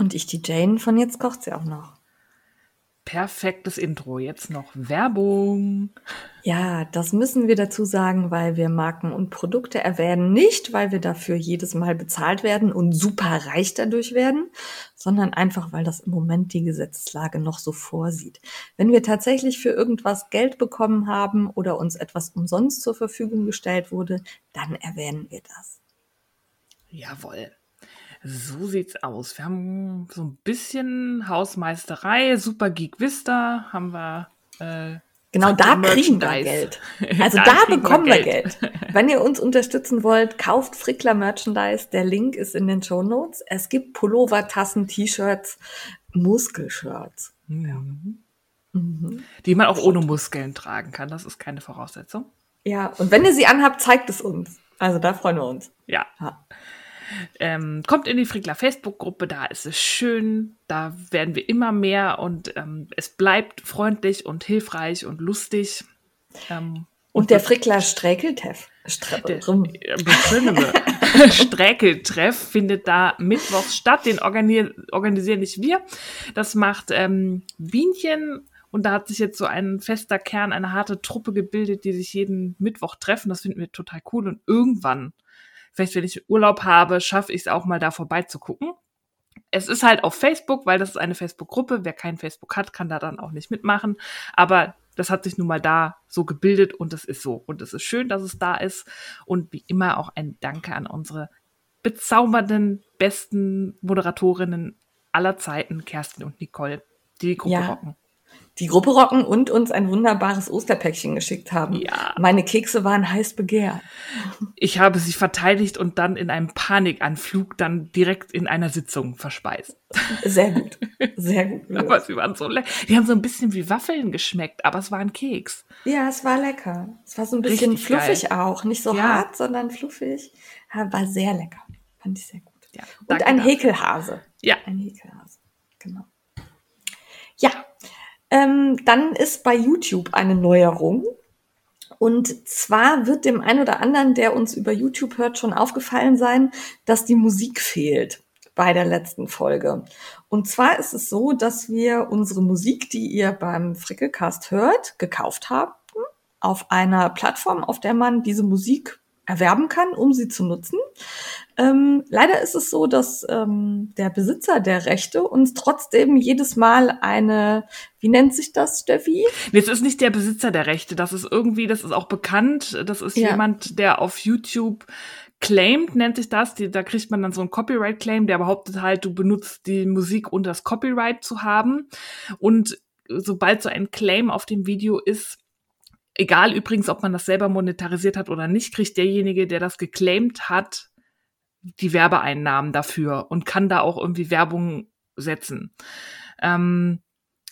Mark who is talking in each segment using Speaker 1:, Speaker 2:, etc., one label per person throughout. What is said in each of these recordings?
Speaker 1: Und ich die Jane von Jetzt kocht sie auch noch.
Speaker 2: Perfektes Intro. Jetzt noch Werbung.
Speaker 1: Ja, das müssen wir dazu sagen, weil wir Marken und Produkte erwähnen. Nicht, weil wir dafür jedes Mal bezahlt werden und super reich dadurch werden, sondern einfach, weil das im Moment die Gesetzeslage noch so vorsieht. Wenn wir tatsächlich für irgendwas Geld bekommen haben oder uns etwas umsonst zur Verfügung gestellt wurde, dann erwähnen wir das.
Speaker 2: Jawohl. So sieht's aus. Wir haben so ein bisschen Hausmeisterei, Super Geek Vista haben wir. Äh,
Speaker 1: Genau, da kriegen wir Geld. Also da, da bekommen wir Geld. Geld. Wenn ihr uns unterstützen wollt, kauft Frickler Merchandise. Der Link ist in den Show Notes. Es gibt Pullover, Tassen, T-Shirts, Muskelshirts.
Speaker 2: Mhm. Mhm. Die man auch ohne Muskeln tragen kann. Das ist keine Voraussetzung.
Speaker 1: Ja, und wenn ihr sie anhabt, zeigt es uns. Also da freuen wir uns.
Speaker 2: Ja. ja. Ähm, kommt in die Frickler Facebook-Gruppe, da ist es schön, da werden wir immer mehr und ähm, es bleibt freundlich und hilfreich und lustig.
Speaker 1: Ähm, und, und der Frickler Sträkeltreff.
Speaker 2: Sträkeltreff findet da mittwochs statt. Den organisieren nicht wir. Das macht ähm, Bienchen und da hat sich jetzt so ein fester Kern, eine harte Truppe gebildet, die sich jeden Mittwoch treffen. Das finden wir total cool. Und irgendwann Vielleicht, wenn ich Urlaub habe, schaffe ich es auch mal da vorbeizugucken. Es ist halt auf Facebook, weil das ist eine Facebook-Gruppe. Wer kein Facebook hat, kann da dann auch nicht mitmachen. Aber das hat sich nun mal da so gebildet und es ist so. Und es ist schön, dass es da ist. Und wie immer auch ein Danke an unsere bezaubernden, besten Moderatorinnen aller Zeiten, Kerstin und Nicole, die die Gruppe ja. rocken
Speaker 1: die Gruppe rocken und uns ein wunderbares Osterpäckchen geschickt haben.
Speaker 2: Ja.
Speaker 1: Meine Kekse waren heiß begehrt.
Speaker 2: Ich habe sie verteidigt und dann in einem Panikanflug dann direkt in einer Sitzung verspeist.
Speaker 1: Sehr gut. Sehr gut.
Speaker 2: aber sie waren so lecker. Die haben so ein bisschen wie Waffeln geschmeckt, aber es war ein Keks.
Speaker 1: Ja, es war lecker. Es war so ein bisschen Richtig fluffig geil. auch. Nicht so ja. hart, sondern fluffig. War sehr lecker. Fand ich sehr gut. Ja, und ein dafür. Häkelhase.
Speaker 2: Ja.
Speaker 1: Ein Häkelhase. Genau. Ja, ähm, dann ist bei YouTube eine Neuerung. Und zwar wird dem einen oder anderen, der uns über YouTube hört, schon aufgefallen sein, dass die Musik fehlt bei der letzten Folge. Und zwar ist es so, dass wir unsere Musik, die ihr beim Frickelcast hört, gekauft haben auf einer Plattform, auf der man diese Musik erwerben kann, um sie zu nutzen. Ähm, leider ist es so, dass ähm, der Besitzer der Rechte uns trotzdem jedes Mal eine, wie nennt sich das, Steffi?
Speaker 2: Nee, es ist nicht der Besitzer der Rechte, das ist irgendwie, das ist auch bekannt, das ist ja. jemand, der auf YouTube claimed, nennt sich das. Die, da kriegt man dann so ein Copyright-Claim, der behauptet halt, du benutzt die Musik, um das Copyright zu haben. Und sobald so ein Claim auf dem Video ist, egal übrigens, ob man das selber monetarisiert hat oder nicht, kriegt derjenige, der das geclaimed hat, die Werbeeinnahmen dafür und kann da auch irgendwie Werbung setzen. Ähm,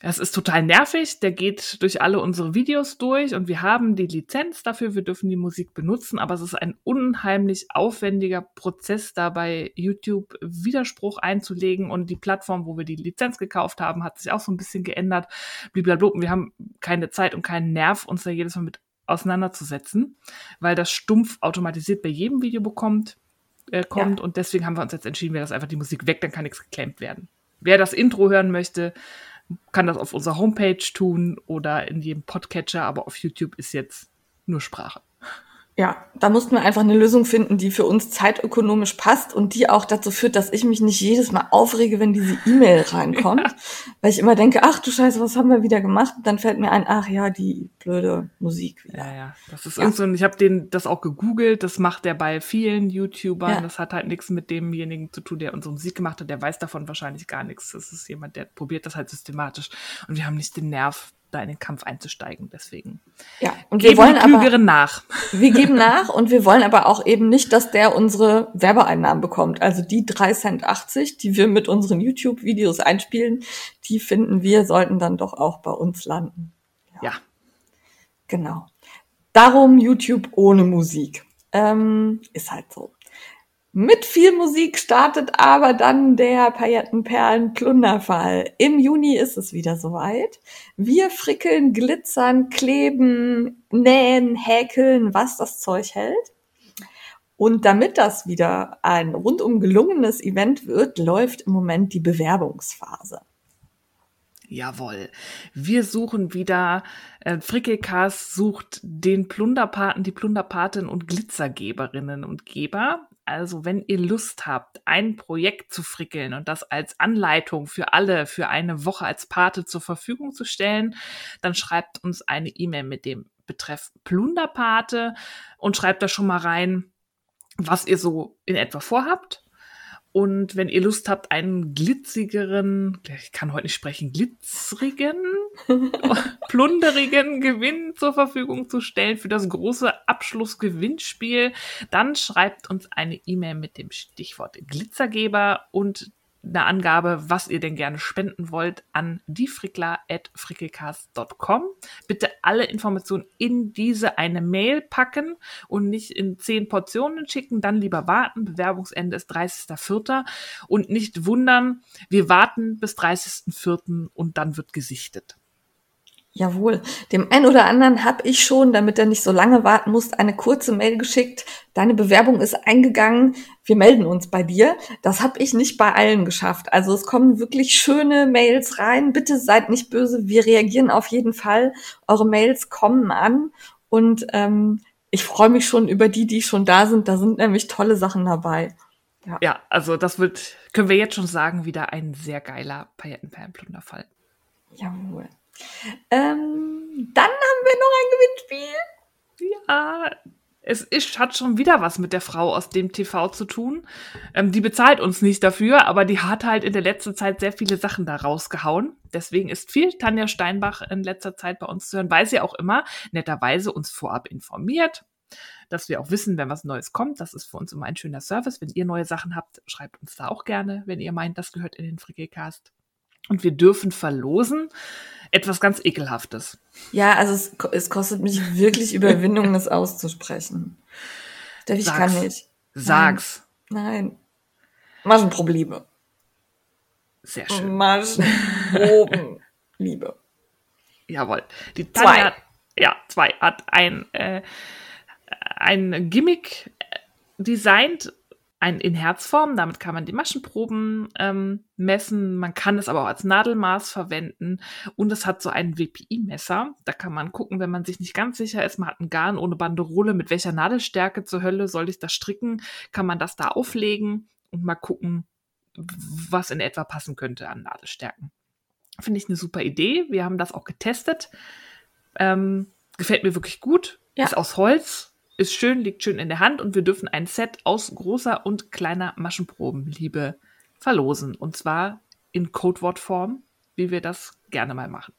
Speaker 2: das ist total nervig. Der geht durch alle unsere Videos durch und wir haben die Lizenz dafür. Wir dürfen die Musik benutzen, aber es ist ein unheimlich aufwendiger Prozess, da bei YouTube Widerspruch einzulegen und die Plattform, wo wir die Lizenz gekauft haben, hat sich auch so ein bisschen geändert. Blablabla. Und wir haben keine Zeit und keinen Nerv, uns da jedes Mal mit auseinanderzusetzen, weil das stumpf automatisiert bei jedem Video bekommt äh, kommt. Ja. Und deswegen haben wir uns jetzt entschieden, wir das einfach die Musik weg, dann kann nichts geclaimt werden. Wer das Intro hören möchte, kann das auf unserer Homepage tun oder in jedem Podcatcher, aber auf YouTube ist jetzt nur Sprache.
Speaker 1: Ja, da mussten wir einfach eine Lösung finden, die für uns zeitökonomisch passt und die auch dazu führt, dass ich mich nicht jedes Mal aufrege, wenn diese E-Mail reinkommt, ja. weil ich immer denke, ach du Scheiße, was haben wir wieder gemacht? Und dann fällt mir ein, ach ja, die blöde Musik wieder.
Speaker 2: Ja, ja, das ist ja. irgend so, ich habe den das auch gegoogelt, das macht er bei vielen YouTubern, ja. das hat halt nichts mit demjenigen zu tun, der unsere Musik gemacht hat, der weiß davon wahrscheinlich gar nichts. Das ist jemand, der probiert das halt systematisch und wir haben nicht den Nerv, da in den Kampf einzusteigen. Deswegen.
Speaker 1: Ja, und wir wollen
Speaker 2: aber nach.
Speaker 1: Wir geben nach und wir wollen aber auch eben nicht, dass der unsere Werbeeinnahmen bekommt. Also die 3,80 Cent, die wir mit unseren YouTube-Videos einspielen, die finden wir sollten dann doch auch bei uns landen.
Speaker 2: Ja. ja.
Speaker 1: Genau. Darum YouTube ohne Musik. Ähm, ist halt so. Mit viel Musik startet aber dann der Paillettenperlen-Plunderfall. Im Juni ist es wieder soweit. Wir frickeln, glitzern, kleben, nähen, häkeln, was das Zeug hält. Und damit das wieder ein rundum gelungenes Event wird, läuft im Moment die Bewerbungsphase.
Speaker 2: Jawohl. Wir suchen wieder, äh, Frickelcast sucht den Plunderpaten, die Plunderpatin und Glitzergeberinnen und Geber. Also wenn ihr Lust habt, ein Projekt zu frickeln und das als Anleitung für alle für eine Woche als Pate zur Verfügung zu stellen, dann schreibt uns eine E-Mail mit dem Betreff Plunderpate und schreibt da schon mal rein, was ihr so in etwa vorhabt. Und wenn ihr Lust habt, einen glitzigeren, ich kann heute nicht sprechen, glitzerigen, plunderigen Gewinn zur Verfügung zu stellen für das große Abschlussgewinnspiel, dann schreibt uns eine E-Mail mit dem Stichwort Glitzergeber und eine Angabe, was ihr denn gerne spenden wollt, an diefrickler.frickelcast.com. Bitte alle Informationen in diese eine Mail packen und nicht in zehn Portionen schicken, dann lieber warten. Bewerbungsende ist 30.04. und nicht wundern, wir warten bis 30.04. und dann wird gesichtet.
Speaker 1: Jawohl. Dem einen oder anderen habe ich schon, damit er nicht so lange warten muss, eine kurze Mail geschickt. Deine Bewerbung ist eingegangen. Wir melden uns bei dir. Das habe ich nicht bei allen geschafft. Also es kommen wirklich schöne Mails rein. Bitte seid nicht böse. Wir reagieren auf jeden Fall. Eure Mails kommen an und ähm, ich freue mich schon über die, die schon da sind. Da sind nämlich tolle Sachen dabei.
Speaker 2: Ja, ja also das wird, können wir jetzt schon sagen, wieder ein sehr geiler Paillettenperlenplunderfall.
Speaker 1: Jawohl. Ähm, dann haben wir noch ein Gewinnspiel.
Speaker 2: Ja, es ist, hat schon wieder was mit der Frau aus dem TV zu tun. Ähm, die bezahlt uns nicht dafür, aber die hat halt in der letzten Zeit sehr viele Sachen da rausgehauen. Deswegen ist viel Tanja Steinbach in letzter Zeit bei uns zu hören, weil sie auch immer netterweise uns vorab informiert, dass wir auch wissen, wenn was Neues kommt. Das ist für uns immer ein schöner Service. Wenn ihr neue Sachen habt, schreibt uns da auch gerne, wenn ihr meint, das gehört in den Frickelcast. Und wir dürfen verlosen etwas ganz Ekelhaftes.
Speaker 1: Ja, also es, es kostet mich wirklich Überwindung, das auszusprechen. Darf ich Sag's. kann nicht.
Speaker 2: Sag's.
Speaker 1: Nein. Nein. Maschenprobleme.
Speaker 2: Sehr schön.
Speaker 1: Maschenproben. Liebe.
Speaker 2: Jawohl. Die Tanja, zwei. Hat, ja, zwei hat ein, äh, ein Gimmick äh, designt ein in Herzform, damit kann man die Maschenproben ähm, messen. Man kann es aber auch als Nadelmaß verwenden und es hat so ein WPI-Messer. Da kann man gucken, wenn man sich nicht ganz sicher ist, man hat ein Garn ohne Banderole, mit welcher Nadelstärke zur Hölle soll ich das stricken, kann man das da auflegen und mal gucken, was in etwa passen könnte an Nadelstärken. Finde ich eine super Idee. Wir haben das auch getestet. Ähm, gefällt mir wirklich gut. Ja. Ist aus Holz, ist schön, liegt schön in der Hand und wir dürfen ein Set aus großer und kleiner Maschenprobenliebe verlosen. Und zwar in Codewortform, wie wir das gerne mal machen.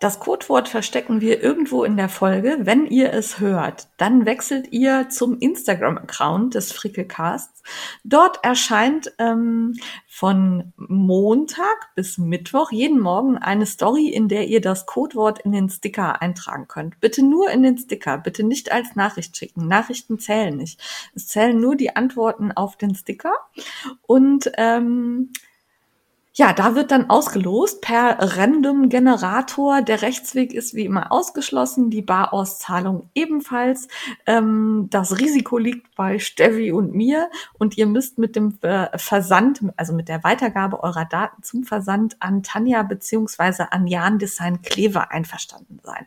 Speaker 1: Das Codewort verstecken wir irgendwo in der Folge. Wenn ihr es hört, dann wechselt ihr zum Instagram-Account des Frickelcasts. Dort erscheint ähm, von Montag bis Mittwoch jeden Morgen eine Story, in der ihr das Codewort in den Sticker eintragen könnt. Bitte nur in den Sticker, bitte nicht als Nachricht schicken. Nachrichten zählen nicht. Es zählen nur die Antworten auf den Sticker. Und ähm, ja, da wird dann ausgelost per Random Generator. Der Rechtsweg ist wie immer ausgeschlossen, die Barauszahlung ebenfalls. Ähm, das Risiko liegt bei Steffi und mir und ihr müsst mit dem Versand, also mit der Weitergabe eurer Daten zum Versand an Tanja beziehungsweise an Jan Design Klever einverstanden sein.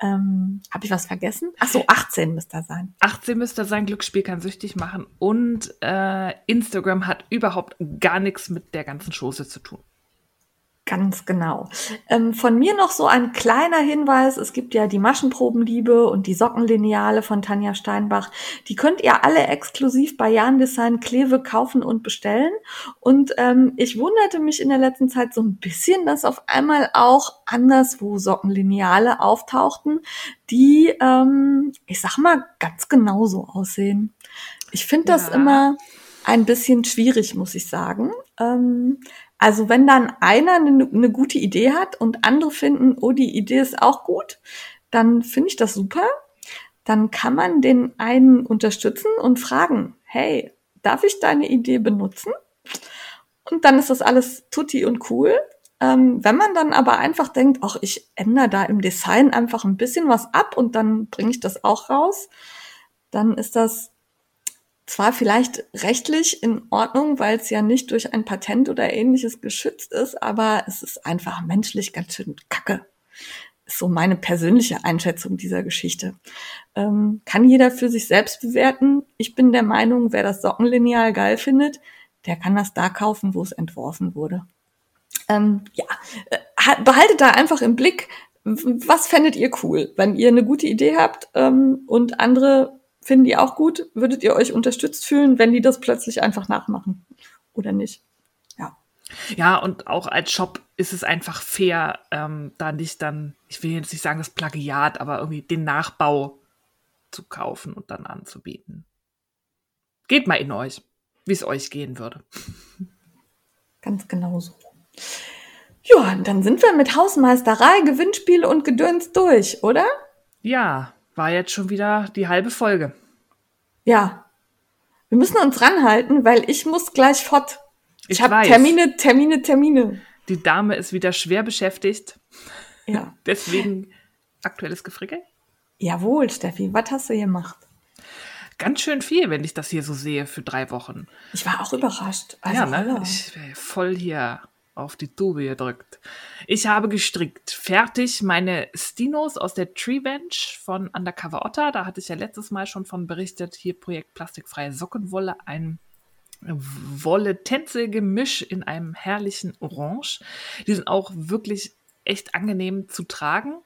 Speaker 1: Ähm, Habe ich was vergessen? Ach so, 18 müsste er sein.
Speaker 2: 18 müsste er sein. Glücksspiel kann süchtig machen. Und äh, Instagram hat überhaupt gar nichts mit der ganzen Chose zu tun.
Speaker 1: Ganz genau. Ähm, von mir noch so ein kleiner Hinweis. Es gibt ja die Maschenprobenliebe und die Sockenlineale von Tanja Steinbach. Die könnt ihr alle exklusiv bei Jan Design Kleve kaufen und bestellen. Und ähm, ich wunderte mich in der letzten Zeit so ein bisschen, dass auf einmal auch anderswo Sockenlineale auftauchten, die, ähm, ich sag mal, ganz genauso aussehen. Ich finde das ja. immer ein bisschen schwierig, muss ich sagen. Ähm, also wenn dann einer eine, eine gute Idee hat und andere finden, oh, die Idee ist auch gut, dann finde ich das super. Dann kann man den einen unterstützen und fragen, hey, darf ich deine Idee benutzen? Und dann ist das alles tutti und cool. Ähm, wenn man dann aber einfach denkt, ach, ich ändere da im Design einfach ein bisschen was ab und dann bringe ich das auch raus, dann ist das zwar vielleicht rechtlich in Ordnung, weil es ja nicht durch ein Patent oder ähnliches geschützt ist, aber es ist einfach menschlich ganz schön kacke. Ist so meine persönliche Einschätzung dieser Geschichte. Ähm, kann jeder für sich selbst bewerten. Ich bin der Meinung, wer das Sockenlineal geil findet, der kann das da kaufen, wo es entworfen wurde. Ähm, ja, äh, behaltet da einfach im Blick, was fändet ihr cool, wenn ihr eine gute Idee habt ähm, und andere finden die auch gut? Würdet ihr euch unterstützt fühlen, wenn die das plötzlich einfach nachmachen? Oder nicht? Ja.
Speaker 2: Ja, und auch als Shop ist es einfach fair, ähm, da nicht dann, ich will jetzt nicht sagen das Plagiat, aber irgendwie den Nachbau zu kaufen und dann anzubieten. Geht mal in euch, wie es euch gehen würde.
Speaker 1: Ganz genau so. Ja, dann sind wir mit Hausmeisterei, Gewinnspiel und Gedöns durch, oder?
Speaker 2: Ja, war jetzt schon wieder die halbe Folge.
Speaker 1: Ja. Wir müssen uns ranhalten, weil ich muss gleich fort. Ich, ich habe Termine, Termine, Termine.
Speaker 2: Die Dame ist wieder schwer beschäftigt. Ja. Deswegen aktuelles Gefrickel.
Speaker 1: Jawohl, Steffi. Was hast du gemacht?
Speaker 2: Ganz schön viel, wenn ich das hier so sehe für drei Wochen.
Speaker 1: Ich war auch überrascht.
Speaker 2: Also, ja, ne? Ich wäre voll hier auf die Tube gedrückt. Ich habe gestrickt. Fertig meine Stinos aus der Tree Bench von Undercover Otter. Da hatte ich ja letztes Mal schon von berichtet. Hier Projekt Plastikfreie Sockenwolle. Ein Wolle-Tänzel-Gemisch in einem herrlichen Orange. Die sind auch wirklich echt angenehm zu tragen.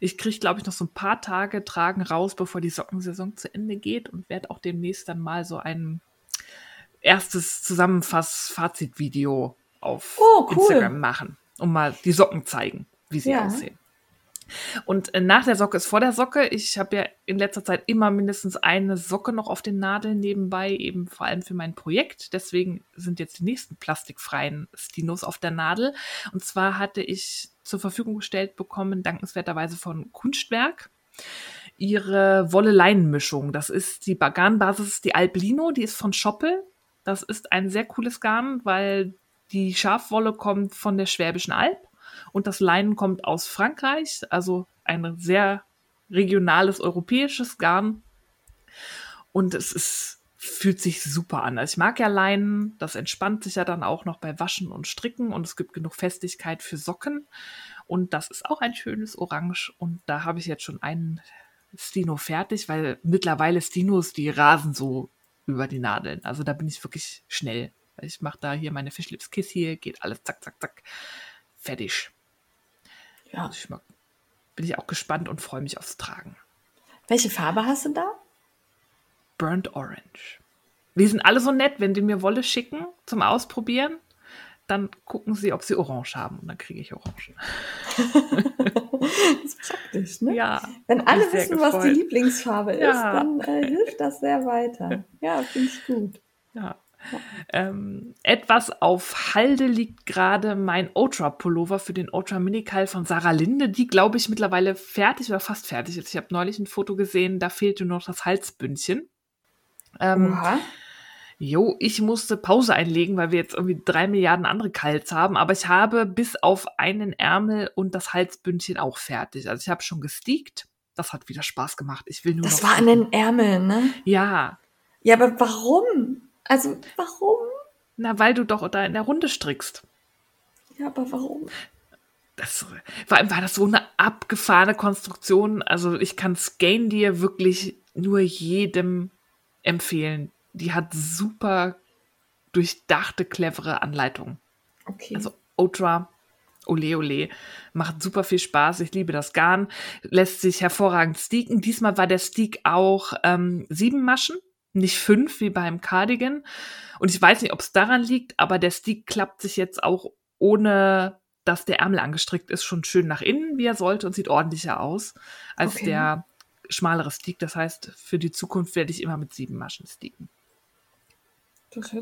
Speaker 2: Ich kriege, glaube ich, noch so ein paar Tage Tragen raus, bevor die Sockensaison zu Ende geht und werde auch demnächst dann mal so ein erstes Zusammenfass-Fazit-Video auf oh, cool. Instagram machen und mal die Socken zeigen, wie sie ja. aussehen. Und äh, nach der Socke ist vor der Socke. Ich habe ja in letzter Zeit immer mindestens eine Socke noch auf den Nadeln nebenbei, eben vor allem für mein Projekt. Deswegen sind jetzt die nächsten plastikfreien Stinos auf der Nadel. Und zwar hatte ich zur Verfügung gestellt bekommen, dankenswerterweise von Kunstwerk, ihre Wolle-Leinen-Mischung. Das ist die Garnbasis, die Alblino, die ist von Schoppel. Das ist ein sehr cooles Garn, weil die Schafwolle kommt von der Schwäbischen Alb und das Leinen kommt aus Frankreich, also ein sehr regionales europäisches Garn. Und es ist, fühlt sich super an. Also ich mag ja Leinen, das entspannt sich ja dann auch noch bei Waschen und Stricken und es gibt genug Festigkeit für Socken. Und das ist auch ein schönes Orange und da habe ich jetzt schon einen Stino fertig, weil mittlerweile Stinos, die rasen so über die Nadeln. Also da bin ich wirklich schnell. Ich mache da hier meine Fischlips Kiss hier, geht alles zack, zack, zack. Fertig. Ja. Also ich mag, bin ich auch gespannt und freue mich aufs Tragen.
Speaker 1: Welche Farbe hast du da?
Speaker 2: Burnt Orange. Die sind alle so nett, wenn die mir Wolle schicken zum Ausprobieren, dann gucken sie, ob sie Orange haben und dann kriege ich Orange.
Speaker 1: das ist praktisch, ne? Ja. Wenn alle wissen, gefreut. was die Lieblingsfarbe ja. ist, dann äh, hilft das sehr weiter. Ja, finde ich gut.
Speaker 2: Ja. Ähm, etwas auf Halde liegt gerade mein Ultra-Pullover für den Ultra Minikal von Sarah Linde, die, glaube ich, mittlerweile fertig oder fast fertig ist. Ich habe neulich ein Foto gesehen, da fehlte nur noch das Halsbündchen. Ähm, Oha. Jo, ich musste Pause einlegen, weil wir jetzt irgendwie drei Milliarden andere Kals haben, aber ich habe bis auf einen Ärmel und das Halsbündchen auch fertig. Also ich habe schon gesteakt. Das hat wieder Spaß gemacht. Ich will nur
Speaker 1: Das war an den Ärmeln, ne?
Speaker 2: Ja.
Speaker 1: Ja, aber warum? Also warum?
Speaker 2: Na, weil du doch da in der Runde strickst.
Speaker 1: Ja, aber warum?
Speaker 2: Das, vor allem war das so eine abgefahrene Konstruktion. Also ich kann Scan dir wirklich nur jedem empfehlen. Die hat super durchdachte, clevere Anleitungen. Okay. Also Ultra, Ole Ole. Macht super viel Spaß. Ich liebe das Garn. Lässt sich hervorragend steaken. Diesmal war der Steak auch ähm, sieben Maschen, nicht fünf wie beim Cardigan. Und ich weiß nicht, ob es daran liegt, aber der Steak klappt sich jetzt auch ohne dass der Ärmel angestrickt ist, schon schön nach innen, wie er sollte und sieht ordentlicher aus als okay. der schmalere Steak. Das heißt, für die Zukunft werde ich immer mit sieben Maschen steaken.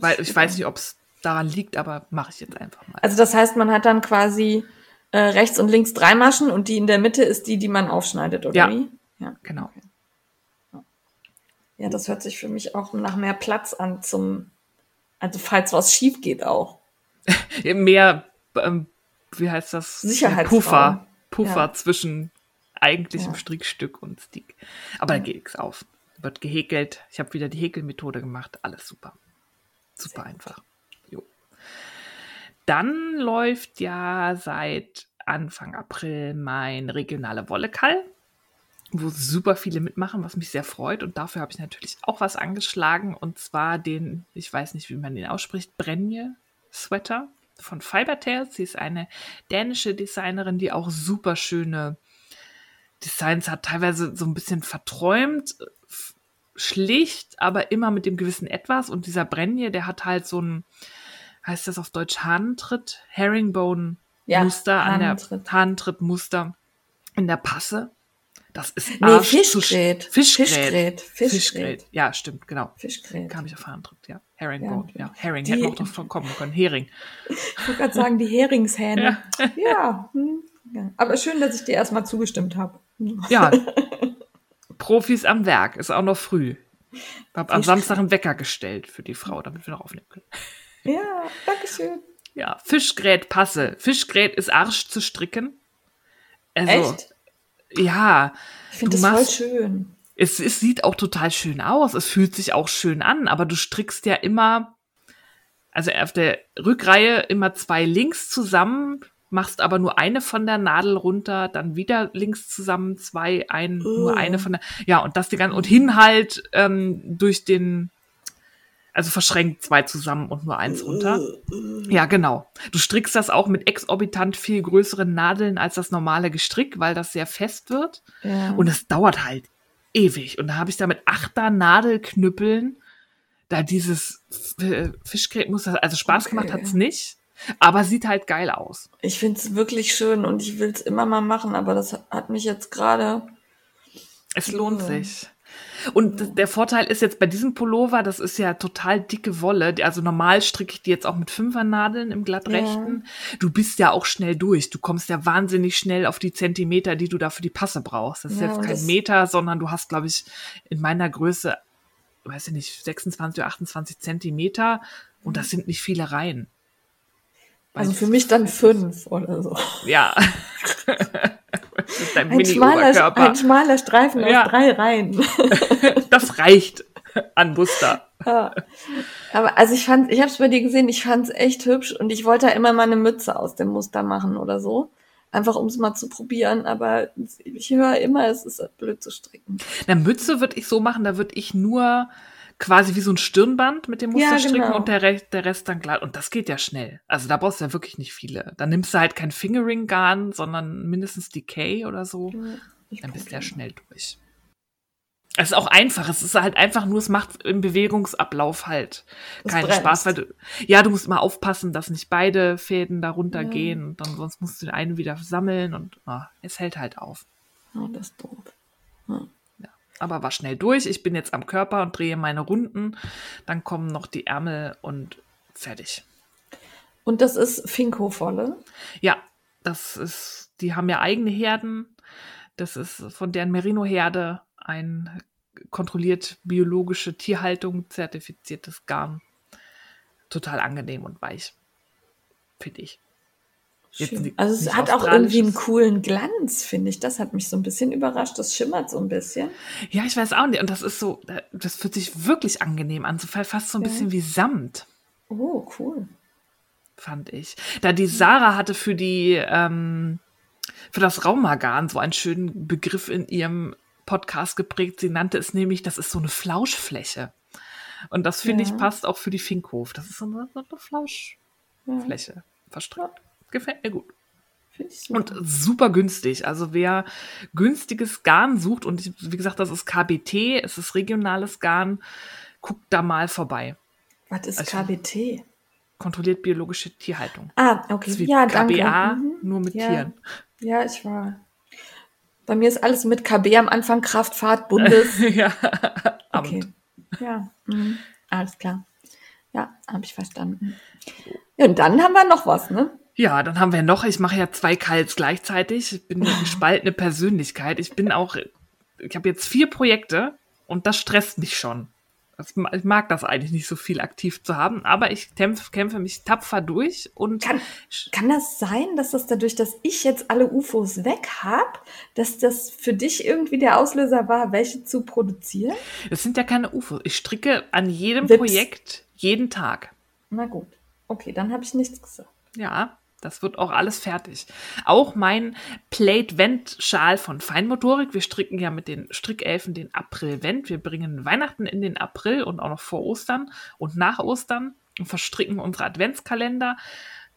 Speaker 2: Weil ich weiß nicht, ob es daran liegt, aber mache ich jetzt einfach mal.
Speaker 1: Also das heißt, man hat dann quasi äh, rechts und links drei Maschen und die in der Mitte ist die, die man aufschneidet, oder
Speaker 2: ja.
Speaker 1: wie?
Speaker 2: Ja, genau.
Speaker 1: Okay. Ja, das hört sich für mich auch nach mehr Platz an zum, also falls was schief geht auch.
Speaker 2: mehr, ähm, wie heißt das? Puffer, Puffer ja. zwischen eigentlichem ja. Strickstück und Stick. Aber ja. da geht nichts auf. Wird gehäkelt. Ich habe wieder die Häkelmethode gemacht. Alles super. Super Sehr einfach. Jo. Dann läuft ja seit Anfang April mein regionale Wollekall, wo super viele mitmachen, was mich sehr freut. Und dafür habe ich natürlich auch was angeschlagen. Und zwar den, ich weiß nicht, wie man den ausspricht, Brenje Sweater von Fibertails. Sie ist eine dänische Designerin, die auch super schöne Designs hat, teilweise so ein bisschen verträumt, schlicht, aber immer mit dem gewissen Etwas. Und dieser Brenje, der hat halt so ein, heißt das auf Deutsch Hahntritt, Herringbone-Muster ja, an der Hahntritt-Muster in der Passe. Das ist
Speaker 1: nee, Fischgrät.
Speaker 2: Fischgrät. Fischgrät. Ja, stimmt, genau. Fischgrät. Kam ich auf Hahntritt, ja. Herringbone, ja. ja. Herring, die, hätten wir auch drauf kommen können. Hering.
Speaker 1: Ich wollte gerade sagen, die Heringshähne. Ja. ja. Hm. ja. Aber schön, dass ich dir erstmal zugestimmt habe.
Speaker 2: Ja. Profis am Werk, ist auch noch früh. Ich habe am Samstag einen Wecker gestellt für die Frau, damit wir noch aufnehmen können.
Speaker 1: Ja, danke schön.
Speaker 2: Ja, Fischgrät passe. Fischgrät ist Arsch zu stricken.
Speaker 1: Also, Echt?
Speaker 2: Ja.
Speaker 1: Ich finde das machst, voll schön.
Speaker 2: Es, es sieht auch total schön aus. Es fühlt sich auch schön an, aber du strickst ja immer, also auf der Rückreihe immer zwei Links zusammen, machst aber nur eine von der Nadel runter, dann wieder links zusammen zwei, ein, oh. nur eine von der, ja, und das die ganze, und hin halt ähm, durch den, also verschränkt zwei zusammen und nur eins runter. Ja, genau. Du strickst das auch mit exorbitant viel größeren Nadeln als das normale Gestrick, weil das sehr fest wird. Ja. Und es dauert halt ewig. Und da habe ich da mit achter Nadelknüppeln da dieses Fischgrätmuster, also Spaß okay. gemacht hat's nicht. Aber sieht halt geil aus.
Speaker 1: Ich finde es wirklich schön und ich will es immer mal machen, aber das hat mich jetzt gerade.
Speaker 2: Es lohnt ja. sich. Und der Vorteil ist jetzt bei diesem Pullover, das ist ja total dicke Wolle. Also normal stricke ich die jetzt auch mit Fünfernadeln im glattrechten. Ja. Du bist ja auch schnell durch. Du kommst ja wahnsinnig schnell auf die Zentimeter, die du da für die Passe brauchst. Das ist ja, jetzt kein Meter, sondern du hast, glaube ich, in meiner Größe, weiß ich nicht, 26 oder 28 Zentimeter. Und das sind nicht viele Reihen.
Speaker 1: Also für mich dann fünf oder so.
Speaker 2: Ja.
Speaker 1: ein, schmaler, ein schmaler Streifen ja. aus drei Reihen.
Speaker 2: das reicht an Muster.
Speaker 1: Ja. Aber also ich fand, ich habe es bei dir gesehen, ich fand es echt hübsch und ich wollte da immer mal eine Mütze aus dem Muster machen oder so. Einfach um es mal zu probieren, aber ich höre immer, es ist blöd zu stricken.
Speaker 2: Eine Mütze würde ich so machen, da würde ich nur quasi wie so ein Stirnband mit dem Muster ja, genau. und der, Rest, der Rest dann glatt. Und das geht ja schnell. Also da brauchst du ja wirklich nicht viele. Dann nimmst du halt kein Fingering-Garn, sondern mindestens Decay oder so. Ja, dann bist du ja schnell durch. Es ist auch einfach. Es ist halt einfach nur, es macht im Bewegungsablauf halt das keinen bremst. Spaß, weil du, ja, du musst immer aufpassen, dass nicht beide Fäden darunter ja. gehen und dann sonst musst du den einen wieder sammeln und oh, es hält halt auf.
Speaker 1: Ja, das ist doof. Hm
Speaker 2: aber war schnell durch. Ich bin jetzt am Körper und drehe meine Runden. Dann kommen noch die Ärmel und fertig.
Speaker 1: Und das ist Finko-Volle?
Speaker 2: Ja, das ist, die haben ja eigene Herden. Das ist von deren Merino-Herde ein kontrolliert biologische Tierhaltung zertifiziertes Garn. Total angenehm und weich. Finde ich.
Speaker 1: Schön. Also es hat auch irgendwie einen coolen Glanz, finde ich. Das hat mich so ein bisschen überrascht. Das schimmert so ein bisschen.
Speaker 2: Ja, ich weiß auch nicht. Und das ist so, das fühlt sich wirklich angenehm an. So fast so ein ja. bisschen wie Samt.
Speaker 1: Oh, cool.
Speaker 2: Fand ich. Da die Sarah hatte für die, ähm, für das Raumagan so einen schönen Begriff in ihrem Podcast geprägt. Sie nannte es nämlich, das ist so eine Flauschfläche. Und das finde ja. ich passt auch für die Finkhof. Das ist so eine, so eine Flauschfläche ja. verstrickt. Gefällt mir gut. Und super günstig. Also wer günstiges Garn sucht, und wie gesagt, das ist KBT, es ist regionales Garn, guckt da mal vorbei.
Speaker 1: Was ist also, KBT?
Speaker 2: Kontrolliert biologische Tierhaltung.
Speaker 1: Ah, okay.
Speaker 2: ja, KBA, mhm. nur mit
Speaker 1: ja.
Speaker 2: Tieren.
Speaker 1: Ja, ich war. Bei mir ist alles mit KB am Anfang, Kraftfahrt, Bundes.
Speaker 2: ja.
Speaker 1: Okay. Ja, mhm. alles klar. Ja, habe ich verstanden. Ja, und dann haben wir noch was, ne?
Speaker 2: Ja, dann haben wir noch, ich mache ja zwei Kals gleichzeitig. Ich bin eine gespaltene Persönlichkeit. Ich bin auch, ich habe jetzt vier Projekte und das stresst mich schon. Ich mag das eigentlich nicht so viel aktiv zu haben, aber ich kämpfe, kämpfe mich tapfer durch und.
Speaker 1: Kann, kann das sein, dass das dadurch, dass ich jetzt alle UFOs weg habe, dass das für dich irgendwie der Auslöser war, welche zu produzieren?
Speaker 2: Es sind ja keine UFOs. Ich stricke an jedem Wips. Projekt jeden Tag.
Speaker 1: Na gut. Okay, dann habe ich nichts gesagt.
Speaker 2: Ja, das wird auch alles fertig. Auch mein Plate-Vent-Schal von Feinmotorik. Wir stricken ja mit den Strickelfen den April-Vent. Wir bringen Weihnachten in den April und auch noch vor Ostern und nach Ostern und verstricken unsere Adventskalender.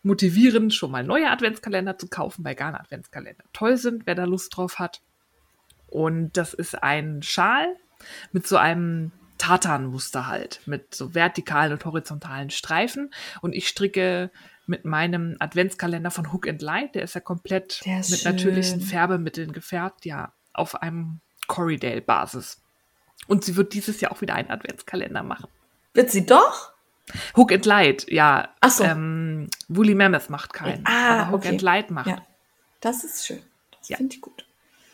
Speaker 2: Motivieren, schon mal neue Adventskalender zu kaufen, weil Garn Adventskalender toll sind, wer da Lust drauf hat. Und das ist ein Schal mit so einem Tartanmuster halt, mit so vertikalen und horizontalen Streifen. Und ich stricke mit meinem Adventskalender von Hook and Light. Der ist ja komplett ist mit schön. natürlichen Färbemitteln gefärbt, ja, auf einem Corridale-Basis. Und sie wird dieses Jahr auch wieder einen Adventskalender machen.
Speaker 1: Wird sie doch?
Speaker 2: Hook and Light, ja.
Speaker 1: Ach so.
Speaker 2: Ähm, Woolly Mammoth macht keinen.
Speaker 1: Ah,
Speaker 2: aber Hook
Speaker 1: okay.
Speaker 2: and Light macht.
Speaker 1: Ja. Das ist schön. Das ja. finde ich gut.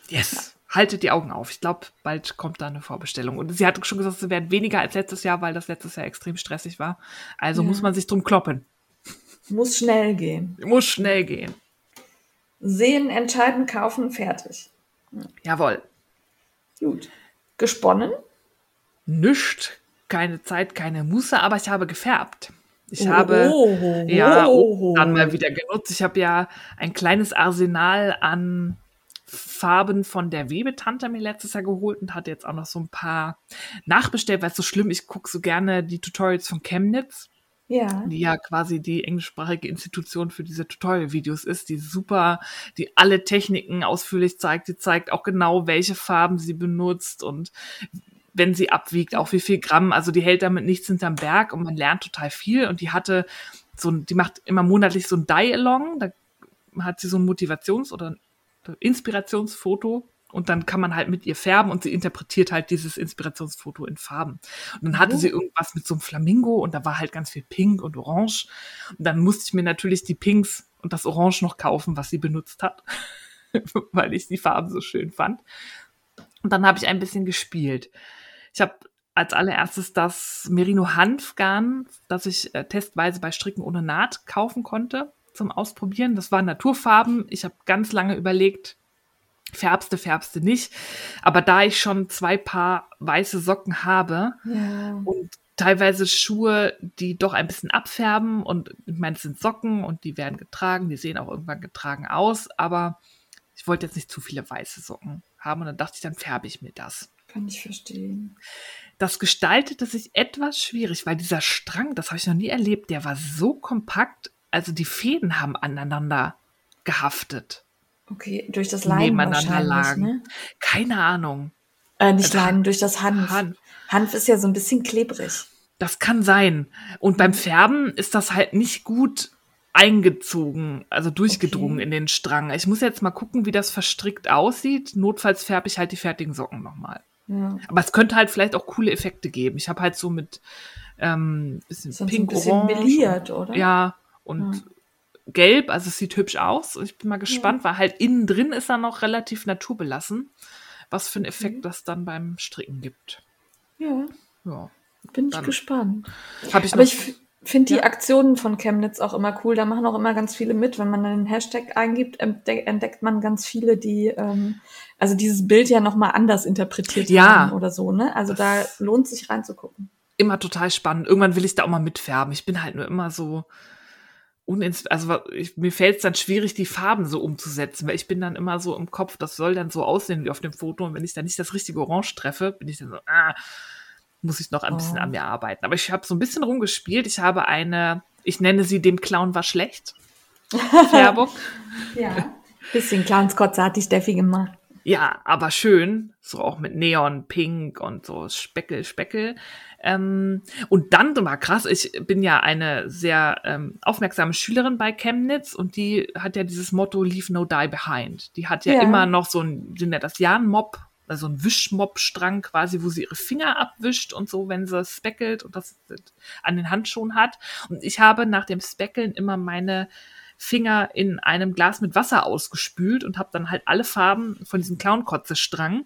Speaker 2: Yes. Ja. Haltet die Augen auf. Ich glaube, bald kommt da eine Vorbestellung. Und sie hat schon gesagt, es werden weniger als letztes Jahr, weil das letztes Jahr extrem stressig war. Also muss man sich drum kloppen.
Speaker 1: Muss schnell gehen.
Speaker 2: Muss schnell gehen.
Speaker 1: Sehen, entscheiden, kaufen, fertig.
Speaker 2: Jawohl.
Speaker 1: Gut. Gesponnen?
Speaker 2: Nischt. Keine Zeit, keine Muße, aber ich habe gefärbt. Ich oh, habe oh, ja oh, dann mal wieder genutzt. Ich habe ja ein kleines Arsenal an Farben von der Webetante mir letztes Jahr geholt und hatte jetzt auch noch so ein paar nachbestellt, weil es so schlimm, ich gucke so gerne die Tutorials von Chemnitz.
Speaker 1: Ja.
Speaker 2: Die ja quasi die englischsprachige Institution für diese Tutorial-Videos ist, die super, die alle Techniken ausführlich zeigt, die zeigt auch genau, welche Farben sie benutzt und wenn sie abwiegt, auch wie viel Gramm. Also die hält damit nichts hinterm Berg und man lernt total viel. Und die hatte so, die macht immer monatlich so ein Die-Along. Da hat sie so ein Motivations- oder Inspirationsfoto und dann kann man halt mit ihr färben und sie interpretiert halt dieses Inspirationsfoto in Farben. Und dann hatte oh. sie irgendwas mit so einem Flamingo und da war halt ganz viel Pink und Orange. Und dann musste ich mir natürlich die Pinks und das Orange noch kaufen, was sie benutzt hat, weil ich die Farben so schön fand. Und dann habe ich ein bisschen gespielt. Ich habe als allererstes das Merino Hanfgarn, das ich äh, testweise bei Stricken ohne Naht kaufen konnte zum Ausprobieren. Das waren Naturfarben. Ich habe ganz lange überlegt, färbste, färbste nicht. Aber da ich schon zwei Paar weiße Socken habe
Speaker 1: ja.
Speaker 2: und teilweise Schuhe, die doch ein bisschen abfärben und ich meine, es sind Socken und die werden getragen, die sehen auch irgendwann getragen aus, aber ich wollte jetzt nicht zu viele weiße Socken haben und dann dachte ich, dann färbe ich mir das.
Speaker 1: Kann ich verstehen.
Speaker 2: Das gestaltete sich etwas schwierig, weil dieser Strang, das habe ich noch nie erlebt, der war so kompakt, also die Fäden haben aneinander gehaftet.
Speaker 1: Okay, durch das Leinen nebeneinander lagen. Ne?
Speaker 2: Keine Ahnung.
Speaker 1: Äh, nicht also, Leinen, durch das Hanf. Hanf. Hanf ist ja so ein bisschen klebrig.
Speaker 2: Das kann sein. Und beim Färben ist das halt nicht gut eingezogen, also durchgedrungen okay. in den Strang. Ich muss jetzt mal gucken, wie das verstrickt aussieht. Notfalls färbe ich halt die fertigen Socken nochmal.
Speaker 1: Ja.
Speaker 2: Aber es könnte halt vielleicht auch coole Effekte geben. Ich habe halt so mit ähm, bisschen Sonst pink, ein bisschen orange.
Speaker 1: Meliert, oder?
Speaker 2: Ja, und ja gelb, also es sieht hübsch aus. Ich bin mal gespannt, ja. weil halt innen drin ist er noch relativ naturbelassen, was für einen Effekt mhm. das dann beim Stricken gibt.
Speaker 1: Ja.
Speaker 2: Ja.
Speaker 1: Bin ich gespannt.
Speaker 2: Hab ich
Speaker 1: Aber ich finde die Aktionen von Chemnitz auch immer cool. Da machen auch immer ganz viele mit. Wenn man dann den Hashtag eingibt, entdeckt man ganz viele, die ähm, also dieses Bild ja nochmal anders interpretiert
Speaker 2: ja.
Speaker 1: haben oder so. Ne? Also da lohnt sich reinzugucken.
Speaker 2: Immer total spannend. Irgendwann will ich da auch mal mitfärben. Ich bin halt nur immer so, unins also ich, mir fällt es dann schwierig, die Farben so umzusetzen, weil ich bin dann immer so im Kopf, das soll dann so aussehen wie auf dem Foto und wenn ich dann nicht das richtige Orange treffe, bin ich dann so, ah, muss ich noch ein oh. bisschen an mir arbeiten. Aber ich habe so ein bisschen rumgespielt. Ich habe eine, ich nenne sie dem Clown war schlecht. Färbung.
Speaker 1: ja. Bisschen Clownskotze hat die Steffi gemacht.
Speaker 2: Ja, aber schön, so auch mit Neon, Pink und so Speckel, Speckel. Ähm, und dann war krass, ich bin ja eine sehr ähm, aufmerksame Schülerin bei Chemnitz und die hat ja dieses Motto Leave No Die Behind. Die hat ja, ja. immer noch so ein, sind ja das Jan-Mob, also ein Wischmob-Strang quasi, wo sie ihre Finger abwischt und so, wenn sie speckelt und das an den Handschuhen hat. Und ich habe nach dem Speckeln immer meine Finger in einem Glas mit Wasser ausgespült und habe dann halt alle Farben von diesem Clownkotze-Strang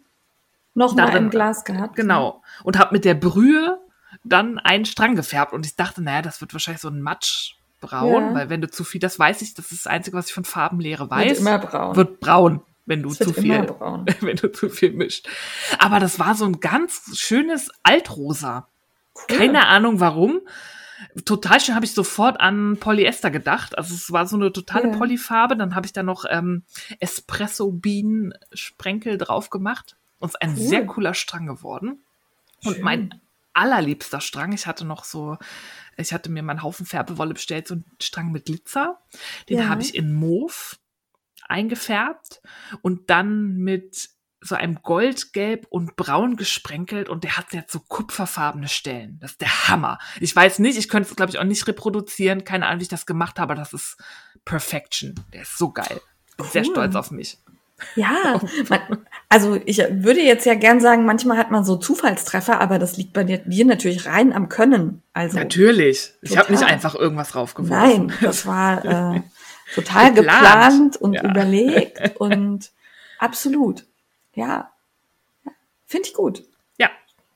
Speaker 1: nochmal im Glas gehabt.
Speaker 2: Genau. Und habe mit der Brühe dann einen Strang gefärbt und ich dachte, naja, das wird wahrscheinlich so ein Matschbraun, ja. weil wenn du zu viel, das weiß ich, das ist das Einzige, was ich von Farbenlehre weiß. Wird
Speaker 1: immer braun.
Speaker 2: Wird braun, wenn du zu viel, wenn du zu viel mischt. Aber das war so ein ganz schönes Altrosa. Cool. Keine Ahnung warum total schön habe ich sofort an Polyester gedacht. Also es war so eine totale ja. Polyfarbe. Dann habe ich da noch ähm, Espresso-Bienen-Sprenkel drauf gemacht. Und es ist ein cool. sehr cooler Strang geworden. Schön. Und mein allerliebster Strang, ich hatte noch so, ich hatte mir meinen Haufen Färbewolle bestellt, so einen Strang mit Glitzer. Den ja. habe ich in Mauve eingefärbt und dann mit so einem Goldgelb und Braun gesprenkelt und der hat jetzt so kupferfarbene Stellen. Das ist der Hammer. Ich weiß nicht, ich könnte es, glaube ich, auch nicht reproduzieren. Keine Ahnung, wie ich das gemacht habe, aber das ist Perfection. Der ist so geil. Bin cool. sehr stolz auf mich.
Speaker 1: Ja, man, also ich würde jetzt ja gern sagen, manchmal hat man so Zufallstreffer, aber das liegt bei dir, natürlich rein am Können. Also
Speaker 2: natürlich. Ich habe nicht einfach irgendwas draufgeworfen.
Speaker 1: Nein, das war äh, total geplant, geplant und ja. überlegt und absolut. Ja, finde ich gut.
Speaker 2: Ja,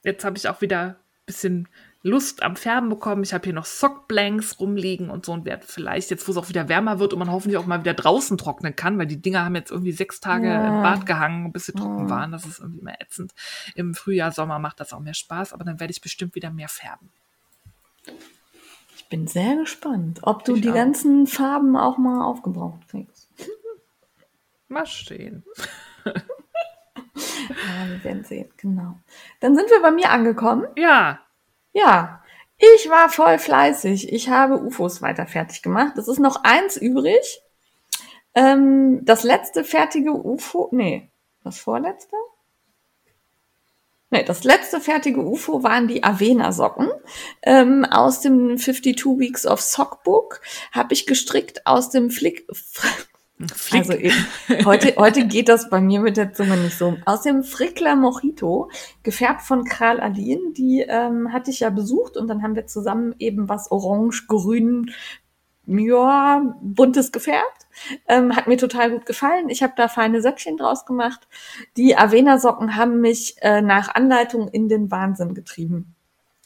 Speaker 2: jetzt habe ich auch wieder ein bisschen Lust am Färben bekommen. Ich habe hier noch Sockblanks rumliegen und so und werde vielleicht jetzt, wo es auch wieder wärmer wird und man hoffentlich auch mal wieder draußen trocknen kann, weil die Dinger haben jetzt irgendwie sechs Tage ja. im Bad gehangen, bis sie trocken waren. Das ist irgendwie immer ätzend. Im Frühjahr, Sommer macht das auch mehr Spaß, aber dann werde ich bestimmt wieder mehr färben.
Speaker 1: Ich bin sehr gespannt, ob du ich die auch. ganzen Farben auch mal aufgebraucht kriegst.
Speaker 2: Mal stehen.
Speaker 1: ja, wir werden sehen, genau. Dann sind wir bei mir angekommen.
Speaker 2: Ja.
Speaker 1: Ja. Ich war voll fleißig. Ich habe UFOs weiter fertig gemacht. Es ist noch eins übrig. Ähm, das letzte fertige UFO, nee, das vorletzte? Nee, das letzte fertige UFO waren die Avena-Socken. Ähm, aus dem 52 Weeks of Sockbook habe ich gestrickt aus dem Flick, Flick. Also eben, heute, heute geht das bei mir mit der Zunge nicht so. Aus dem Frickler Mojito, gefärbt von Kral Aline, die ähm, hatte ich ja besucht und dann haben wir zusammen eben was orange, grün, ja, buntes gefärbt. Ähm, hat mir total gut gefallen. Ich habe da feine Söckchen draus gemacht. Die Avena-Socken haben mich äh, nach Anleitung in den Wahnsinn getrieben.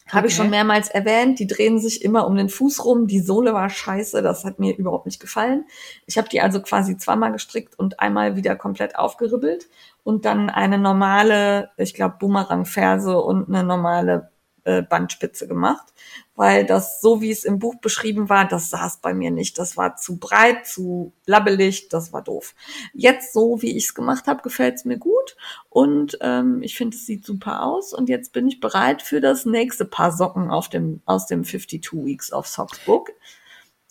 Speaker 1: Habe okay. ich schon mehrmals erwähnt. Die drehen sich immer um den Fuß rum. Die Sohle war scheiße. Das hat mir überhaupt nicht gefallen. Ich habe die also quasi zweimal gestrickt und einmal wieder komplett aufgeribbelt und dann eine normale, ich glaube, Boomerang-Ferse und eine normale äh, Bandspitze gemacht weil das, so wie es im Buch beschrieben war, das saß bei mir nicht. Das war zu breit, zu labbelig, das war doof. Jetzt, so wie ich es gemacht habe, gefällt es mir gut und ähm, ich finde, es sieht super aus und jetzt bin ich bereit für das nächste Paar Socken auf dem, aus dem 52 Weeks of Socks Book.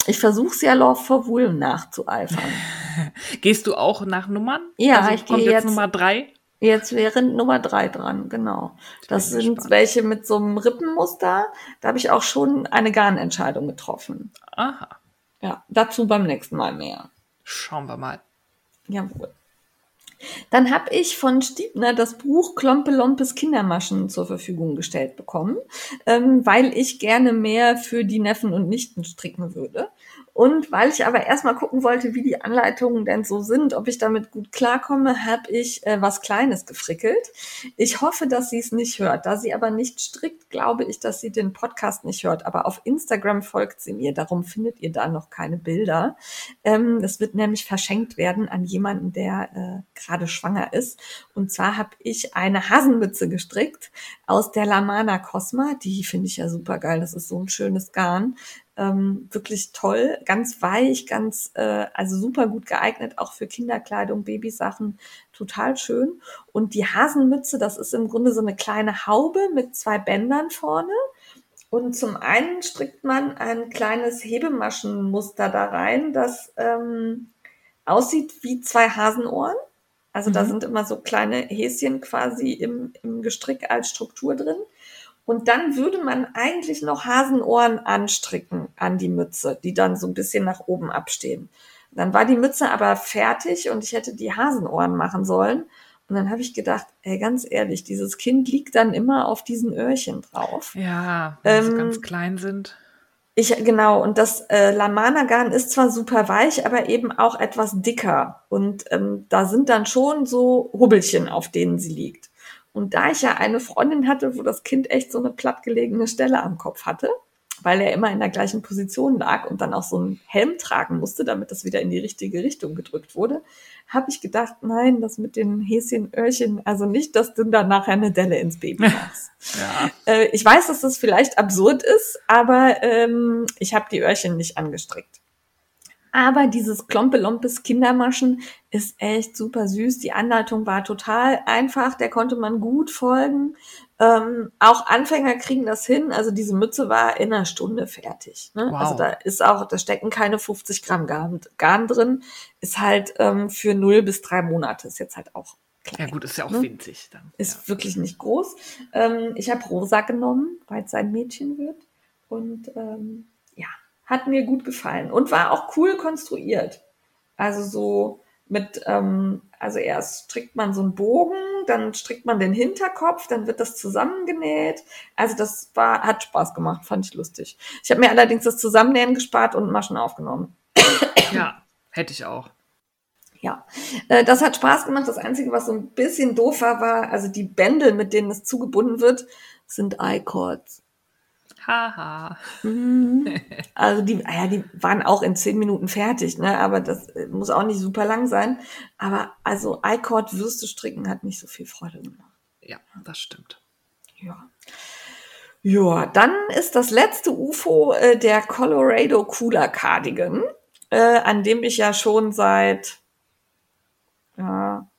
Speaker 1: Ich versuche es ja Love for Wool nachzueifern.
Speaker 2: Gehst du auch nach Nummern?
Speaker 1: Ja, also ich gehe jetzt, jetzt
Speaker 2: Nummer drei.
Speaker 1: Jetzt wäre Nummer drei dran, genau. Das sind gespannt. welche mit so einem Rippenmuster. Da habe ich auch schon eine Garnentscheidung getroffen.
Speaker 2: Aha.
Speaker 1: Ja, dazu beim nächsten Mal mehr.
Speaker 2: Schauen wir mal.
Speaker 1: Jawohl. Dann habe ich von Stiebner das Buch Klompelompes Kindermaschen zur Verfügung gestellt bekommen, ähm, weil ich gerne mehr für die Neffen und Nichten stricken würde. Und weil ich aber erstmal gucken wollte, wie die Anleitungen denn so sind, ob ich damit gut klarkomme, habe ich äh, was Kleines gefrickelt. Ich hoffe, dass sie es nicht hört. Da sie aber nicht strickt, glaube ich, dass sie den Podcast nicht hört. Aber auf Instagram folgt sie mir. Darum findet ihr da noch keine Bilder. Ähm, das wird nämlich verschenkt werden an jemanden, der äh, gerade schwanger ist. Und zwar habe ich eine Hasenmütze gestrickt aus der Lamana Cosma. Die finde ich ja super geil. Das ist so ein schönes Garn ähm, wirklich toll, ganz weich, ganz, äh, also super gut geeignet, auch für Kinderkleidung, Babysachen, total schön. Und die Hasenmütze, das ist im Grunde so eine kleine Haube mit zwei Bändern vorne. Und zum einen strickt man ein kleines Hebemaschenmuster da rein, das ähm, aussieht wie zwei Hasenohren. Also mhm. da sind immer so kleine Häschen quasi im, im Gestrick als Struktur drin. Und dann würde man eigentlich noch Hasenohren anstricken an die Mütze, die dann so ein bisschen nach oben abstehen. Dann war die Mütze aber fertig und ich hätte die Hasenohren machen sollen. Und dann habe ich gedacht, ey, ganz ehrlich, dieses Kind liegt dann immer auf diesen Öhrchen drauf.
Speaker 2: Ja, wenn ähm, sie ganz klein sind.
Speaker 1: Ich, genau, und das äh, Lamana-Garn ist zwar super weich, aber eben auch etwas dicker. Und ähm, da sind dann schon so Hubbelchen, auf denen sie liegt. Und da ich ja eine Freundin hatte, wo das Kind echt so eine plattgelegene Stelle am Kopf hatte, weil er immer in der gleichen Position lag und dann auch so einen Helm tragen musste, damit das wieder in die richtige Richtung gedrückt wurde, habe ich gedacht, nein, das mit den Häschen, Öhrchen, also nicht, dass du dann nachher eine Delle ins Baby machst. ja. äh, ich weiß, dass das vielleicht absurd ist, aber ähm, ich habe die Öhrchen nicht angestrickt. Aber dieses Klompelompes Kindermaschen ist echt super süß. Die Anleitung war total einfach, der konnte man gut folgen. Ähm, auch Anfänger kriegen das hin. Also diese Mütze war in einer Stunde fertig. Ne? Wow. Also da ist auch, da stecken keine 50 Gramm Garn, Garn drin. Ist halt ähm, für null bis drei Monate. Ist jetzt halt auch
Speaker 2: Klein, ja gut, ist ja auch ne? winzig dann.
Speaker 1: Ist
Speaker 2: ja.
Speaker 1: wirklich nicht groß. Ähm, ich habe Rosa genommen, weil es ein Mädchen wird. Und ähm, hat mir gut gefallen und war auch cool konstruiert. Also so mit, ähm, also erst strickt man so einen Bogen, dann strickt man den Hinterkopf, dann wird das zusammengenäht. Also das war, hat Spaß gemacht, fand ich lustig. Ich habe mir allerdings das Zusammennähen gespart und Maschen aufgenommen.
Speaker 2: Ja, hätte ich auch.
Speaker 1: Ja, äh, das hat Spaß gemacht. Das Einzige, was so ein bisschen doof war, war, also die Bändel, mit denen es zugebunden wird, sind I-Cords.
Speaker 2: Haha.
Speaker 1: Mhm. Also die, ah ja, die waren auch in zehn Minuten fertig, ne? Aber das äh, muss auch nicht super lang sein. Aber also iCord Würste stricken hat nicht so viel Freude gemacht.
Speaker 2: Ja, das stimmt.
Speaker 1: Ja. Ja, dann ist das letzte UFO äh, der Colorado Cooler Cardigan, äh, an dem ich ja schon seit ja,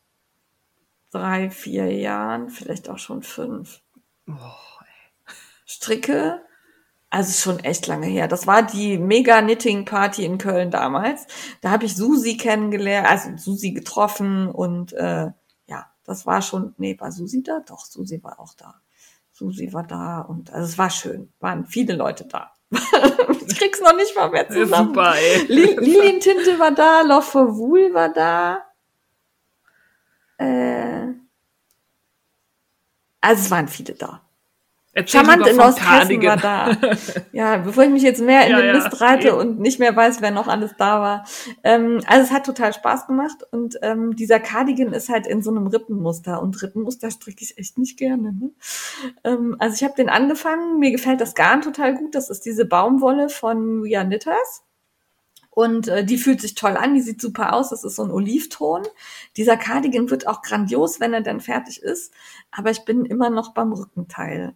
Speaker 1: drei, vier Jahren, vielleicht auch schon fünf, oh, stricke also schon echt lange her. Das war die Mega Knitting Party in Köln damals. Da habe ich Susi kennengelernt, also Susi getroffen und äh, ja, das war schon, nee, war Susi da? Doch, Susi war auch da. Susi war da und also es war schön, waren viele Leute da. ich krieg's noch nicht mal mehr zusammen. Super, ey. Lilien Tinte war da, for Wool war da. Äh, also es waren viele da. Erzähl Charmant in Osthessen war da. Ja, bevor ich mich jetzt mehr in ja, den Mist reite und nicht mehr weiß, wer noch alles da war. Ähm, also es hat total Spaß gemacht und ähm, dieser Cardigan ist halt in so einem Rippenmuster und Rippenmuster stricke ich echt nicht gerne. Ne? Ähm, also ich habe den angefangen, mir gefällt das Garn total gut. Das ist diese Baumwolle von Are Knitters. Und äh, die fühlt sich toll an, die sieht super aus. Das ist so ein Olivton. Dieser Cardigan wird auch grandios, wenn er dann fertig ist. Aber ich bin immer noch beim Rückenteil.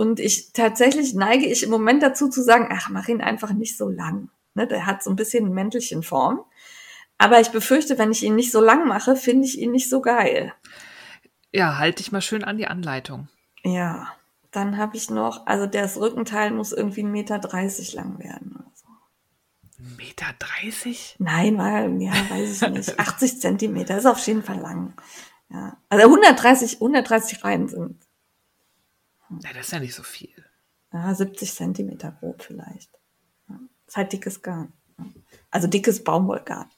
Speaker 1: Und ich tatsächlich neige ich im Moment dazu zu sagen, ach, mach ihn einfach nicht so lang. Ne, der hat so ein bisschen Mäntelchenform. Aber ich befürchte, wenn ich ihn nicht so lang mache, finde ich ihn nicht so geil.
Speaker 2: Ja, halte dich mal schön an die Anleitung.
Speaker 1: Ja, dann habe ich noch, also das Rückenteil muss irgendwie 1,30 Meter lang werden. Oder so.
Speaker 2: Meter 30?
Speaker 1: Nein, weil, ja, weiß ich nicht. 80 Zentimeter ist auf jeden Fall lang. Ja. Also 130, 130 Reihen sind
Speaker 2: ja, das ist ja nicht so viel.
Speaker 1: Ja, 70 Zentimeter grob vielleicht. Ja, ist halt dickes Garn. Also dickes Baumwollgarn.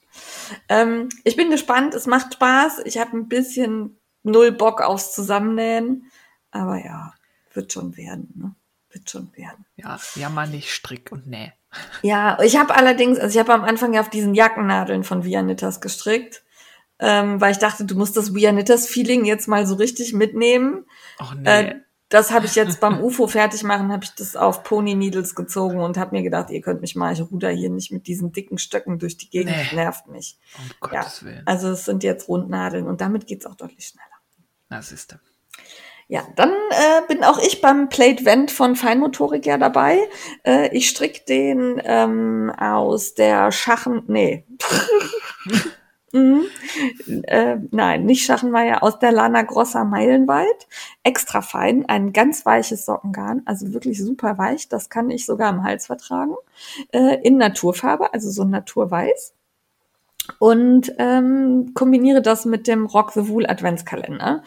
Speaker 1: Ähm, ich bin gespannt, es macht Spaß. Ich habe ein bisschen null Bock aufs Zusammennähen. Aber ja, wird schon werden. Ne? Wird schon werden.
Speaker 2: Ja, jammer nicht, strick und näh.
Speaker 1: Ja, ich habe allerdings, also ich habe am Anfang ja auf diesen Jackennadeln von Vianitas gestrickt, ähm, weil ich dachte, du musst das Vianitas Feeling jetzt mal so richtig mitnehmen.
Speaker 2: Ach nee. Äh,
Speaker 1: das habe ich jetzt beim UFO fertig machen, habe ich das auf Pony Needles gezogen und habe mir gedacht, ihr könnt mich mal, ich ruder hier nicht mit diesen dicken Stöcken durch die Gegend, nee. nervt mich. Um ja, Gottes Willen. Also es sind jetzt Rundnadeln und damit geht's auch deutlich schneller.
Speaker 2: Na, siehste.
Speaker 1: Ja, dann äh, bin auch ich beim Plate Vent von Feinmotorik ja dabei. Äh, ich strick den ähm, aus der Schachen, nee. Mhm. Äh, nein, nicht Schachenmeier, aus der Lana Grossa Meilenwald. Extra fein, ein ganz weiches Sockengarn, also wirklich super weich. Das kann ich sogar am Hals vertragen. Äh, in Naturfarbe, also so naturweiß. Und ähm, kombiniere das mit dem Rock the Wool Adventskalender,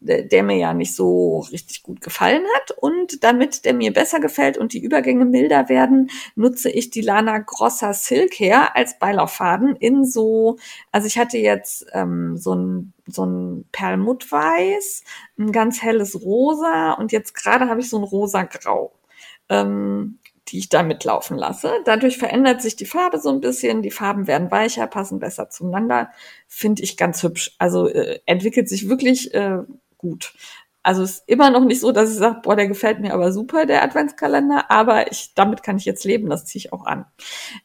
Speaker 1: der mir ja nicht so richtig gut gefallen hat. Und damit der mir besser gefällt und die Übergänge milder werden, nutze ich die Lana Grossa Silk her als Beilauffaden in so, also ich hatte jetzt ähm, so ein so ein Perlmuttweiß, ein ganz helles Rosa und jetzt gerade habe ich so ein rosa Grau. Ähm, die ich da mitlaufen lasse. Dadurch verändert sich die Farbe so ein bisschen, die Farben werden weicher, passen besser zueinander. Finde ich ganz hübsch. Also äh, entwickelt sich wirklich äh, gut. Also ist immer noch nicht so, dass ich sage, boah, der gefällt mir aber super, der Adventskalender, aber ich, damit kann ich jetzt leben, das ziehe ich auch an.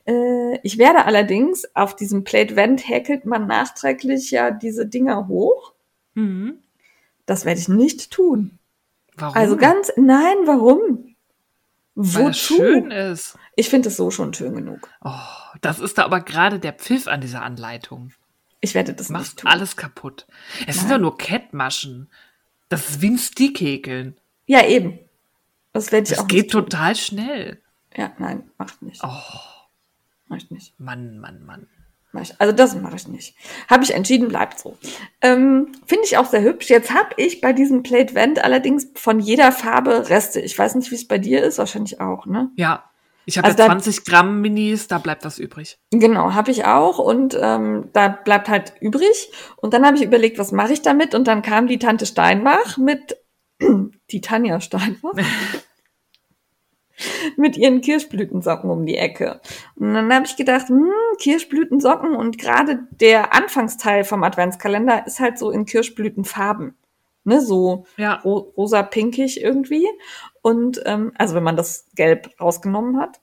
Speaker 1: Äh, ich werde allerdings, auf diesem Plate Vent häkelt man nachträglich ja diese Dinger hoch. Mhm. Das werde ich nicht tun. Warum? Also ganz, nein, warum?
Speaker 2: Wozu? Es schön ist.
Speaker 1: Ich finde es so schon schön genug.
Speaker 2: Oh, das ist da aber gerade der Pfiff an dieser Anleitung.
Speaker 1: Ich werde das
Speaker 2: Macht nicht tun. alles kaputt. Es Nein. sind doch nur Kettmaschen. Das ist wie ein Stickhäkeln.
Speaker 1: Ja, eben. Das werde ich
Speaker 2: das auch geht total schnell.
Speaker 1: Ja, nein, macht nicht.
Speaker 2: Oh.
Speaker 1: Macht nicht.
Speaker 2: Mann, Mann, Mann.
Speaker 1: Also das mache ich nicht. Habe ich entschieden, bleibt so. Ähm, Finde ich auch sehr hübsch. Jetzt habe ich bei diesem Plate Vent allerdings von jeder Farbe Reste. Ich weiß nicht, wie es bei dir ist, wahrscheinlich auch, ne?
Speaker 2: Ja. Ich habe also ja 20 Gramm Minis, da bleibt was übrig.
Speaker 1: Genau, habe ich auch und ähm, da bleibt halt übrig. Und dann habe ich überlegt, was mache ich damit? Und dann kam die Tante Steinbach mit die Tanja Steinbach mit ihren Kirschblütensocken um die Ecke. Und dann habe ich gedacht, hm, Kirschblütensocken und gerade der Anfangsteil vom Adventskalender ist halt so in Kirschblütenfarben. Ne, so
Speaker 2: ja.
Speaker 1: ro rosa-pinkig irgendwie. Und ähm, also wenn man das Gelb rausgenommen hat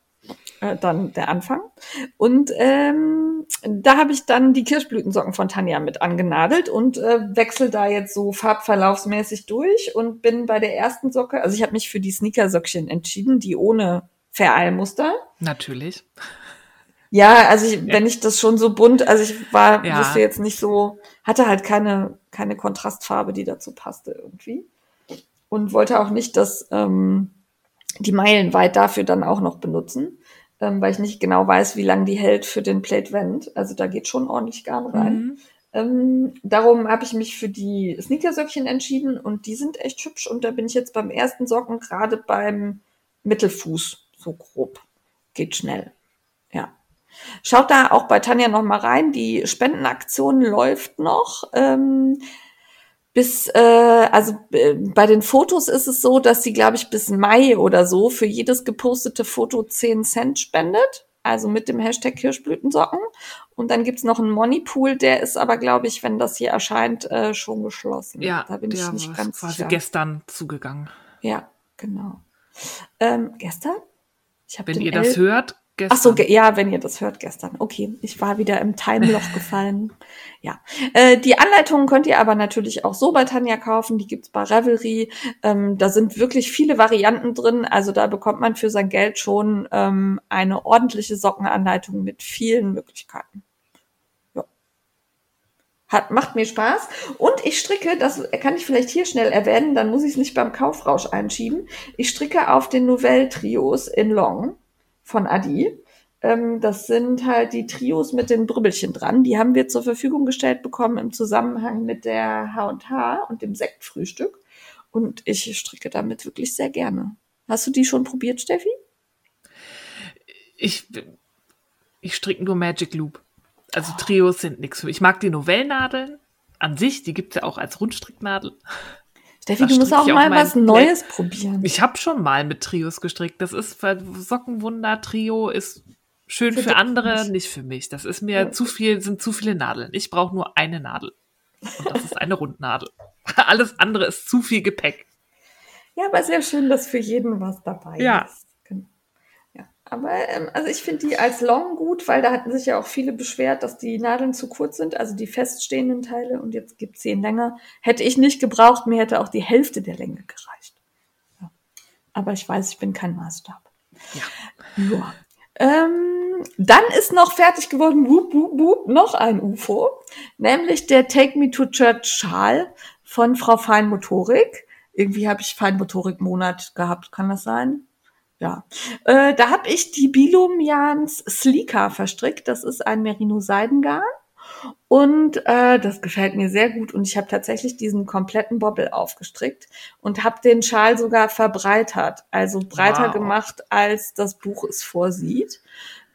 Speaker 1: äh, dann der Anfang. Und ähm, da habe ich dann die Kirschblütensocken von Tanja mit angenadelt und äh, wechsel da jetzt so farbverlaufsmäßig durch und bin bei der ersten Socke, also ich habe mich für die Sneakersöckchen entschieden, die ohne Vereilmuster.
Speaker 2: Natürlich.
Speaker 1: Ja, also ich, ja. wenn ich das schon so bunt, also ich war, ja. wusste jetzt nicht so, hatte halt keine, keine Kontrastfarbe, die dazu passte irgendwie. Und wollte auch nicht, dass ähm, die meilenweit dafür dann auch noch benutzen ähm, weil ich nicht genau weiß, wie lange die hält für den Plate Vent. Also da geht schon ordentlich Garn rein. Mhm. Ähm, darum habe ich mich für die Sneakersöckchen entschieden und die sind echt hübsch und da bin ich jetzt beim ersten Socken gerade beim Mittelfuß so grob. Geht schnell. Ja. Schaut da auch bei Tanja noch mal rein. Die Spendenaktion läuft noch. Ähm, bis, äh, also äh, bei den Fotos ist es so, dass sie, glaube ich, bis Mai oder so für jedes gepostete Foto 10 Cent spendet. Also mit dem Hashtag Kirschblütensocken. Und dann gibt's noch einen Moneypool, der ist aber, glaube ich, wenn das hier erscheint, äh, schon geschlossen.
Speaker 2: Ja, da bin ich nicht ganz quasi sicher. gestern zugegangen.
Speaker 1: Ja, genau. Ähm, gestern?
Speaker 2: Ich wenn ihr das hört,
Speaker 1: Gestern. Ach so, ja, wenn ihr das hört, gestern. Okay, ich war wieder im Timeloch gefallen. Ja, äh, die Anleitungen könnt ihr aber natürlich auch so bei Tanja kaufen. Die gibt's bei Revelry. Ähm, da sind wirklich viele Varianten drin. Also da bekommt man für sein Geld schon ähm, eine ordentliche Sockenanleitung mit vielen Möglichkeiten. Ja. Hat, macht mir Spaß. Und ich stricke, das kann ich vielleicht hier schnell erwähnen, dann muss ich es nicht beim Kaufrausch einschieben. Ich stricke auf den Novell Trios in Long von Adi. Ähm, das sind halt die Trios mit den Brübbelchen dran. Die haben wir zur Verfügung gestellt bekommen im Zusammenhang mit der H&H und dem Sektfrühstück. Und ich stricke damit wirklich sehr gerne. Hast du die schon probiert, Steffi?
Speaker 2: Ich, ich stricke nur Magic Loop. Also Trios sind nichts für mich. Ich mag die Novellnadeln an sich, die gibt es ja auch als Rundstricknadel.
Speaker 1: Steffi, du musst auch mal was Neues Play probieren.
Speaker 2: Ich habe schon mal mit Trios gestrickt. Das ist Sockenwunder Trio ist schön für, für andere, nicht. nicht für mich. Das ist mir ja. zu viel, sind zu viele Nadeln. Ich brauche nur eine Nadel. Und das ist eine Rundnadel. Alles andere ist zu viel Gepäck.
Speaker 1: Ja, aber sehr schön, dass für jeden was dabei
Speaker 2: ja.
Speaker 1: ist. Aber ähm, also ich finde die als Long gut, weil da hatten sich ja auch viele beschwert, dass die Nadeln zu kurz sind, also die feststehenden Teile. Und jetzt gibt zehn länger. Hätte ich nicht gebraucht, mir hätte auch die Hälfte der Länge gereicht. Ja. Aber ich weiß, ich bin kein Maßstab.
Speaker 2: Ja.
Speaker 1: ja. Ähm, dann ist noch fertig geworden, wup, wup, wup, noch ein UFO, nämlich der Take Me to Church Schal von Frau Feinmotorik. Irgendwie habe ich Feinmotorik-Monat gehabt, kann das sein? Ja, äh, da habe ich die Bilumians Sleeka verstrickt. Das ist ein Merino-Seidengarn. Und äh, das gefällt mir sehr gut. Und ich habe tatsächlich diesen kompletten Bobbel aufgestrickt und habe den Schal sogar verbreitert, also breiter wow. gemacht, als das Buch es vorsieht.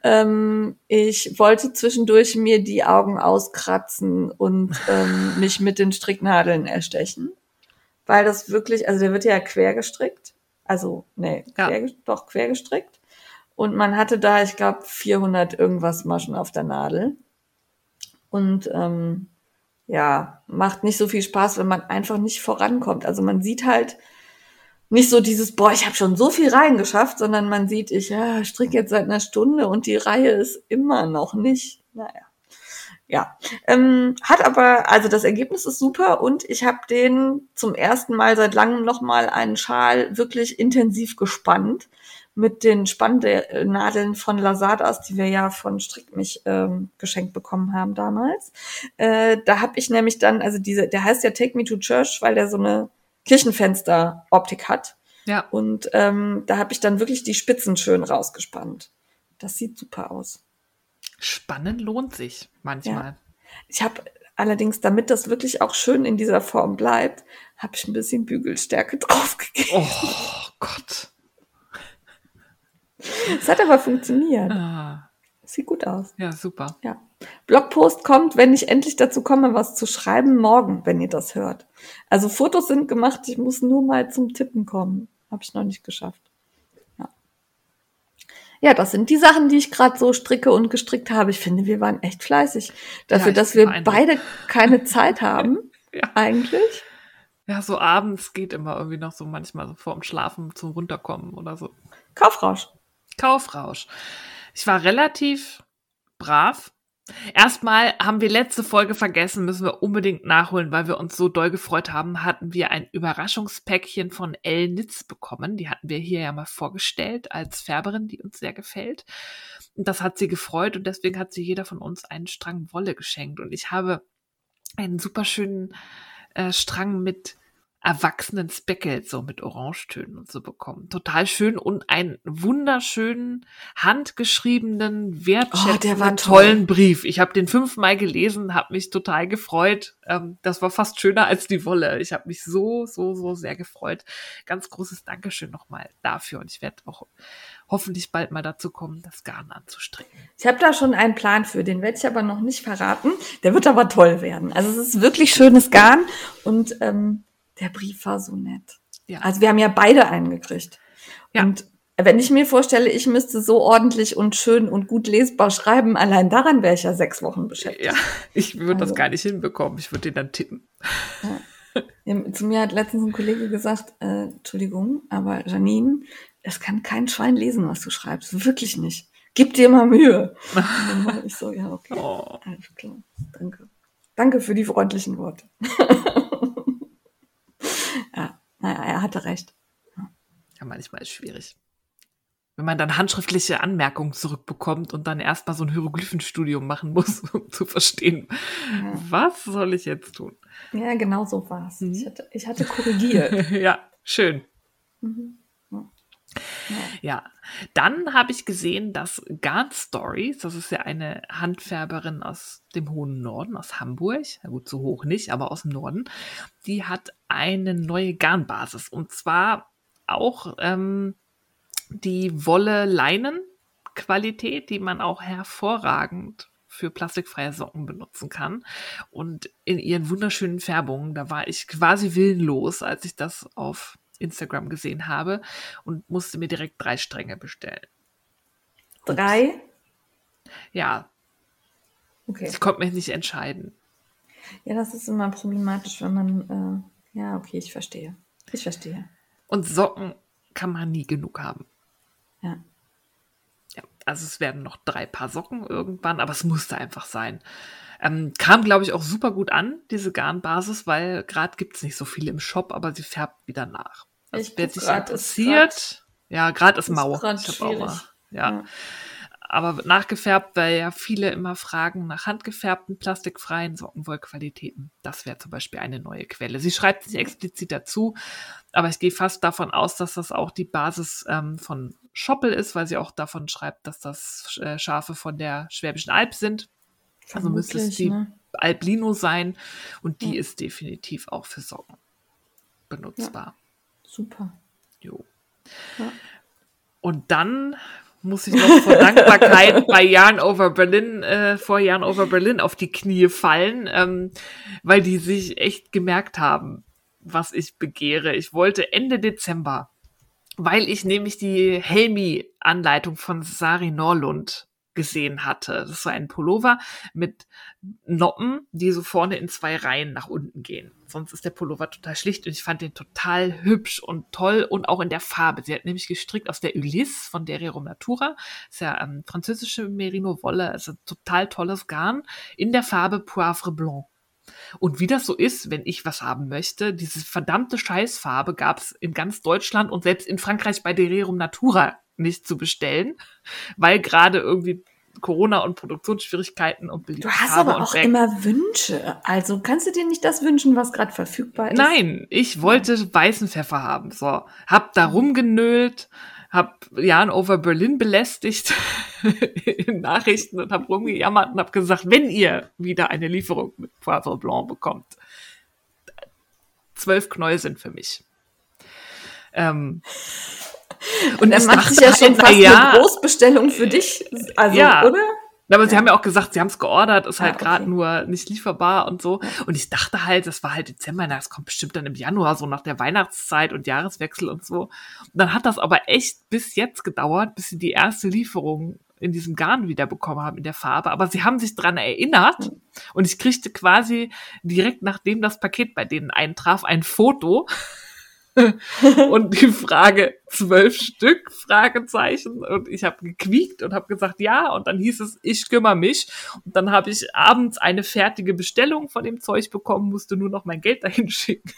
Speaker 1: Ähm, ich wollte zwischendurch mir die Augen auskratzen und ähm, mich mit den Stricknadeln erstechen, weil das wirklich, also der wird ja quer gestrickt, also nee, quer, ja. doch quer gestrickt. Und man hatte da, ich glaube, 400 irgendwas Maschen auf der Nadel. Und ähm, ja, macht nicht so viel Spaß, wenn man einfach nicht vorankommt. Also man sieht halt nicht so dieses, boah, ich habe schon so viel Reihen geschafft, sondern man sieht, ich ja, stricke jetzt seit einer Stunde und die Reihe ist immer noch nicht. Naja. Ja, ähm, hat aber, also das Ergebnis ist super und ich habe den zum ersten Mal seit langem nochmal einen Schal wirklich intensiv gespannt mit den Spannnadeln von Lasadas, die wir ja von Strickmich ähm, geschenkt bekommen haben damals. Äh, da habe ich nämlich dann, also diese, der heißt ja Take Me to Church, weil der so eine Kirchenfenster-Optik hat.
Speaker 2: Ja.
Speaker 1: Und ähm, da habe ich dann wirklich die Spitzen schön rausgespannt. Das sieht super aus.
Speaker 2: Spannen lohnt sich manchmal. Ja.
Speaker 1: Ich habe allerdings, damit das wirklich auch schön in dieser Form bleibt, habe ich ein bisschen Bügelstärke draufgegeben.
Speaker 2: Oh Gott.
Speaker 1: Es hat aber funktioniert. Ah. Sieht gut aus.
Speaker 2: Ja, super.
Speaker 1: Ja. Blogpost kommt, wenn ich endlich dazu komme, was zu schreiben, morgen, wenn ihr das hört. Also Fotos sind gemacht, ich muss nur mal zum Tippen kommen. Habe ich noch nicht geschafft. Ja. das sind die Sachen, die ich gerade so stricke und gestrickt habe. Ich finde, wir waren echt fleißig. Dafür, ja, dass wir beide keine Zeit haben, ja. eigentlich.
Speaker 2: Ja, so abends geht immer irgendwie noch so manchmal so vorm Schlafen zum Runterkommen oder so.
Speaker 1: Kaufrausch.
Speaker 2: Kaufrausch. Ich war relativ brav. Erstmal haben wir letzte Folge vergessen, müssen wir unbedingt nachholen, weil wir uns so doll gefreut haben, hatten wir ein Überraschungspäckchen von El Nitz bekommen. Die hatten wir hier ja mal vorgestellt als Färberin, die uns sehr gefällt. Und das hat sie gefreut und deswegen hat sie jeder von uns einen Strang Wolle geschenkt. Und ich habe einen super schönen äh, Strang mit erwachsenen Speckles so mit Orangetönen und so bekommen. Total schön und einen wunderschönen, handgeschriebenen, wertschätzenden, oh, tollen Brief. Ich habe den fünfmal gelesen, habe mich total gefreut. Ähm, das war fast schöner als die Wolle. Ich habe mich so, so, so sehr gefreut. Ganz großes Dankeschön nochmal dafür und ich werde auch hoffentlich bald mal dazu kommen, das Garn anzustricken.
Speaker 1: Ich habe da schon einen Plan für, den werde ich aber noch nicht verraten. Der wird aber toll werden. Also es ist wirklich schönes Garn und ähm, der Brief war so nett. Ja. Also wir haben ja beide einen gekriegt. Ja. Und wenn ich mir vorstelle, ich müsste so ordentlich und schön und gut lesbar schreiben, allein daran wäre ich ja sechs Wochen beschäftigt.
Speaker 2: Ja, ich würde also. das gar nicht hinbekommen. Ich würde den dann tippen.
Speaker 1: Ja. Zu mir hat letztens ein Kollege gesagt, äh, Entschuldigung, aber Janine, es kann kein Schwein lesen, was du schreibst. Wirklich nicht. Gib dir mal Mühe. Und dann war ich so, ja, okay. Oh. Alles klar. Danke. Danke für die freundlichen Worte. ja, naja, er hatte recht.
Speaker 2: Ja, manchmal ist schwierig. Wenn man dann handschriftliche Anmerkungen zurückbekommt und dann erstmal so ein Hieroglyphenstudium machen muss, um zu verstehen, ja. was soll ich jetzt tun?
Speaker 1: Ja, genau so war es. Mhm. Ich, hatte, ich hatte korrigiert.
Speaker 2: ja, schön. Mhm. Ja, dann habe ich gesehen, dass Garn Stories, das ist ja eine Handfärberin aus dem hohen Norden, aus Hamburg, na gut, so hoch nicht, aber aus dem Norden, die hat eine neue Garnbasis. Und zwar auch ähm, die Wolle-Leinen-Qualität, die man auch hervorragend für plastikfreie Socken benutzen kann. Und in ihren wunderschönen Färbungen, da war ich quasi willenlos, als ich das auf Instagram gesehen habe und musste mir direkt drei Stränge bestellen.
Speaker 1: Ups. Drei?
Speaker 2: Ja. Okay. Ich konnte mich nicht entscheiden.
Speaker 1: Ja, das ist immer problematisch, wenn man. Äh, ja, okay, ich verstehe. Ich verstehe.
Speaker 2: Und Socken kann man nie genug haben.
Speaker 1: Ja.
Speaker 2: Ja, also es werden noch drei Paar Socken irgendwann, aber es musste einfach sein. Ähm, kam, glaube ich, auch super gut an, diese Garnbasis, weil gerade gibt es nicht so viele im Shop, aber sie färbt wieder nach. Also wer sich interessiert, ja, gerade ist mau. Ich auch mal, ja. ja. Aber nachgefärbt, weil ja viele immer fragen nach handgefärbten, plastikfreien Sockenwollqualitäten. Das wäre zum Beispiel eine neue Quelle. Sie schreibt nicht explizit dazu, aber ich gehe fast davon aus, dass das auch die Basis ähm, von Schoppel ist, weil sie auch davon schreibt, dass das äh, Schafe von der Schwäbischen Alb sind. Also müsste es die ne? Alblino sein und die ja. ist definitiv auch für Socken benutzbar.
Speaker 1: Ja. Super.
Speaker 2: Jo. Ja. Und dann muss ich noch vor Dankbarkeit bei Jan Over Berlin, äh, vor Jan Over Berlin auf die Knie fallen, ähm, weil die sich echt gemerkt haben, was ich begehre. Ich wollte Ende Dezember, weil ich nämlich die Helmi-Anleitung von Sari Norlund gesehen hatte. Das ist so ein Pullover mit Noppen, die so vorne in zwei Reihen nach unten gehen. Sonst ist der Pullover total schlicht und ich fand den total hübsch und toll und auch in der Farbe. Sie hat nämlich gestrickt aus der Ulysse von Dererum Natura. Das ist ja ähm, französische Merino-Wolle, also total tolles Garn in der Farbe Poivre Blanc. Und wie das so ist, wenn ich was haben möchte, diese verdammte Scheißfarbe gab es in ganz Deutschland und selbst in Frankreich bei Dererum Natura nicht zu bestellen, weil gerade irgendwie Corona und Produktionsschwierigkeiten und
Speaker 1: Du hast aber auch immer Wünsche. Also kannst du dir nicht das wünschen, was gerade verfügbar ist?
Speaker 2: Nein, ich wollte weißen Pfeffer haben. So, hab da rumgenölt, hab Jan over Berlin belästigt in Nachrichten und hab rumgejammert und hab gesagt, wenn ihr wieder eine Lieferung mit Poivre Blanc bekommt, zwölf Knäuel sind für mich. Ähm,
Speaker 1: und das macht sich ja schon fast ja, eine Großbestellung für dich, also, ja. oder?
Speaker 2: Aber sie haben ja auch gesagt, sie haben es geordert, ist halt ah, gerade nur nicht lieferbar und so. Und ich dachte halt, das war halt Dezember, na, das kommt bestimmt dann im Januar, so nach der Weihnachtszeit und Jahreswechsel und so. Und dann hat das aber echt bis jetzt gedauert, bis sie die erste Lieferung in diesem Garn wieder bekommen haben in der Farbe. Aber sie haben sich dran erinnert und ich kriegte quasi direkt nachdem das Paket bei denen eintraf ein Foto und die Frage zwölf Stück? Fragezeichen. Und ich habe gequiekt und habe gesagt ja. Und dann hieß es ich kümmere mich. Und dann habe ich abends eine fertige Bestellung von dem Zeug bekommen musste nur noch mein Geld dahin schicken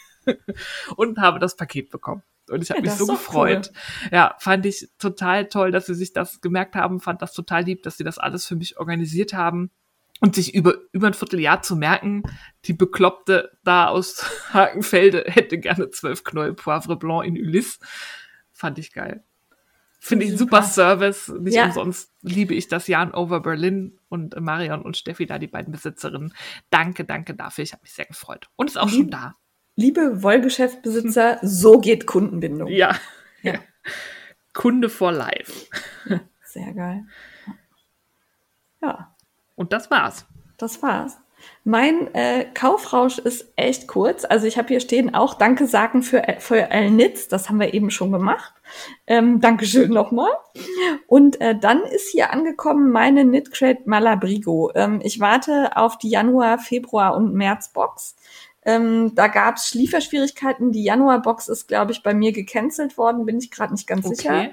Speaker 2: und habe das Paket bekommen. Und ich habe ja, mich so gefreut. Cool. Ja, fand ich total toll, dass sie sich das gemerkt haben, fand das total lieb, dass sie das alles für mich organisiert haben und sich über, über ein Vierteljahr zu merken, die Bekloppte da aus Hakenfelde hätte gerne zwölf Knäuel Poivre Blanc in Ulysse. Fand ich geil. Finde ich super Service. Nicht ja. umsonst liebe ich das Jan Over Berlin und Marion und Steffi da, die beiden Besitzerinnen. Danke, danke dafür. Ich habe mich sehr gefreut. Und ist auch Lieb, schon da.
Speaker 1: Liebe Wollgeschäftbesitzer, so geht Kundenbindung.
Speaker 2: Ja. ja. Kunde for life.
Speaker 1: Sehr geil. Ja.
Speaker 2: Und das war's.
Speaker 1: Das war's. Mein äh, Kaufrausch ist echt kurz. Also ich habe hier stehen auch Danke sagen für, für El Nitz. Das haben wir eben schon gemacht. Ähm, Dankeschön nochmal. Und äh, dann ist hier angekommen meine Knitcrate Malabrigo. Ähm, ich warte auf die Januar, Februar und März Box. Ähm, da gab es Lieferschwierigkeiten. Die Januar-Box ist, glaube ich, bei mir gecancelt worden. Bin ich gerade nicht ganz okay. sicher.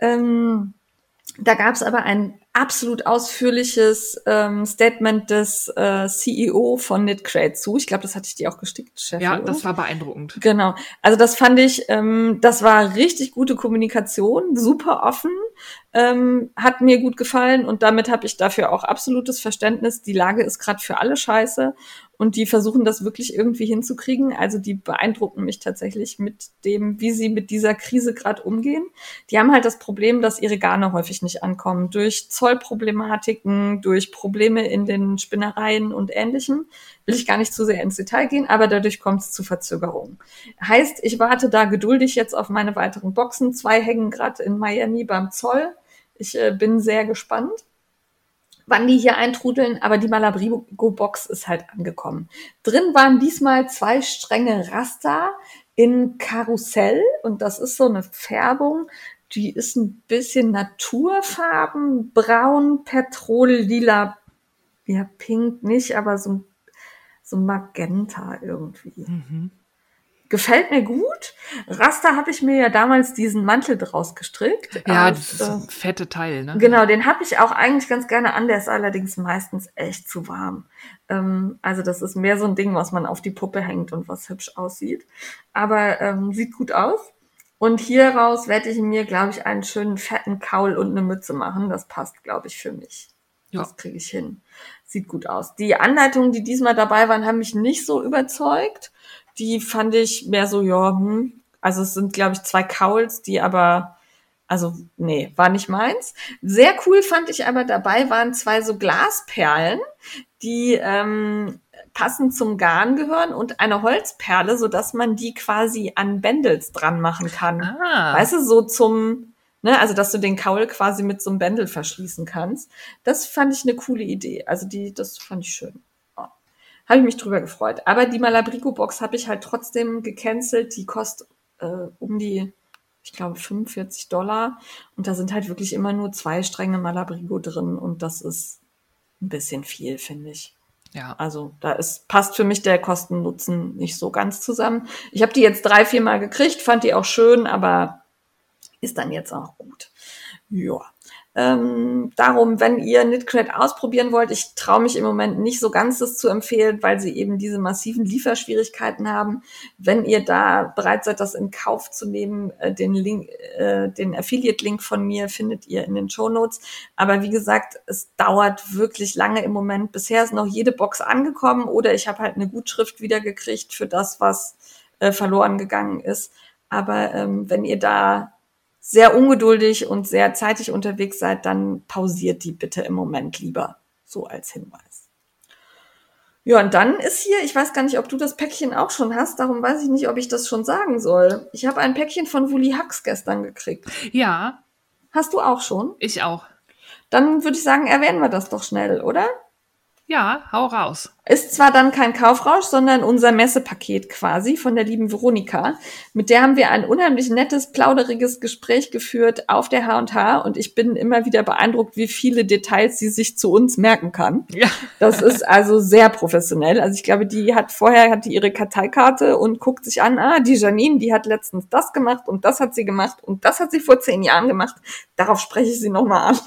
Speaker 1: Ähm, da gab es aber ein absolut ausführliches ähm, Statement des äh, CEO von Knitcrate zu. Ich glaube, das hatte ich dir auch gestickt,
Speaker 2: Chef. Ja, das war beeindruckend.
Speaker 1: Genau. Also das fand ich, ähm, das war richtig gute Kommunikation, super offen, ähm, hat mir gut gefallen und damit habe ich dafür auch absolutes Verständnis. Die Lage ist gerade für alle scheiße und die versuchen das wirklich irgendwie hinzukriegen. Also die beeindrucken mich tatsächlich mit dem, wie sie mit dieser Krise gerade umgehen. Die haben halt das Problem, dass ihre Garne häufig nicht ankommen. Durch Zollproblematiken, durch Probleme in den Spinnereien und ähnlichem. Will ich gar nicht zu sehr ins Detail gehen, aber dadurch kommt es zu Verzögerungen. Heißt, ich warte da geduldig jetzt auf meine weiteren Boxen. Zwei hängen gerade in Miami beim Zoll. Ich äh, bin sehr gespannt wann die hier eintrudeln, aber die Malabrigo-Box ist halt angekommen. Drin waren diesmal zwei Stränge Raster in Karussell und das ist so eine Färbung, die ist ein bisschen Naturfarben, braun, Petrol, lila, ja, pink nicht, aber so, so Magenta irgendwie. Mhm. Gefällt mir gut. Raster habe ich mir ja damals diesen Mantel draus gestrickt.
Speaker 2: Ja, aus, das ist ein äh, fette Teil, ne?
Speaker 1: Genau, den habe ich auch eigentlich ganz gerne an. Der ist allerdings meistens echt zu warm. Ähm, also das ist mehr so ein Ding, was man auf die Puppe hängt und was hübsch aussieht. Aber ähm, sieht gut aus. Und hieraus werde ich mir, glaube ich, einen schönen fetten Kaul und eine Mütze machen. Das passt, glaube ich, für mich. Ja. Das kriege ich hin. Sieht gut aus. Die Anleitungen, die diesmal dabei waren, haben mich nicht so überzeugt die fand ich mehr so, ja, hm. Also es sind, glaube ich, zwei Cowls, die aber Also, nee, war nicht meins. Sehr cool fand ich aber dabei waren zwei so Glasperlen, die ähm, passend zum Garn gehören und eine Holzperle, so dass man die quasi an Bändels dran machen kann. Ah. Weißt du, so zum, ne, also dass du den Kaul quasi mit so einem Bändel verschließen kannst. Das fand ich eine coole Idee. Also die, das fand ich schön. Habe ich mich drüber gefreut. Aber die Malabrigo-Box habe ich halt trotzdem gecancelt. Die kostet äh, um die ich glaube, 45 Dollar. Und da sind halt wirklich immer nur zwei Stränge Malabrigo drin und das ist ein bisschen viel, finde ich. Ja. Also da ist, passt für mich der Kosten-Nutzen nicht so ganz zusammen. Ich habe die jetzt drei, vier Mal gekriegt, fand die auch schön, aber ist dann jetzt auch gut. Ja. Ähm, darum, wenn ihr Knitcred ausprobieren wollt, ich traue mich im Moment nicht so ganz, das zu empfehlen, weil sie eben diese massiven Lieferschwierigkeiten haben. Wenn ihr da bereit seid, das in Kauf zu nehmen, äh, den Link, äh, den Affiliate-Link von mir findet ihr in den Show Notes. Aber wie gesagt, es dauert wirklich lange im Moment. Bisher ist noch jede Box angekommen oder ich habe halt eine Gutschrift wiedergekriegt für das, was äh, verloren gegangen ist. Aber ähm, wenn ihr da sehr ungeduldig und sehr zeitig unterwegs seid, dann pausiert die bitte im Moment lieber. So als Hinweis. Ja, und dann ist hier, ich weiß gar nicht, ob du das Päckchen auch schon hast, darum weiß ich nicht, ob ich das schon sagen soll. Ich habe ein Päckchen von Wuli Hux gestern gekriegt.
Speaker 2: Ja.
Speaker 1: Hast du auch schon?
Speaker 2: Ich auch.
Speaker 1: Dann würde ich sagen, erwähnen wir das doch schnell, oder?
Speaker 2: Ja, hau raus.
Speaker 1: Ist zwar dann kein Kaufrausch, sondern unser Messepaket quasi von der lieben Veronika. Mit der haben wir ein unheimlich nettes, plauderiges Gespräch geführt auf der H&H und ich bin immer wieder beeindruckt, wie viele Details sie sich zu uns merken kann. Ja. Das ist also sehr professionell. Also ich glaube, die hat vorher hat die ihre Karteikarte und guckt sich an, ah, die Janine, die hat letztens das gemacht und das hat sie gemacht und das hat sie vor zehn Jahren gemacht. Darauf spreche ich sie nochmal an.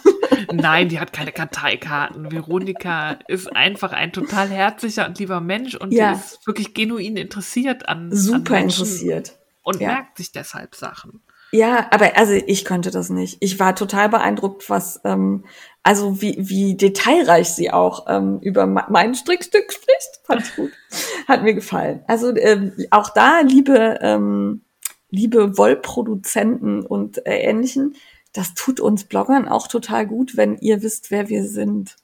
Speaker 2: Nein, die hat keine Karteikarten. Veronika ist einfach ein total herzlicher herzlicher und lieber Mensch und ja. ist wirklich genuin interessiert an
Speaker 1: super
Speaker 2: an
Speaker 1: interessiert
Speaker 2: und ja. merkt sich deshalb Sachen.
Speaker 1: Ja, aber also ich konnte das nicht. Ich war total beeindruckt, was ähm, also wie wie detailreich sie auch ähm, über mein Strickstück spricht. Fand ich gut, hat mir gefallen. Also ähm, auch da liebe ähm, liebe Wollproduzenten und äh, Ähnlichen, das tut uns Bloggern auch total gut, wenn ihr wisst, wer wir sind.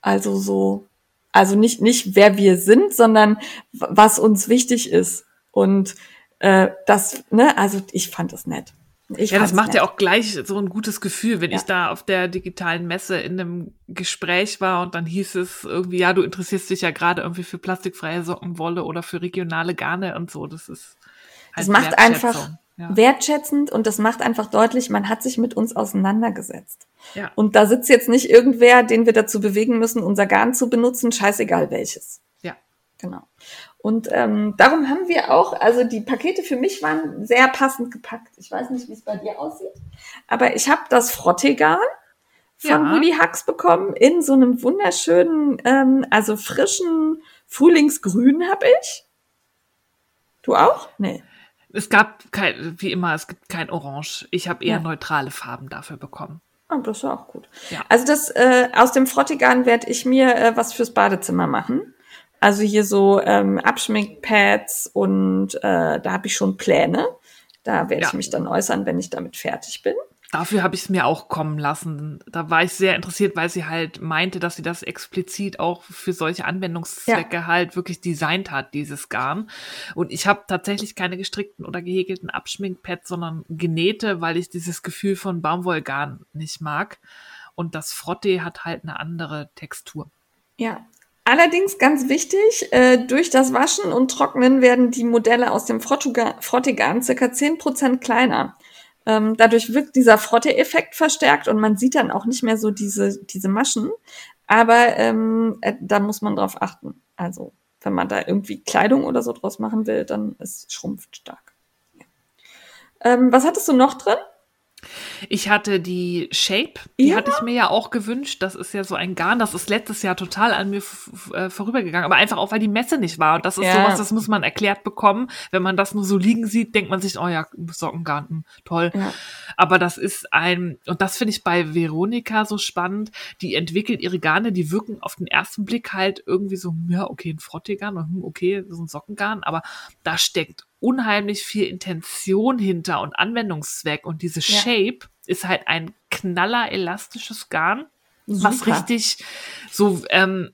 Speaker 1: Also so also nicht, nicht wer wir sind, sondern was uns wichtig ist. Und äh, das, ne, also ich fand das nett. Ich
Speaker 2: ja, das macht nett. ja auch gleich so ein gutes Gefühl, wenn ja. ich da auf der digitalen Messe in einem Gespräch war und dann hieß es irgendwie, ja, du interessierst dich ja gerade irgendwie für plastikfreie Sockenwolle oder für regionale Garne und so. Das ist
Speaker 1: halt das macht einfach ja. wertschätzend und das macht einfach deutlich, man hat sich mit uns auseinandergesetzt. Ja. Und da sitzt jetzt nicht irgendwer, den wir dazu bewegen müssen, unser Garn zu benutzen, scheißegal welches.
Speaker 2: Ja.
Speaker 1: Genau. Und ähm, darum haben wir auch, also die Pakete für mich waren sehr passend gepackt. Ich weiß nicht, wie es bei dir aussieht, aber ich habe das Frottegarn von ja. Woody Hux bekommen in so einem wunderschönen, ähm, also frischen Frühlingsgrün habe ich. Du auch? Nee.
Speaker 2: Es gab kein, wie immer, es gibt kein Orange. Ich habe eher ja. neutrale Farben dafür bekommen.
Speaker 1: Ah, das ist auch gut. Ja. Also das äh, aus dem Frottigan werde ich mir äh, was fürs Badezimmer machen. Also hier so ähm, Abschminkpads und äh, da habe ich schon Pläne. Da werde ja. ich mich dann äußern, wenn ich damit fertig bin.
Speaker 2: Dafür habe ich es mir auch kommen lassen. Da war ich sehr interessiert, weil sie halt meinte, dass sie das explizit auch für solche Anwendungszwecke ja. halt wirklich designt hat, dieses Garn. Und ich habe tatsächlich keine gestrickten oder gehäkelten Abschminkpads, sondern genähte, weil ich dieses Gefühl von Baumwollgarn nicht mag. Und das Frotte hat halt eine andere Textur.
Speaker 1: Ja, Allerdings ganz wichtig, äh, durch das Waschen und Trocknen werden die Modelle aus dem Frottegarn circa zehn Prozent kleiner. Ähm, dadurch wirkt dieser Frotte-Effekt verstärkt und man sieht dann auch nicht mehr so diese, diese Maschen. Aber ähm, äh, da muss man drauf achten. Also, wenn man da irgendwie Kleidung oder so draus machen will, dann ist schrumpft stark. Ja. Ähm, was hattest du noch drin?
Speaker 2: Ich hatte die Shape, die ja. hatte ich mir ja auch gewünscht. Das ist ja so ein Garn, das ist letztes Jahr total an mir äh, vorübergegangen, aber einfach auch, weil die Messe nicht war. Und das ist ja. sowas, das muss man erklärt bekommen. Wenn man das nur so liegen sieht, denkt man sich, oh ja, Sockengarn, toll. Ja. Aber das ist ein, und das finde ich bei Veronika so spannend, die entwickelt ihre Garne, die wirken auf den ersten Blick halt irgendwie so, ja, okay, ein Frottegarn, hm, okay, so ein Sockengarn, aber da steckt unheimlich viel Intention hinter und Anwendungszweck. Und diese ja. Shape ist halt ein knaller elastisches Garn, Super. was richtig so ähm,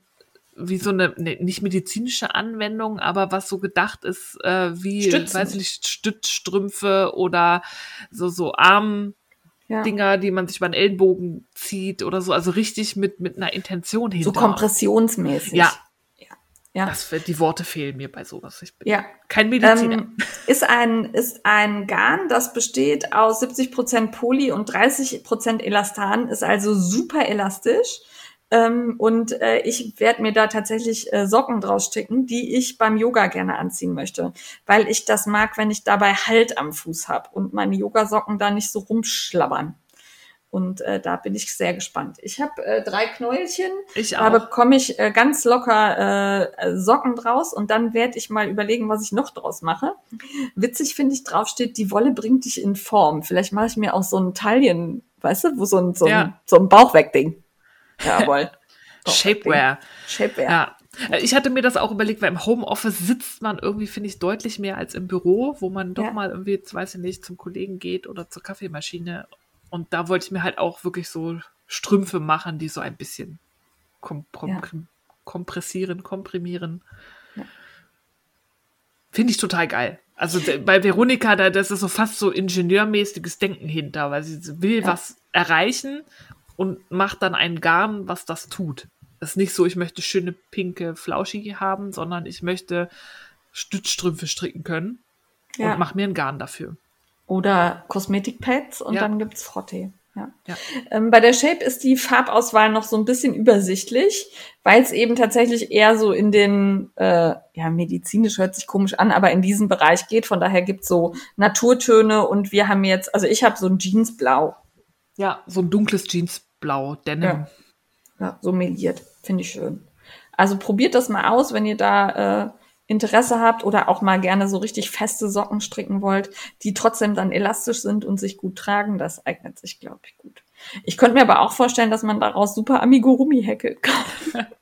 Speaker 2: wie so eine ne, nicht medizinische Anwendung, aber was so gedacht ist, äh, wie Stützen. weiß nicht Stützstrümpfe oder so so Arm ja. Dinger, die man sich über den Ellenbogen zieht oder so, also richtig mit mit einer Intention hinter.
Speaker 1: So kompressionsmäßig.
Speaker 2: Ja, ja. Das, die Worte fehlen mir bei sowas. Ich bin ja. kein Mediziner. Ähm,
Speaker 1: ist, ein, ist ein Garn, das besteht aus 70 Prozent Poly und 30 Prozent Elastan, ist also super elastisch. Ähm, und äh, ich werde mir da tatsächlich äh, Socken draus sticken, die ich beim Yoga gerne anziehen möchte. Weil ich das mag, wenn ich dabei Halt am Fuß habe und meine Yogasocken da nicht so rumschlabbern. Und äh, da bin ich sehr gespannt. Ich habe äh, drei Knäuelchen. Ich auch. Da bekomme ich äh, ganz locker äh, Socken draus und dann werde ich mal überlegen, was ich noch draus mache. Witzig finde ich, drauf steht, die Wolle bringt dich in Form. Vielleicht mache ich mir auch so ein Taillen, weißt du, wo so ein, so ein, ja. so ein Bauchwegding.
Speaker 2: Jawohl. Shapewear.
Speaker 1: Shapewear.
Speaker 2: Ja. Äh, ich hatte mir das auch überlegt, weil im Homeoffice sitzt man irgendwie, finde ich, deutlich mehr als im Büro, wo man doch ja. mal irgendwie, weiß ich nicht, zum Kollegen geht oder zur Kaffeemaschine und da wollte ich mir halt auch wirklich so Strümpfe machen, die so ein bisschen ja. kompressieren, komprimieren. Ja. Finde ich total geil. Also bei Veronika, da das ist so fast so ingenieurmäßiges Denken hinter, weil sie will ja. was erreichen und macht dann ein Garn, was das tut. Das ist nicht so, ich möchte schöne pinke Flauschi haben, sondern ich möchte Stützstrümpfe stricken können und mache mir ein Garn dafür.
Speaker 1: Oder Kosmetikpads und ja. dann gibt's Frottee. Ja. ja. Ähm, bei der Shape ist die Farbauswahl noch so ein bisschen übersichtlich, weil es eben tatsächlich eher so in den, äh, ja, medizinisch hört sich komisch an, aber in diesen Bereich geht. Von daher gibt's so Naturtöne und wir haben jetzt, also ich habe so ein Jeansblau.
Speaker 2: Ja, so ein dunkles Jeansblau, Denim.
Speaker 1: Ja, ja so meliert. Finde ich schön. Also probiert das mal aus, wenn ihr da äh, Interesse habt oder auch mal gerne so richtig feste Socken stricken wollt, die trotzdem dann elastisch sind und sich gut tragen, das eignet sich, glaube ich, gut. Ich könnte mir aber auch vorstellen, dass man daraus super Amigurumi häkeln kann.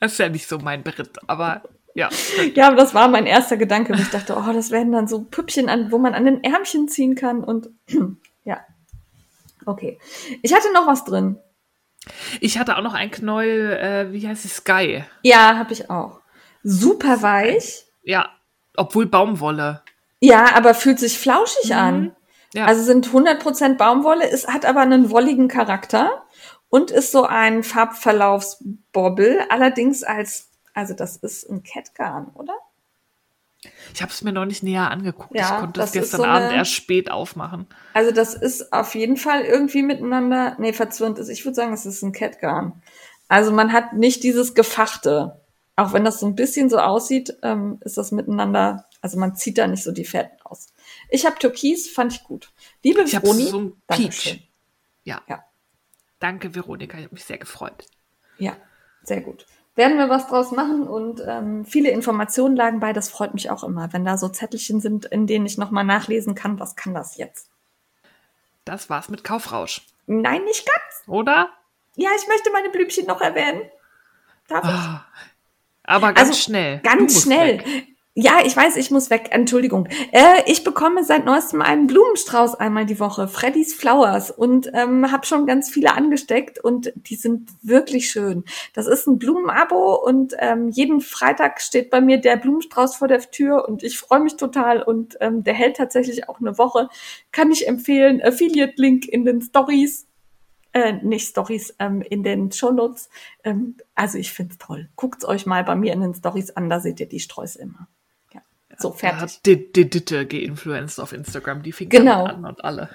Speaker 2: Das ist ja nicht so mein Beritt, aber ja.
Speaker 1: Ja, aber das war mein erster Gedanke. Ich dachte, oh, das werden dann so Püppchen, an, wo man an den Ärmchen ziehen kann und ja. Okay. Ich hatte noch was drin.
Speaker 2: Ich hatte auch noch ein Knäuel, äh, wie heißt es, Sky.
Speaker 1: Ja, habe ich auch super weich.
Speaker 2: Ja, obwohl Baumwolle.
Speaker 1: Ja, aber fühlt sich flauschig mhm. an. Ja. Also sind 100% Baumwolle, es hat aber einen wolligen Charakter und ist so ein Farbverlaufsbobbel, allerdings als, also das ist ein Catgarn, oder?
Speaker 2: Ich habe es mir noch nicht näher angeguckt. Ja, ich konnte es gestern so eine, Abend erst spät aufmachen.
Speaker 1: Also das ist auf jeden Fall irgendwie miteinander, nee, verzwirnt ist. Ich würde sagen, es ist ein Catgarn. Also man hat nicht dieses Gefachte auch wenn das so ein bisschen so aussieht, ähm, ist das miteinander, also man zieht da nicht so die Fäden aus. Ich habe Türkis, fand ich gut. Liebe ich Veroni, so ein
Speaker 2: Peach. Ja. ja. Danke, Veronika, ich habe mich sehr gefreut.
Speaker 1: Ja, sehr gut. Werden wir was draus machen und ähm, viele Informationen lagen bei, das freut mich auch immer, wenn da so Zettelchen sind, in denen ich nochmal nachlesen kann, was kann das jetzt.
Speaker 2: Das war's mit Kaufrausch.
Speaker 1: Nein, nicht ganz.
Speaker 2: Oder?
Speaker 1: Ja, ich möchte meine Blümchen noch erwähnen.
Speaker 2: Darf ich? Oh, aber ganz also, schnell.
Speaker 1: Ganz schnell. Weg. Ja, ich weiß, ich muss weg. Entschuldigung. Äh, ich bekomme seit neuestem einen Blumenstrauß einmal die Woche, Freddy's Flowers, und ähm, habe schon ganz viele angesteckt und die sind wirklich schön. Das ist ein Blumenabo und ähm, jeden Freitag steht bei mir der Blumenstrauß vor der Tür und ich freue mich total und ähm, der hält tatsächlich auch eine Woche. Kann ich empfehlen. Affiliate-Link in den Stories äh, nicht Stories ähm, in den Shownotes. Ähm, also ich finde es toll. Guckt euch mal bei mir in den Stories an, da seht ihr die Sträuße immer. Ja. So, fertig.
Speaker 2: hat die, die Ditte geinfluenced auf Instagram, die fing
Speaker 1: genau.
Speaker 2: an und alle.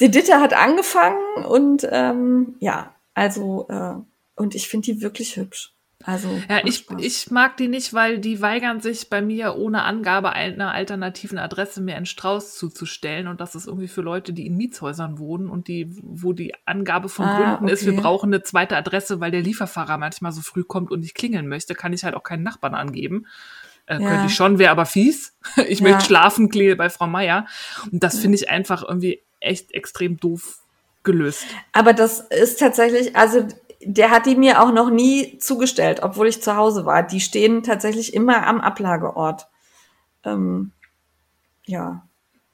Speaker 1: Die Ditte hat angefangen und ähm, ja, also äh, und ich finde die wirklich hübsch. Also
Speaker 2: ja, ich, ich mag die nicht, weil die weigern sich bei mir ohne Angabe einer alternativen Adresse mir einen Strauß zuzustellen und das ist irgendwie für Leute, die in Mietshäusern wohnen und die, wo die Angabe von ah, Gründen okay. ist, wir brauchen eine zweite Adresse, weil der Lieferfahrer manchmal so früh kommt und nicht klingeln möchte, kann ich halt auch keinen Nachbarn angeben. Äh, ja. Könnte ich schon, wäre aber fies. Ich ja. möchte schlafen, klingel bei Frau Meier. Und das finde ich einfach irgendwie echt extrem doof gelöst.
Speaker 1: Aber das ist tatsächlich, also der hat die mir auch noch nie zugestellt, obwohl ich zu Hause war. Die stehen tatsächlich immer am Ablageort. Ähm, ja,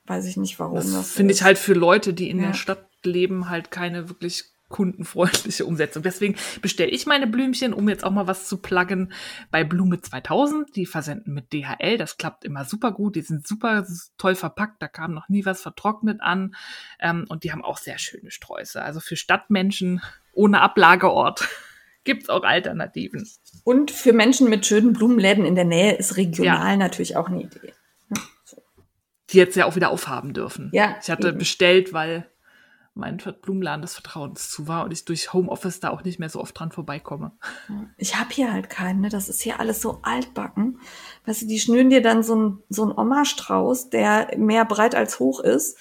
Speaker 1: weiß ich nicht, warum
Speaker 2: das, das finde ich halt für Leute, die in ja. der Stadt leben, halt keine wirklich kundenfreundliche Umsetzung. Deswegen bestelle ich meine Blümchen, um jetzt auch mal was zu pluggen, bei Blume 2000. Die versenden mit DHL. Das klappt immer super gut. Die sind super toll verpackt. Da kam noch nie was vertrocknet an. Ähm, und die haben auch sehr schöne Sträuße. Also für Stadtmenschen ohne Ablageort gibt's auch Alternativen.
Speaker 1: Und für Menschen mit schönen Blumenläden in der Nähe ist regional ja. natürlich auch eine Idee.
Speaker 2: Die jetzt ja auch wieder aufhaben dürfen. Ja. Ich hatte eben. bestellt, weil mein Blumenladen des Vertrauens zu war und ich durch Homeoffice da auch nicht mehr so oft dran vorbeikomme.
Speaker 1: Ich habe hier halt keinen, ne? das ist hier alles so altbacken. Weißt du, die schnüren dir dann so ein, so ein Oma-Strauß, der mehr breit als hoch ist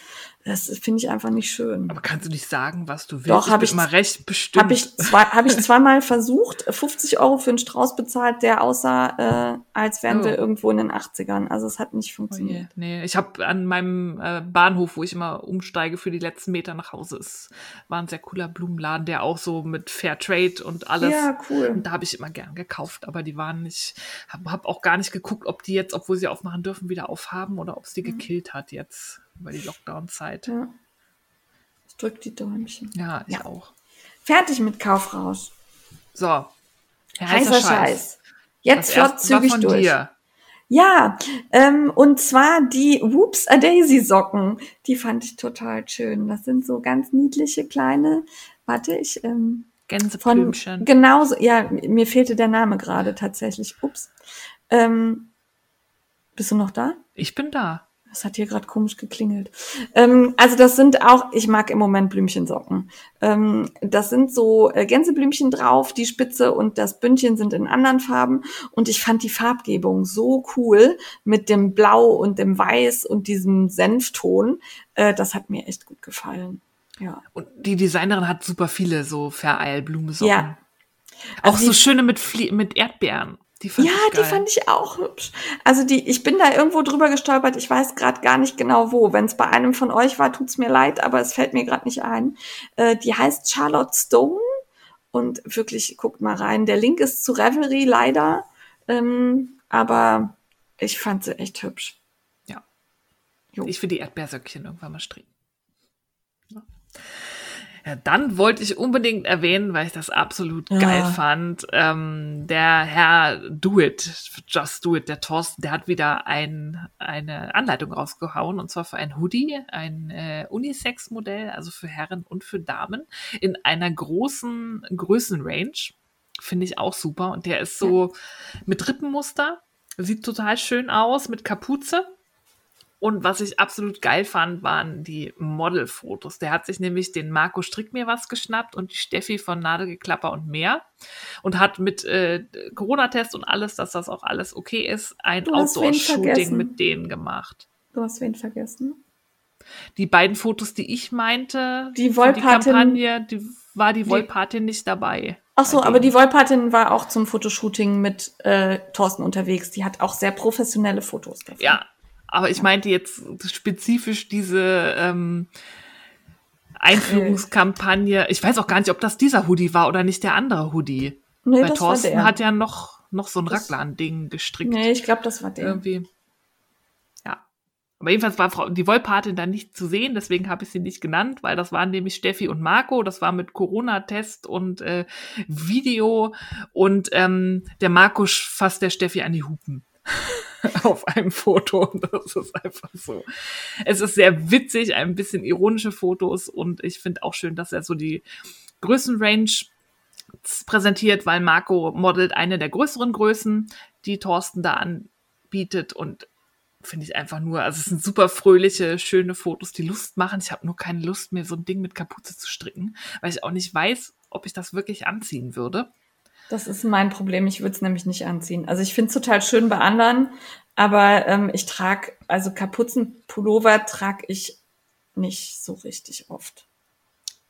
Speaker 1: das finde ich einfach nicht schön.
Speaker 2: Aber kannst du nicht sagen, was du willst?
Speaker 1: Doch, habe ich,
Speaker 2: immer recht bestimmt.
Speaker 1: Habe ich, zwei, hab ich zweimal versucht, 50 Euro für einen Strauß bezahlt, der aussah, äh, als wären oh. wir irgendwo in den 80ern. Also es hat nicht funktioniert.
Speaker 2: Oh nee, ich habe an meinem äh, Bahnhof, wo ich immer umsteige für die letzten Meter nach Hause, es war ein sehr cooler Blumenladen, der auch so mit Fair Trade und alles.
Speaker 1: Ja, cool.
Speaker 2: Und da habe ich immer gern gekauft, aber die waren nicht, habe hab auch gar nicht geguckt, ob die jetzt, obwohl sie aufmachen dürfen, wieder aufhaben oder ob es die mhm. gekillt hat jetzt über die Lockdown-Zeit. Ja.
Speaker 1: Ich drück die Däumchen.
Speaker 2: Ja, ich ja. auch.
Speaker 1: Fertig mit Kaufrausch.
Speaker 2: So.
Speaker 1: Heißer, Heißer Scheiß. Scheiß. Jetzt flott zügig durch. Dir. Ja, ähm, und zwar die Whoops a Daisy Socken. Die fand ich total schön. Das sind so ganz niedliche kleine, warte ich, ähm,
Speaker 2: Gänseblümchen.
Speaker 1: Genauso, ja, mir fehlte der Name gerade tatsächlich. Ups. Ähm, bist du noch da?
Speaker 2: Ich bin da.
Speaker 1: Das hat hier gerade komisch geklingelt. Ähm, also das sind auch, ich mag im Moment Blümchensocken. Ähm, das sind so äh, Gänseblümchen drauf, die Spitze und das Bündchen sind in anderen Farben. Und ich fand die Farbgebung so cool mit dem Blau und dem Weiß und diesem Senfton. Äh, das hat mir echt gut gefallen. Ja.
Speaker 2: Und die Designerin hat super viele so Vereilblumensocken. Ja. Also auch so schöne mit, Flie mit Erdbeeren.
Speaker 1: Die fand ja, ich die fand ich auch hübsch. Also die, ich bin da irgendwo drüber gestolpert. Ich weiß gerade gar nicht genau wo. Wenn es bei einem von euch war, tut's mir leid, aber es fällt mir gerade nicht ein. Äh, die heißt Charlotte Stone und wirklich guckt mal rein. Der Link ist zu Revelry leider, ähm, aber ich fand sie echt hübsch.
Speaker 2: Ja. Jo. Ich will die Erdbeersöckchen irgendwann mal stricken. Ja. Dann wollte ich unbedingt erwähnen, weil ich das absolut ja. geil fand. Ähm, der Herr Do It, Just Do It, der Thorsten, der hat wieder ein, eine Anleitung rausgehauen und zwar für ein Hoodie, ein äh, Unisex-Modell, also für Herren und für Damen in einer großen Größenrange. Finde ich auch super. Und der ist so mit Rippenmuster, sieht total schön aus, mit Kapuze und was ich absolut geil fand, waren die Modelfotos. Der hat sich nämlich den Marco Strick mir was geschnappt und die Steffi von Nadelgeklapper und mehr und hat mit äh, Corona-Test und alles, dass das auch alles okay ist, ein Outdoor-Shooting mit denen gemacht.
Speaker 1: Du hast wen vergessen?
Speaker 2: Die beiden Fotos, die ich meinte,
Speaker 1: die, die Kampagne,
Speaker 2: die war die Wollpatin nicht dabei.
Speaker 1: Ach so, aber die Wollpatin war auch zum Fotoshooting mit äh, Thorsten unterwegs. Die hat auch sehr professionelle Fotos
Speaker 2: davon. Ja, aber ich meinte jetzt spezifisch diese ähm, Einführungskampagne. Ich weiß auch gar nicht, ob das dieser Hoodie war oder nicht der andere Hoodie. Nee, Weil Thorsten hat ja noch, noch so ein Raglan-Ding gestrickt.
Speaker 1: Nee, ich glaube, das war der.
Speaker 2: Irgendwie. Ja. Aber jedenfalls war die Wollpatin da nicht zu sehen, deswegen habe ich sie nicht genannt, weil das waren nämlich Steffi und Marco. Das war mit Corona-Test und äh, Video. Und ähm, der Marco fasst der Steffi an die Hupen. auf einem Foto. Das ist einfach so. Es ist sehr witzig, ein bisschen ironische Fotos und ich finde auch schön, dass er so die Größenrange präsentiert, weil Marco modelt eine der größeren Größen, die Thorsten da anbietet und finde ich einfach nur, also es sind super fröhliche, schöne Fotos, die Lust machen. Ich habe nur keine Lust mehr, so ein Ding mit Kapuze zu stricken, weil ich auch nicht weiß, ob ich das wirklich anziehen würde.
Speaker 1: Das ist mein Problem. Ich würde es nämlich nicht anziehen. Also ich finde es total schön bei anderen, aber ähm, ich trage, also Kapuzenpullover trage ich nicht so richtig oft.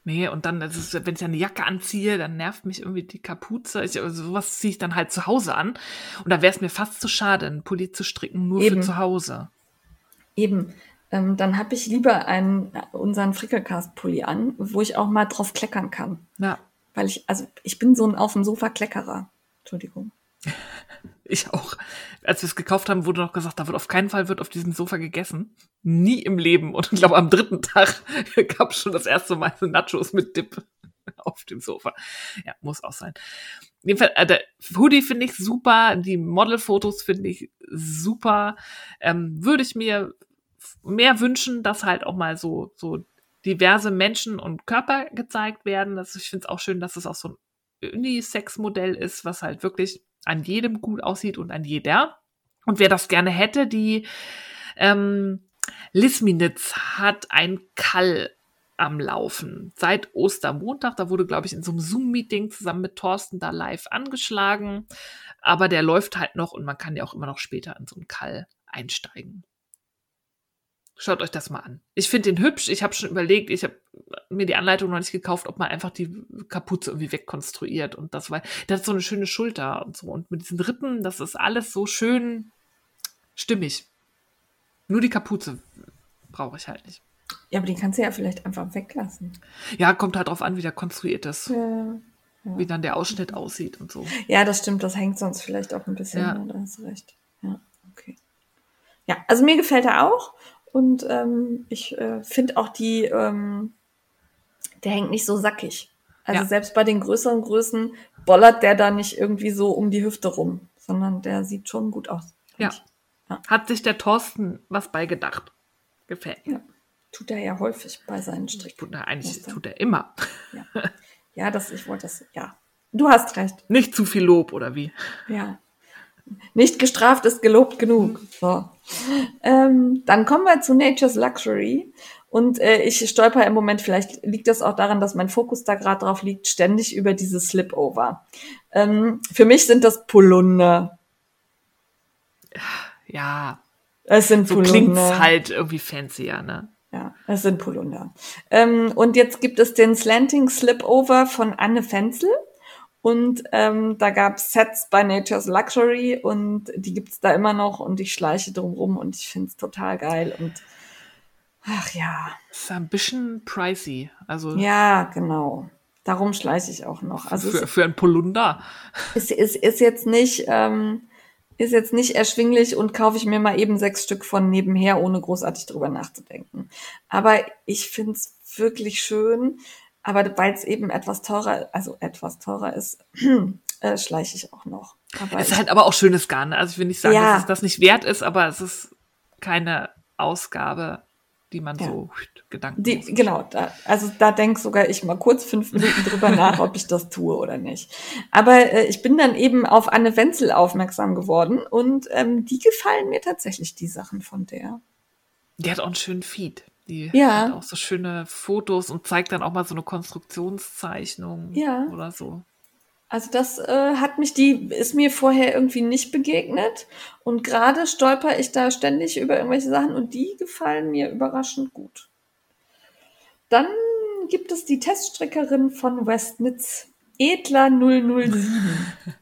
Speaker 2: Nee, und dann, wenn ich eine Jacke anziehe, dann nervt mich irgendwie die Kapuze. Ich, also sowas ziehe ich dann halt zu Hause an. Und da wäre es mir fast zu schade, einen Pulli zu stricken, nur Eben. für zu Hause.
Speaker 1: Eben. Ähm, dann habe ich lieber einen, unseren Frickelcast-Pulli an, wo ich auch mal drauf kleckern kann.
Speaker 2: Ja.
Speaker 1: Weil ich, also ich bin so ein auf dem Sofa Kleckerer. Entschuldigung.
Speaker 2: Ich auch. Als wir es gekauft haben, wurde noch gesagt, da wird auf keinen Fall wird auf diesem Sofa gegessen. Nie im Leben. Und ich glaube, am dritten Tag gab es schon das erste Mal Nachos mit Dip auf dem Sofa. Ja, muss auch sein. Jedenfalls, äh, der Hoodie finde ich super, die Modelfotos finde ich super. Ähm, Würde ich mir mehr wünschen, dass halt auch mal so, so diverse Menschen und Körper gezeigt werden. Das, ich finde es auch schön, dass es auch so ein Unisex-Modell ist, was halt wirklich an jedem gut aussieht und an jeder. Und wer das gerne hätte, die ähm, Lisminitz hat ein Kall am Laufen. Seit Ostermontag, da wurde, glaube ich, in so einem Zoom-Meeting zusammen mit Thorsten da live angeschlagen. Aber der läuft halt noch und man kann ja auch immer noch später in so einen Kall einsteigen. Schaut euch das mal an. Ich finde den hübsch. Ich habe schon überlegt, ich habe mir die Anleitung noch nicht gekauft, ob man einfach die Kapuze irgendwie wegkonstruiert und das, weil der hat so eine schöne Schulter und so. Und mit diesen Rippen, das ist alles so schön stimmig. Nur die Kapuze brauche ich halt nicht.
Speaker 1: Ja, aber die kannst du ja vielleicht einfach weglassen.
Speaker 2: Ja, kommt halt drauf an, wie der konstruiert ist. Ja, ja. Wie dann der Ausschnitt aussieht und so.
Speaker 1: Ja, das stimmt. Das hängt sonst vielleicht auch ein bisschen. Ja. Da hast du recht. Ja, okay. Ja, also mir gefällt er auch. Und ähm, ich äh, finde auch die, ähm, der hängt nicht so sackig. Also ja. selbst bei den größeren Größen bollert der da nicht irgendwie so um die Hüfte rum, sondern der sieht schon gut aus.
Speaker 2: Ja. ja. Hat sich der Thorsten was beigedacht. Gefällt
Speaker 1: mir. Ja. Tut er ja häufig bei seinen Stricken.
Speaker 2: Na, eigentlich tut er immer.
Speaker 1: Ja. ja, das, ich wollte das, ja. Du hast recht.
Speaker 2: Nicht zu viel Lob, oder wie?
Speaker 1: Ja. Nicht gestraft ist gelobt genug. So. Ähm, dann kommen wir zu Nature's Luxury. Und äh, ich stolper im Moment, vielleicht liegt das auch daran, dass mein Fokus da gerade drauf liegt, ständig über diese Slipover. Ähm, für mich sind das Polunder.
Speaker 2: Ja.
Speaker 1: Es sind
Speaker 2: so Polunder. klingt's halt irgendwie fancier, ne?
Speaker 1: Ja, es sind Polunder. Ähm, und jetzt gibt es den Slanting Slipover von Anne Fenzel. Und ähm, da gab's Sets bei Nature's Luxury und die gibt's da immer noch und ich schleiche drum rum und ich find's total geil und ach ja.
Speaker 2: Ist ein bisschen pricey. Also
Speaker 1: ja, genau. Darum schleiche ich auch noch. Also
Speaker 2: für, für ein Polunder.
Speaker 1: Ist, ist, ist jetzt nicht ähm, ist jetzt nicht erschwinglich und kaufe ich mir mal eben sechs Stück von nebenher, ohne großartig drüber nachzudenken. Aber ich find's wirklich schön. Aber weil es eben etwas teurer, also etwas teurer ist, äh, schleiche ich auch noch.
Speaker 2: Aber es ist halt aber auch schönes Garn. Ne? Also ich will nicht sagen, ja. dass es das nicht wert ist, aber es ist keine Ausgabe, die man ja. so Gedanken.
Speaker 1: Die, genau, da, also da denk sogar ich mal kurz fünf Minuten drüber nach, ob ich das tue oder nicht. Aber äh, ich bin dann eben auf Anne Wenzel aufmerksam geworden und ähm, die gefallen mir tatsächlich, die Sachen von der.
Speaker 2: Die hat auch einen schönen Feed. Die ja. hat auch so schöne Fotos und zeigt dann auch mal so eine Konstruktionszeichnung ja. oder so.
Speaker 1: Also das äh, hat mich, die ist mir vorher irgendwie nicht begegnet und gerade stolper ich da ständig über irgendwelche Sachen und die gefallen mir überraschend gut. Dann gibt es die Teststrickerin von Westnitz, Edler 007.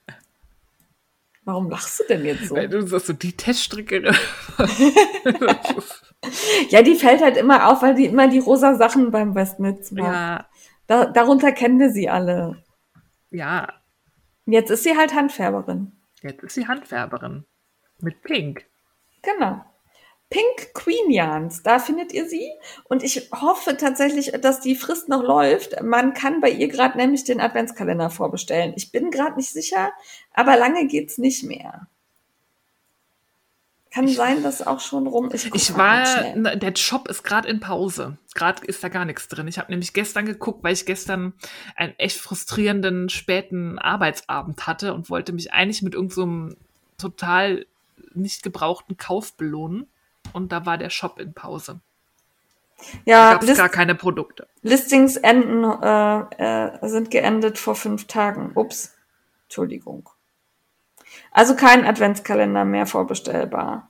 Speaker 1: Warum lachst du denn jetzt so?
Speaker 2: Weil du sagst so, die Teststrickerin.
Speaker 1: ja, die fällt halt immer auf, weil die immer die rosa Sachen beim Westnitz macht. Ja. Da, darunter kennen wir sie alle.
Speaker 2: Ja.
Speaker 1: Jetzt ist sie halt Handfärberin.
Speaker 2: Jetzt ist sie Handfärberin. Mit Pink.
Speaker 1: Genau. Pink Queen Yarns, da findet ihr sie. Und ich hoffe tatsächlich, dass die Frist noch läuft. Man kann bei ihr gerade nämlich den Adventskalender vorbestellen. Ich bin gerade nicht sicher, aber lange geht's nicht mehr. Kann sein, dass auch schon rum
Speaker 2: ist. Ich, ich war, der Shop ist gerade in Pause. Gerade ist da gar nichts drin. Ich habe nämlich gestern geguckt, weil ich gestern einen echt frustrierenden späten Arbeitsabend hatte und wollte mich eigentlich mit irgendeinem so total nicht gebrauchten Kauf belohnen und da war der Shop in Pause. Ja, da gab gar keine Produkte.
Speaker 1: Listings enden, äh, äh, sind geendet vor fünf Tagen. Ups, Entschuldigung. Also kein Adventskalender mehr vorbestellbar.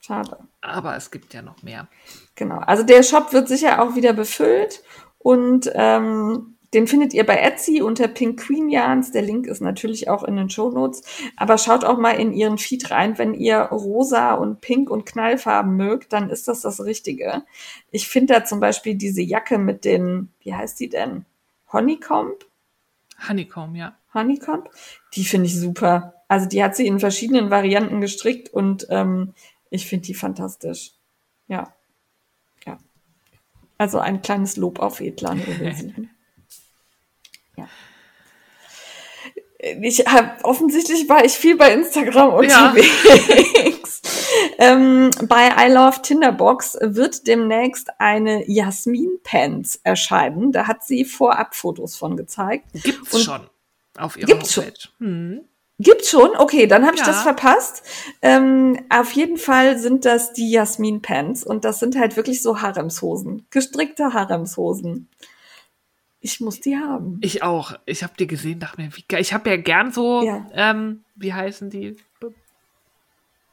Speaker 1: Schade.
Speaker 2: Aber es gibt ja noch mehr.
Speaker 1: Genau. Also der Shop wird sicher auch wieder befüllt und ähm, den findet ihr bei Etsy unter Pink Queen Yarns. Der Link ist natürlich auch in den Show Notes. Aber schaut auch mal in ihren Feed rein. Wenn ihr rosa und pink und Knallfarben mögt, dann ist das das Richtige. Ich finde da zum Beispiel diese Jacke mit den, wie heißt die denn? Honeycomb?
Speaker 2: Honeycomb, ja.
Speaker 1: Honeycomb? Die finde ich super. Also die hat sie in verschiedenen Varianten gestrickt und ähm, ich finde die fantastisch. Ja. Ja. Also ein kleines Lob auf Edlan. ja. Ich hab, offensichtlich war ich viel bei Instagram unterwegs. Ja. ähm, bei I Love Tinderbox wird demnächst eine Jasmin Pants erscheinen. Da hat sie vorab Fotos von gezeigt.
Speaker 2: Gibt's Und schon auf ihrer gibt's Homepage. Schon. Hm.
Speaker 1: Gibt's schon? Okay, dann habe ich ja. das verpasst. Ähm, auf jeden Fall sind das die Jasmin Pants und das sind halt wirklich so Haremshosen, gestrickte Haremshosen. Ich muss die haben.
Speaker 2: Ich auch. Ich habe die gesehen, dachte mir, wie geil. Ich habe ja gern so, ja. Ähm, wie heißen die?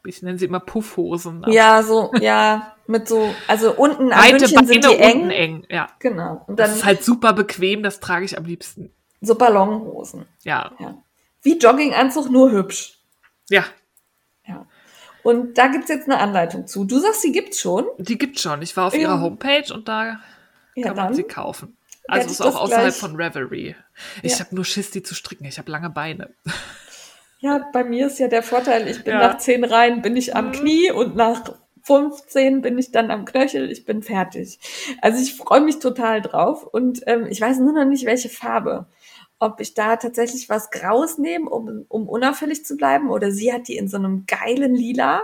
Speaker 2: Ich nenne sie immer Puffhosen.
Speaker 1: Ja, so, ja, mit so, also unten am Weite Beine sind die eng.
Speaker 2: eng. Ja.
Speaker 1: Genau.
Speaker 2: Und dann, das ist halt super bequem, das trage ich am liebsten.
Speaker 1: So Ballonhosen.
Speaker 2: Ja.
Speaker 1: ja. Wie Jogginganzug, nur hübsch.
Speaker 2: Ja.
Speaker 1: Ja. Und da gibt's jetzt eine Anleitung zu. Du sagst, sie gibt's schon?
Speaker 2: Die gibt's schon. Ich war auf ja. ihrer Homepage und da kann man sie kaufen. Also ist auch außerhalb von Reverie. Ich ja. habe nur Schiss, die zu stricken. Ich habe lange Beine.
Speaker 1: Ja, bei mir ist ja der Vorteil, ich bin ja. nach zehn Reihen bin ich am mhm. Knie und nach 15 bin ich dann am Knöchel, ich bin fertig. Also ich freue mich total drauf und ähm, ich weiß nur noch nicht, welche Farbe. Ob ich da tatsächlich was Graues nehme, um, um unauffällig zu bleiben, oder sie hat die in so einem geilen Lila.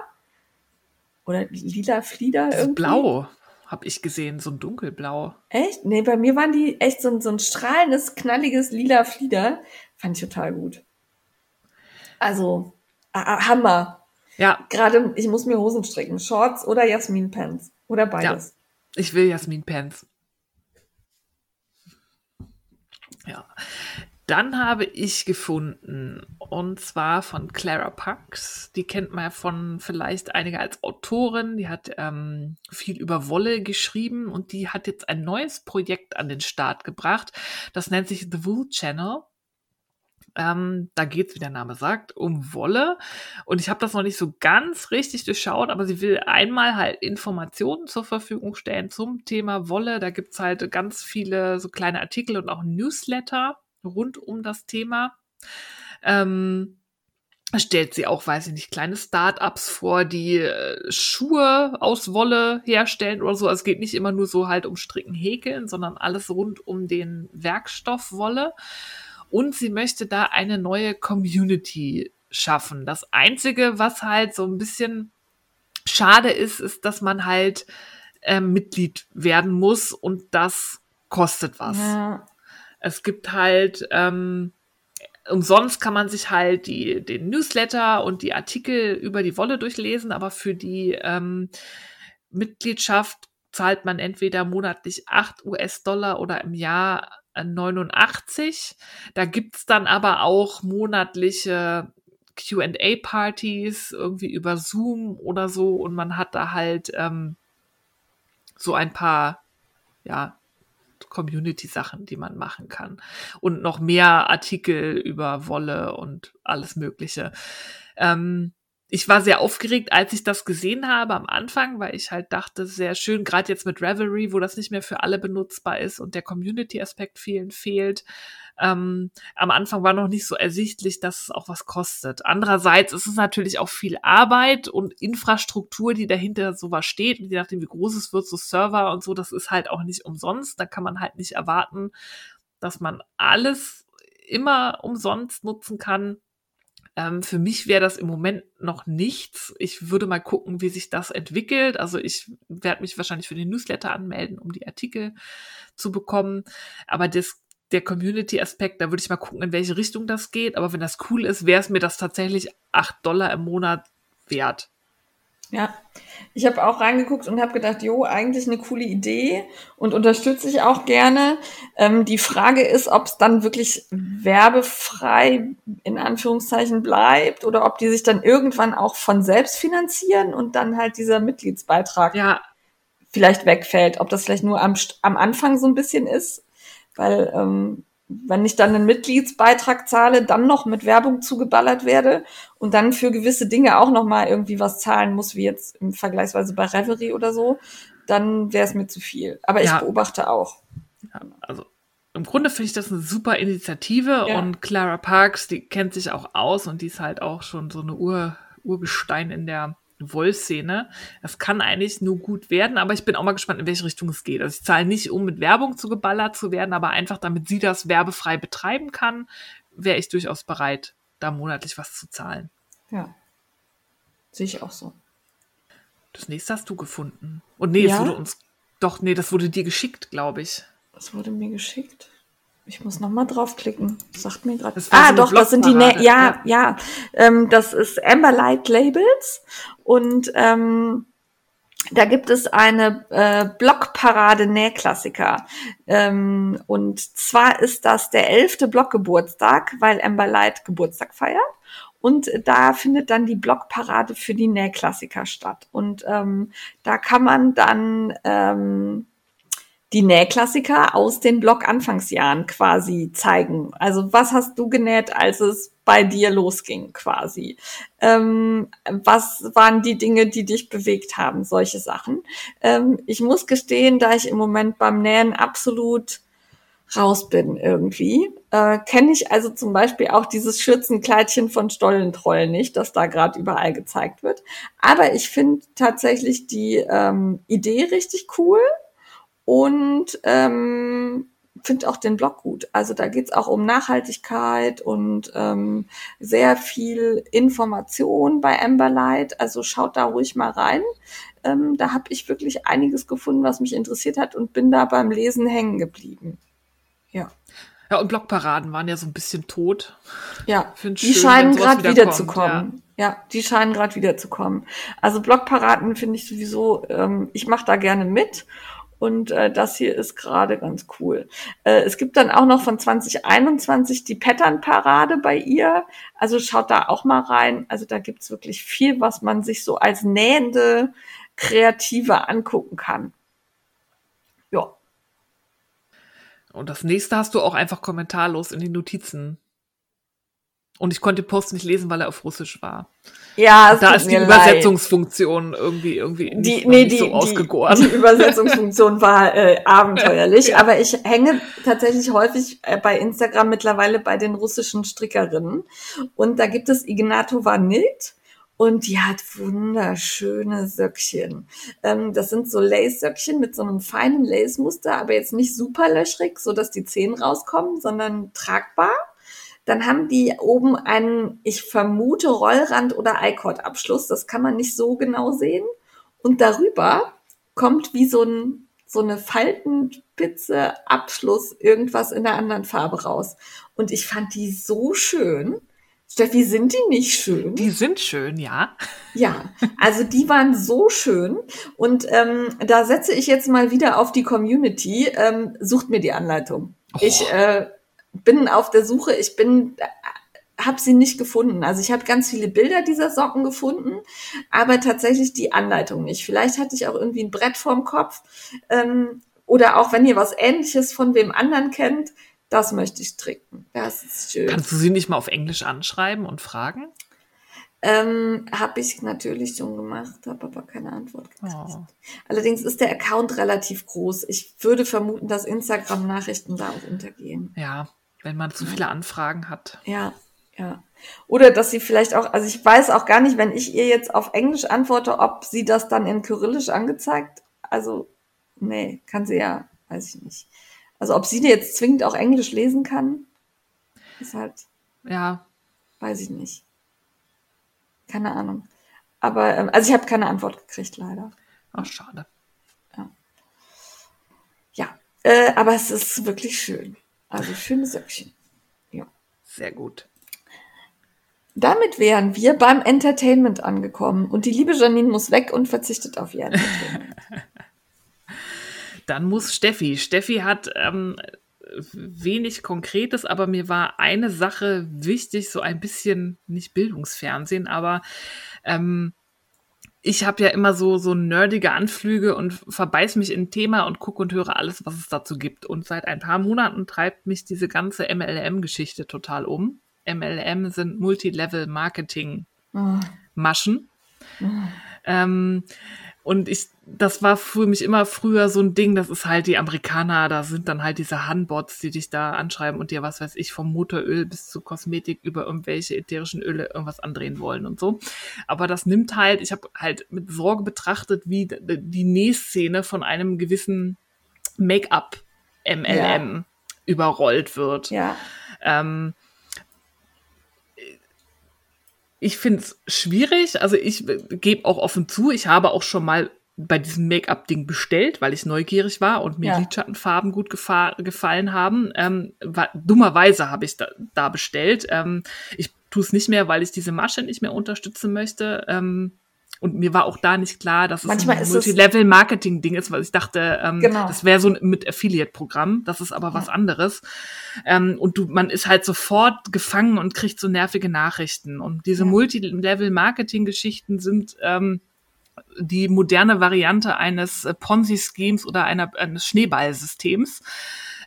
Speaker 1: Oder lila Flieder irgendwie.
Speaker 2: Blau habe ich gesehen, so ein dunkelblau.
Speaker 1: Echt? Nee, bei mir waren die echt so ein, so ein strahlendes, knalliges lila Flieder. Fand ich total gut. Also, Hammer.
Speaker 2: Ja.
Speaker 1: Gerade, ich muss mir Hosen stricken. Shorts oder Jasmin Pants. Oder beides.
Speaker 2: Ja, ich will Jasmin Pants. Ja. Dann habe ich gefunden, und zwar von Clara Pax. Die kennt man von vielleicht einige als Autorin. Die hat ähm, viel über Wolle geschrieben und die hat jetzt ein neues Projekt an den Start gebracht. Das nennt sich The Wool Channel. Ähm, da geht es, wie der Name sagt, um Wolle. Und ich habe das noch nicht so ganz richtig durchschaut, aber sie will einmal halt Informationen zur Verfügung stellen zum Thema Wolle. Da gibt es halt ganz viele so kleine Artikel und auch Newsletter rund um das Thema. Ähm, stellt sie auch, weiß ich nicht, kleine Start-ups vor, die äh, Schuhe aus Wolle herstellen oder so. Also es geht nicht immer nur so halt um Stricken, Häkeln, sondern alles rund um den Werkstoff Wolle. Und sie möchte da eine neue Community schaffen. Das Einzige, was halt so ein bisschen schade ist, ist, dass man halt äh, Mitglied werden muss und das kostet was. Ja. Es gibt halt ähm, umsonst kann man sich halt die, den Newsletter und die Artikel über die Wolle durchlesen, aber für die ähm, Mitgliedschaft zahlt man entweder monatlich 8 US-Dollar oder im Jahr 89. Da gibt's dann aber auch monatliche QA-Partys irgendwie über Zoom oder so und man hat da halt ähm, so ein paar ja, Community-Sachen, die man machen kann. Und noch mehr Artikel über Wolle und alles Mögliche. Ähm, ich war sehr aufgeregt, als ich das gesehen habe am Anfang, weil ich halt dachte, sehr schön, gerade jetzt mit Revelry, wo das nicht mehr für alle benutzbar ist und der Community-Aspekt vielen fehlt. Ähm, am Anfang war noch nicht so ersichtlich, dass es auch was kostet. Andererseits ist es natürlich auch viel Arbeit und Infrastruktur, die dahinter sowas steht. Und je nachdem, wie groß es wird, so Server und so, das ist halt auch nicht umsonst. Da kann man halt nicht erwarten, dass man alles immer umsonst nutzen kann. Ähm, für mich wäre das im Moment noch nichts. Ich würde mal gucken, wie sich das entwickelt. Also ich werde mich wahrscheinlich für den Newsletter anmelden, um die Artikel zu bekommen. Aber das, der Community-Aspekt, da würde ich mal gucken, in welche Richtung das geht. Aber wenn das cool ist, wäre es mir das tatsächlich acht Dollar im Monat wert.
Speaker 1: Ja, ich habe auch reingeguckt und habe gedacht, jo, eigentlich eine coole Idee und unterstütze ich auch gerne. Ähm, die Frage ist, ob es dann wirklich werbefrei in Anführungszeichen bleibt oder ob die sich dann irgendwann auch von selbst finanzieren und dann halt dieser Mitgliedsbeitrag
Speaker 2: ja.
Speaker 1: vielleicht wegfällt. Ob das vielleicht nur am, am Anfang so ein bisschen ist, weil ähm, wenn ich dann einen Mitgliedsbeitrag zahle, dann noch mit Werbung zugeballert werde und dann für gewisse Dinge auch noch mal irgendwie was zahlen muss, wie jetzt im Vergleichsweise bei Reverie oder so, dann wäre es mir zu viel. Aber ja. ich beobachte auch.
Speaker 2: Ja, also im Grunde finde ich das eine super Initiative ja. und Clara Parks, die kennt sich auch aus und die ist halt auch schon so eine Ur, Urgestein in der Wollszene. Das kann eigentlich nur gut werden, aber ich bin auch mal gespannt, in welche Richtung es geht. Also ich zahle nicht, um mit Werbung zu geballert zu werden, aber einfach damit sie das werbefrei betreiben kann, wäre ich durchaus bereit, da monatlich was zu zahlen.
Speaker 1: Ja. Sehe ich auch so.
Speaker 2: Das nächste hast du gefunden. Und nee, ja? es wurde uns. Doch, nee, das wurde dir geschickt, glaube ich.
Speaker 1: Das wurde mir geschickt. Ich muss noch mal draufklicken. Sagt mir gerade. Ah, so doch, das sind die. Ne ja, ja. ja. Ähm, das ist Amberlight Labels und ähm, da gibt es eine äh, Blockparade Nähklassiker. Ähm, und zwar ist das der elfte Blockgeburtstag, weil Amberlight Geburtstag feiert. Und da findet dann die Blockparade für die Nähklassiker statt. Und ähm, da kann man dann ähm, die Nähklassiker aus den Blog-Anfangsjahren quasi zeigen. Also was hast du genäht, als es bei dir losging quasi? Ähm, was waren die Dinge, die dich bewegt haben? Solche Sachen. Ähm, ich muss gestehen, da ich im Moment beim Nähen absolut raus bin irgendwie, äh, kenne ich also zum Beispiel auch dieses Schürzenkleidchen von Stollentroll nicht, das da gerade überall gezeigt wird. Aber ich finde tatsächlich die ähm, Idee richtig cool und ähm, finde auch den Blog gut. Also da geht's auch um Nachhaltigkeit und ähm, sehr viel Information bei Amberlight. Also schaut da ruhig mal rein. Ähm, da habe ich wirklich einiges gefunden, was mich interessiert hat und bin da beim Lesen hängen geblieben. Ja.
Speaker 2: Ja, und Blogparaden waren ja so ein bisschen tot.
Speaker 1: Ja, die schön, scheinen gerade wiederzukommen. Ja. ja, die scheinen gerade wiederzukommen. Also Blogparaden finde ich sowieso, ähm, ich mache da gerne mit und äh, das hier ist gerade ganz cool. Äh, es gibt dann auch noch von 2021 die Pattern-Parade bei ihr. Also schaut da auch mal rein. Also da gibt's wirklich viel, was man sich so als nähende Kreative angucken kann. Ja.
Speaker 2: Und das nächste hast du auch einfach kommentarlos in den Notizen und ich konnte den Post nicht lesen, weil er auf Russisch war.
Speaker 1: Ja,
Speaker 2: da ist die Übersetzungsfunktion irgendwie irgendwie
Speaker 1: nicht, die, nee, die, so ausgegoren. Die, die Übersetzungsfunktion war äh, abenteuerlich, ja. aber ich hänge tatsächlich häufig äh, bei Instagram mittlerweile bei den russischen Strickerinnen und da gibt es Ignatova Nilt und die hat wunderschöne Söckchen. Ähm, das sind so Lace-Söckchen mit so einem feinen Lace-Muster, aber jetzt nicht super löchrig, so dass die Zehen rauskommen, sondern tragbar. Dann haben die oben einen, ich vermute, Rollrand oder I-Cord-Abschluss. Das kann man nicht so genau sehen. Und darüber kommt wie so ein so eine Faltenspitze Abschluss irgendwas in der anderen Farbe raus. Und ich fand die so schön. Steffi, sind die nicht schön?
Speaker 2: Die sind schön, ja.
Speaker 1: Ja, also die waren so schön. Und ähm, da setze ich jetzt mal wieder auf die Community. Ähm, sucht mir die Anleitung. Oh. Ich äh, bin auf der Suche, ich bin habe sie nicht gefunden. Also ich habe ganz viele Bilder dieser Socken gefunden, aber tatsächlich die Anleitung nicht. Vielleicht hatte ich auch irgendwie ein Brett vorm Kopf. Ähm, oder auch wenn ihr was ähnliches von wem anderen kennt, das möchte ich stricken. Das ist schön.
Speaker 2: Kannst du sie nicht mal auf Englisch anschreiben und fragen?
Speaker 1: Ähm, habe ich natürlich schon gemacht, habe aber keine Antwort gekriegt. Oh. Allerdings ist der Account relativ groß. Ich würde vermuten, dass Instagram-Nachrichten da auch untergehen.
Speaker 2: Ja, wenn man zu viele Anfragen hat.
Speaker 1: Ja, ja. Oder dass sie vielleicht auch, also ich weiß auch gar nicht, wenn ich ihr jetzt auf Englisch antworte, ob sie das dann in Kyrillisch angezeigt. Also, nee, kann sie ja, weiß ich nicht. Also ob sie dir jetzt zwingend auch Englisch lesen kann, ist halt.
Speaker 2: Ja.
Speaker 1: Weiß ich nicht. Keine Ahnung. Aber, ähm, also ich habe keine Antwort gekriegt, leider.
Speaker 2: Ach, schade.
Speaker 1: Ja. Ja, äh, aber es ist wirklich schön. Also schöne Söckchen. Ja.
Speaker 2: Sehr gut.
Speaker 1: Damit wären wir beim Entertainment angekommen und die liebe Janine muss weg und verzichtet auf ihr Entertainment.
Speaker 2: Dann muss Steffi. Steffi hat ähm, wenig Konkretes, aber mir war eine Sache wichtig, so ein bisschen, nicht Bildungsfernsehen, aber ähm, ich habe ja immer so, so nerdige Anflüge und verbeiß mich in ein Thema und gucke und höre alles, was es dazu gibt. Und seit ein paar Monaten treibt mich diese ganze MLM-Geschichte total um. MLM sind Multilevel-Marketing-Maschen. Oh. Oh. Ähm, und ich, das war für mich immer früher so ein Ding, das ist halt die Amerikaner, da sind dann halt diese Hanbots, die dich da anschreiben und dir, was weiß ich, vom Motoröl bis zu Kosmetik über irgendwelche ätherischen Öle irgendwas andrehen wollen und so. Aber das nimmt halt, ich habe halt mit Sorge betrachtet, wie die Nähszene von einem gewissen Make-up MLM ja. überrollt wird.
Speaker 1: Ja.
Speaker 2: Ähm, ich finde es schwierig. Also ich gebe auch offen zu, ich habe auch schon mal bei diesem Make-up-Ding bestellt, weil ich neugierig war und mir ja. Lidschattenfarben gut gefallen haben. Ähm, war, dummerweise habe ich da, da bestellt. Ähm, ich tue es nicht mehr, weil ich diese Masche nicht mehr unterstützen möchte. Ähm, und mir war auch da nicht klar, dass es
Speaker 1: Manchmal
Speaker 2: ein Multilevel-Marketing-Ding ist, weil ich dachte, ähm,
Speaker 1: genau.
Speaker 2: das wäre so ein mit Affiliate-Programm. Das ist aber ja. was anderes. Ähm, und du, man ist halt sofort gefangen und kriegt so nervige Nachrichten. Und diese ja. Multilevel-Marketing-Geschichten sind ähm, die moderne Variante eines äh, Ponzi-Schemes oder einer, eines Schneeballsystems.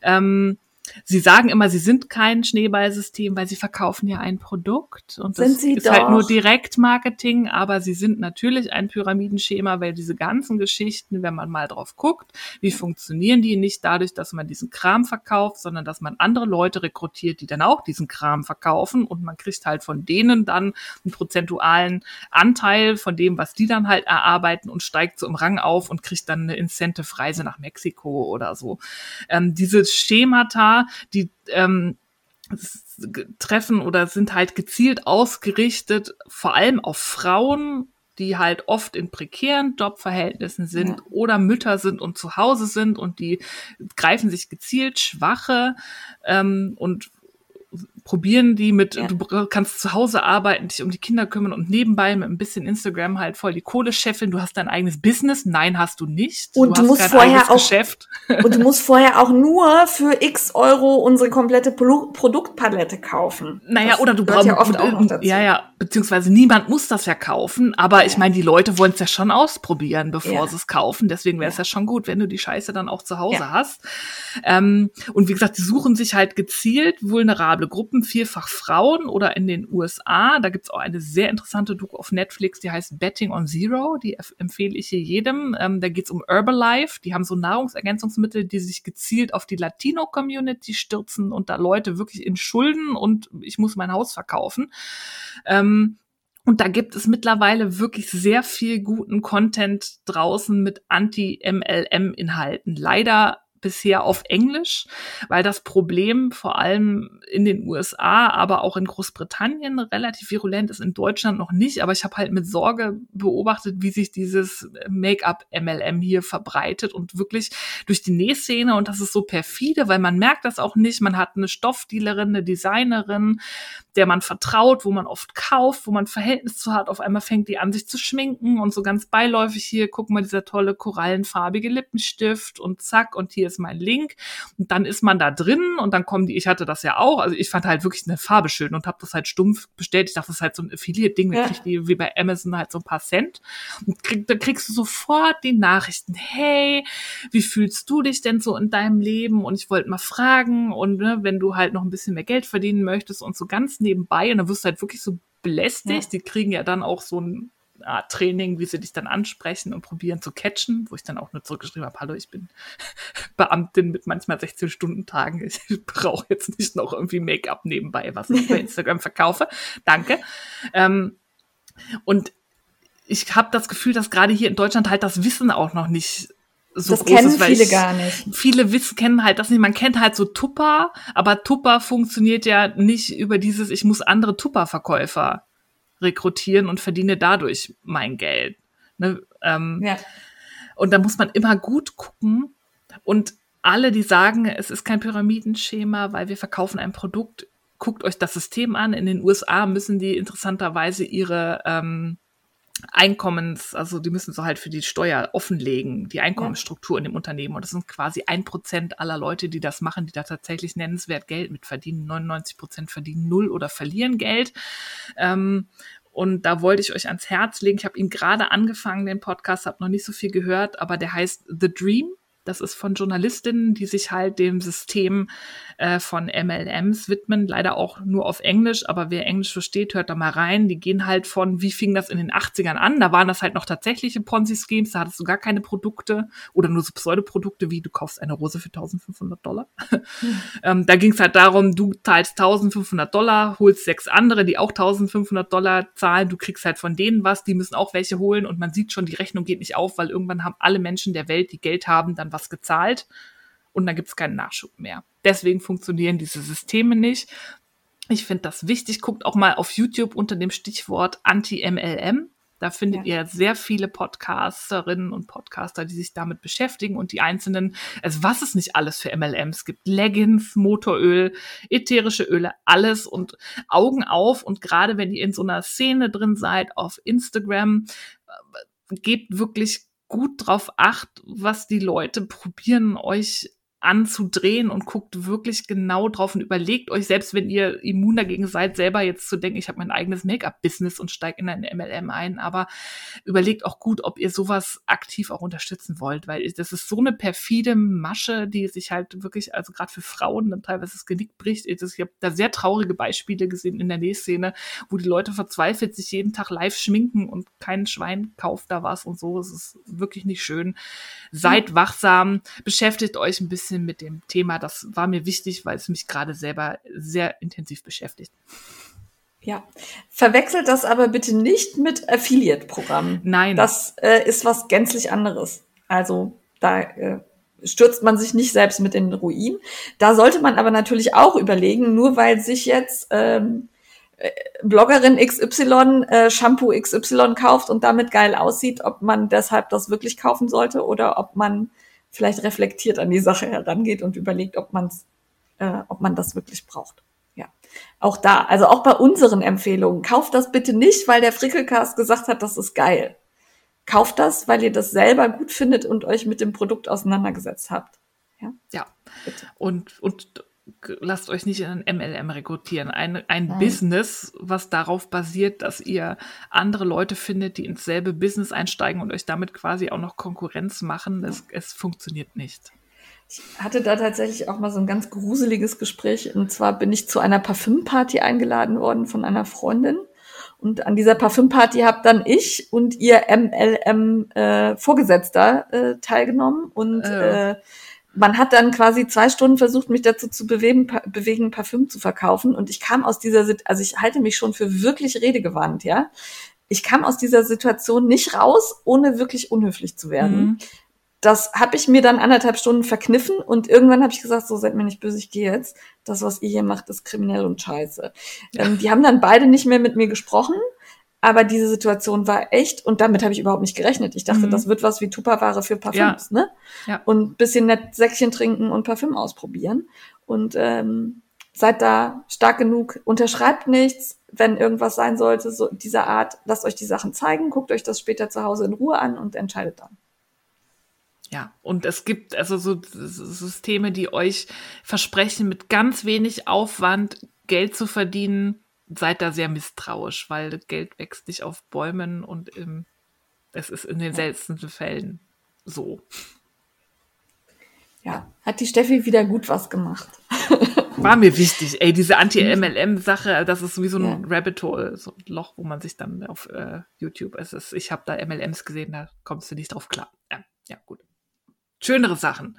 Speaker 2: Ähm, Sie sagen immer, sie sind kein Schneeballsystem, weil sie verkaufen ja ein Produkt und
Speaker 1: sind
Speaker 2: das
Speaker 1: sie
Speaker 2: ist
Speaker 1: doch.
Speaker 2: halt nur Direktmarketing, aber sie sind natürlich ein Pyramidenschema, weil diese ganzen Geschichten, wenn man mal drauf guckt, wie funktionieren die nicht dadurch, dass man diesen Kram verkauft, sondern dass man andere Leute rekrutiert, die dann auch diesen Kram verkaufen und man kriegt halt von denen dann einen prozentualen Anteil von dem, was die dann halt erarbeiten und steigt so im Rang auf und kriegt dann eine Incentive-Reise nach Mexiko oder so. Ähm, diese Schemata die ähm, treffen oder sind halt gezielt ausgerichtet, vor allem auf Frauen, die halt oft in prekären Jobverhältnissen sind ja. oder Mütter sind und zu Hause sind und die greifen sich gezielt Schwache ähm, und probieren die mit, ja. du kannst zu Hause arbeiten, dich um die Kinder kümmern und nebenbei mit ein bisschen Instagram halt voll die Kohle scheffeln. Du hast dein eigenes Business. Nein, hast du nicht.
Speaker 1: Und du, du musst vorher auch, Geschäft. und du musst vorher auch nur für x Euro unsere komplette Pro Produktpalette kaufen.
Speaker 2: Naja, das oder du brauchst ja oft auch noch dazu. Ja, ja, beziehungsweise niemand muss das ja kaufen, aber ja. ich meine, die Leute wollen es ja schon ausprobieren, bevor ja. sie es kaufen. Deswegen wäre es ja. ja. schon gut, wenn du die Scheiße dann auch zu Hause hast. Ähm, und wie gesagt, die suchen sich halt gezielt vulnerable Gruppen, vielfach Frauen oder in den USA. Da gibt's auch eine sehr interessante Doku auf Netflix, die heißt Betting on Zero. Die empfehle ich hier jedem. Ähm, da geht's um Herbalife. Die haben so Nahrungsergänzungsmittel, die sich gezielt auf die Latino-Community stürzen und da Leute wirklich in Schulden und ich muss mein Haus verkaufen. Ähm, und da gibt es mittlerweile wirklich sehr viel guten Content draußen mit Anti-MLM-Inhalten. Leider bisher auf Englisch, weil das Problem vor allem in den USA, aber auch in Großbritannien relativ virulent ist, in Deutschland noch nicht. Aber ich habe halt mit Sorge beobachtet, wie sich dieses Make-up-MLM hier verbreitet und wirklich durch die Nähszene und das ist so perfide, weil man merkt das auch nicht. Man hat eine Stoffdealerin, eine Designerin, der man vertraut, wo man oft kauft, wo man Verhältnis zu hat. Auf einmal fängt die an, sich zu schminken und so ganz beiläufig hier, guck mal, dieser tolle korallenfarbige Lippenstift und zack, und hier ist mein Link. Und dann ist man da drin und dann kommen die, ich hatte das ja auch, also ich fand halt wirklich eine Farbe schön und habe das halt stumpf bestellt. Ich dachte, das ist halt so ein Affiliate-Ding, da ja. kriegt die wie bei Amazon halt so ein paar Cent. Und krieg, dann kriegst du sofort die Nachrichten, hey, wie fühlst du dich denn so in deinem Leben? Und ich wollte mal fragen und ne, wenn du halt noch ein bisschen mehr Geld verdienen möchtest und so ganz nebenbei und dann wirst du halt wirklich so belästigt. Ja. Die kriegen ja dann auch so ein Art Training, wie sie dich dann ansprechen und probieren zu catchen, wo ich dann auch nur zurückgeschrieben habe, hallo, ich bin Beamtin mit manchmal 16-Stunden-Tagen. Ich brauche jetzt nicht noch irgendwie Make-up nebenbei, was ich bei Instagram verkaufe. Danke. Ähm, und ich habe das Gefühl, dass gerade hier in Deutschland halt das Wissen auch noch nicht so
Speaker 1: das
Speaker 2: groß
Speaker 1: kennen
Speaker 2: ist,
Speaker 1: viele
Speaker 2: ich,
Speaker 1: gar nicht.
Speaker 2: Viele wissen, kennen halt das nicht. Man kennt halt so Tupper, aber Tupper funktioniert ja nicht über dieses, ich muss andere Tupper-Verkäufer rekrutieren und verdiene dadurch mein Geld. Ne? Ähm,
Speaker 1: ja.
Speaker 2: Und da muss man immer gut gucken. Und alle, die sagen, es ist kein Pyramidenschema, weil wir verkaufen ein Produkt, guckt euch das System an. In den USA müssen die interessanterweise ihre ähm, Einkommens, also die müssen so halt für die Steuer offenlegen, die Einkommensstruktur in dem Unternehmen. Und das sind quasi ein Prozent aller Leute, die das machen, die da tatsächlich nennenswert Geld mit verdienen. 99 Prozent verdienen null oder verlieren Geld. Ähm, und da wollte ich euch ans Herz legen. Ich habe ihn gerade angefangen, den Podcast, habe noch nicht so viel gehört, aber der heißt The Dream Das ist von Journalistinnen, die sich halt dem System äh, von MLMs widmen. Leider auch nur auf Englisch, aber wer Englisch versteht, hört da mal rein. Die gehen halt von, wie fing das in den 80ern an? Da waren das halt noch tatsächliche Ponzi-Schemes, da hattest du gar keine Produkte oder nur so Pseudoprodukte wie du kaufst eine Rose für 1500 Dollar. Mhm. ähm, da ging es halt darum, du zahlst 1500 Dollar, holst sechs andere, die auch 1500 Dollar zahlen, du kriegst halt von denen was, die müssen auch welche holen und man sieht schon, die Rechnung geht nicht auf, weil irgendwann haben alle Menschen der Welt, die Geld haben, dann was gezahlt und dann gibt es keinen Nachschub mehr. Deswegen funktionieren diese Systeme nicht. Ich finde das wichtig. Guckt auch mal auf YouTube unter dem Stichwort Anti-MLM. Da findet ja. ihr sehr viele Podcasterinnen und Podcaster, die sich damit beschäftigen und die einzelnen, also was es nicht alles für MLMs gibt. Leggings, Motoröl, ätherische Öle, alles und Augen auf. Und gerade wenn ihr in so einer Szene drin seid auf Instagram, äh, gebt wirklich gut drauf acht, was die Leute probieren, euch anzudrehen und guckt wirklich genau drauf und überlegt euch, selbst wenn ihr immun dagegen seid, selber jetzt zu denken, ich habe mein eigenes Make-up-Business und steige in ein MLM ein, aber überlegt auch gut, ob ihr sowas aktiv auch unterstützen wollt, weil das ist so eine perfide Masche, die sich halt wirklich, also gerade für Frauen dann teilweise das Genick bricht. Ich habe da sehr traurige Beispiele gesehen in der Nähszene, wo die Leute verzweifelt sich jeden Tag live schminken und kein Schwein kauft da was und so. Es ist wirklich nicht schön. Seid wachsam, beschäftigt euch ein bisschen bisschen mit dem Thema. Das war mir wichtig, weil es mich gerade selber sehr intensiv beschäftigt.
Speaker 1: Ja, verwechselt das aber bitte nicht mit Affiliate-Programmen.
Speaker 2: Nein.
Speaker 1: Das äh, ist was gänzlich anderes. Also da äh, stürzt man sich nicht selbst mit in den Ruin. Da sollte man aber natürlich auch überlegen, nur weil sich jetzt ähm, äh, Bloggerin XY äh, Shampoo XY kauft und damit geil aussieht, ob man deshalb das wirklich kaufen sollte oder ob man vielleicht reflektiert an die Sache herangeht und überlegt, ob man's, äh, ob man das wirklich braucht. Ja, auch da, also auch bei unseren Empfehlungen, kauft das bitte nicht, weil der Frickelcast gesagt hat, das ist geil. Kauft das, weil ihr das selber gut findet und euch mit dem Produkt auseinandergesetzt habt. Ja.
Speaker 2: Ja. Bitte. Und, und lasst euch nicht in ein MLM rekrutieren. Ein, ein Business, was darauf basiert, dass ihr andere Leute findet, die ins selbe Business einsteigen und euch damit quasi auch noch Konkurrenz machen, es, es funktioniert nicht.
Speaker 1: Ich hatte da tatsächlich auch mal so ein ganz gruseliges Gespräch. Und zwar bin ich zu einer Parfümparty eingeladen worden von einer Freundin. Und an dieser Parfümparty habe dann ich und ihr MLM-Vorgesetzter äh, äh, teilgenommen. Und oh. äh, man hat dann quasi zwei Stunden versucht, mich dazu zu bewegen, bewegen, Parfüm zu verkaufen. Und ich kam aus dieser, also ich halte mich schon für wirklich redegewandt, ja. Ich kam aus dieser Situation nicht raus, ohne wirklich unhöflich zu werden. Mhm. Das habe ich mir dann anderthalb Stunden verkniffen und irgendwann habe ich gesagt, so seid mir nicht böse, ich gehe jetzt. Das, was ihr hier macht, ist kriminell und scheiße. Ähm, die haben dann beide nicht mehr mit mir gesprochen aber diese Situation war echt und damit habe ich überhaupt nicht gerechnet. Ich dachte, mhm. das wird was wie Tupperware für Parfüms, ja. ne? Ja. Und bisschen nett Säckchen trinken und Parfüm ausprobieren. Und ähm, seid da stark genug, unterschreibt nichts, wenn irgendwas sein sollte, so dieser Art, lasst euch die Sachen zeigen, guckt euch das später zu Hause in Ruhe an und entscheidet dann.
Speaker 2: Ja, und es gibt also so Systeme, die euch versprechen, mit ganz wenig Aufwand Geld zu verdienen, seid da sehr misstrauisch, weil Geld wächst nicht auf Bäumen und im, es ist in den seltensten Fällen so.
Speaker 1: Ja, hat die Steffi wieder gut was gemacht.
Speaker 2: War mir wichtig. Ey, diese Anti-MLM-Sache, das ist sowieso ein ja. Rabbit Hole, so ein Loch, wo man sich dann auf äh, YouTube, es ist, ich habe da MLMs gesehen, da kommst du nicht drauf klar. Ja, ja gut schönere Sachen.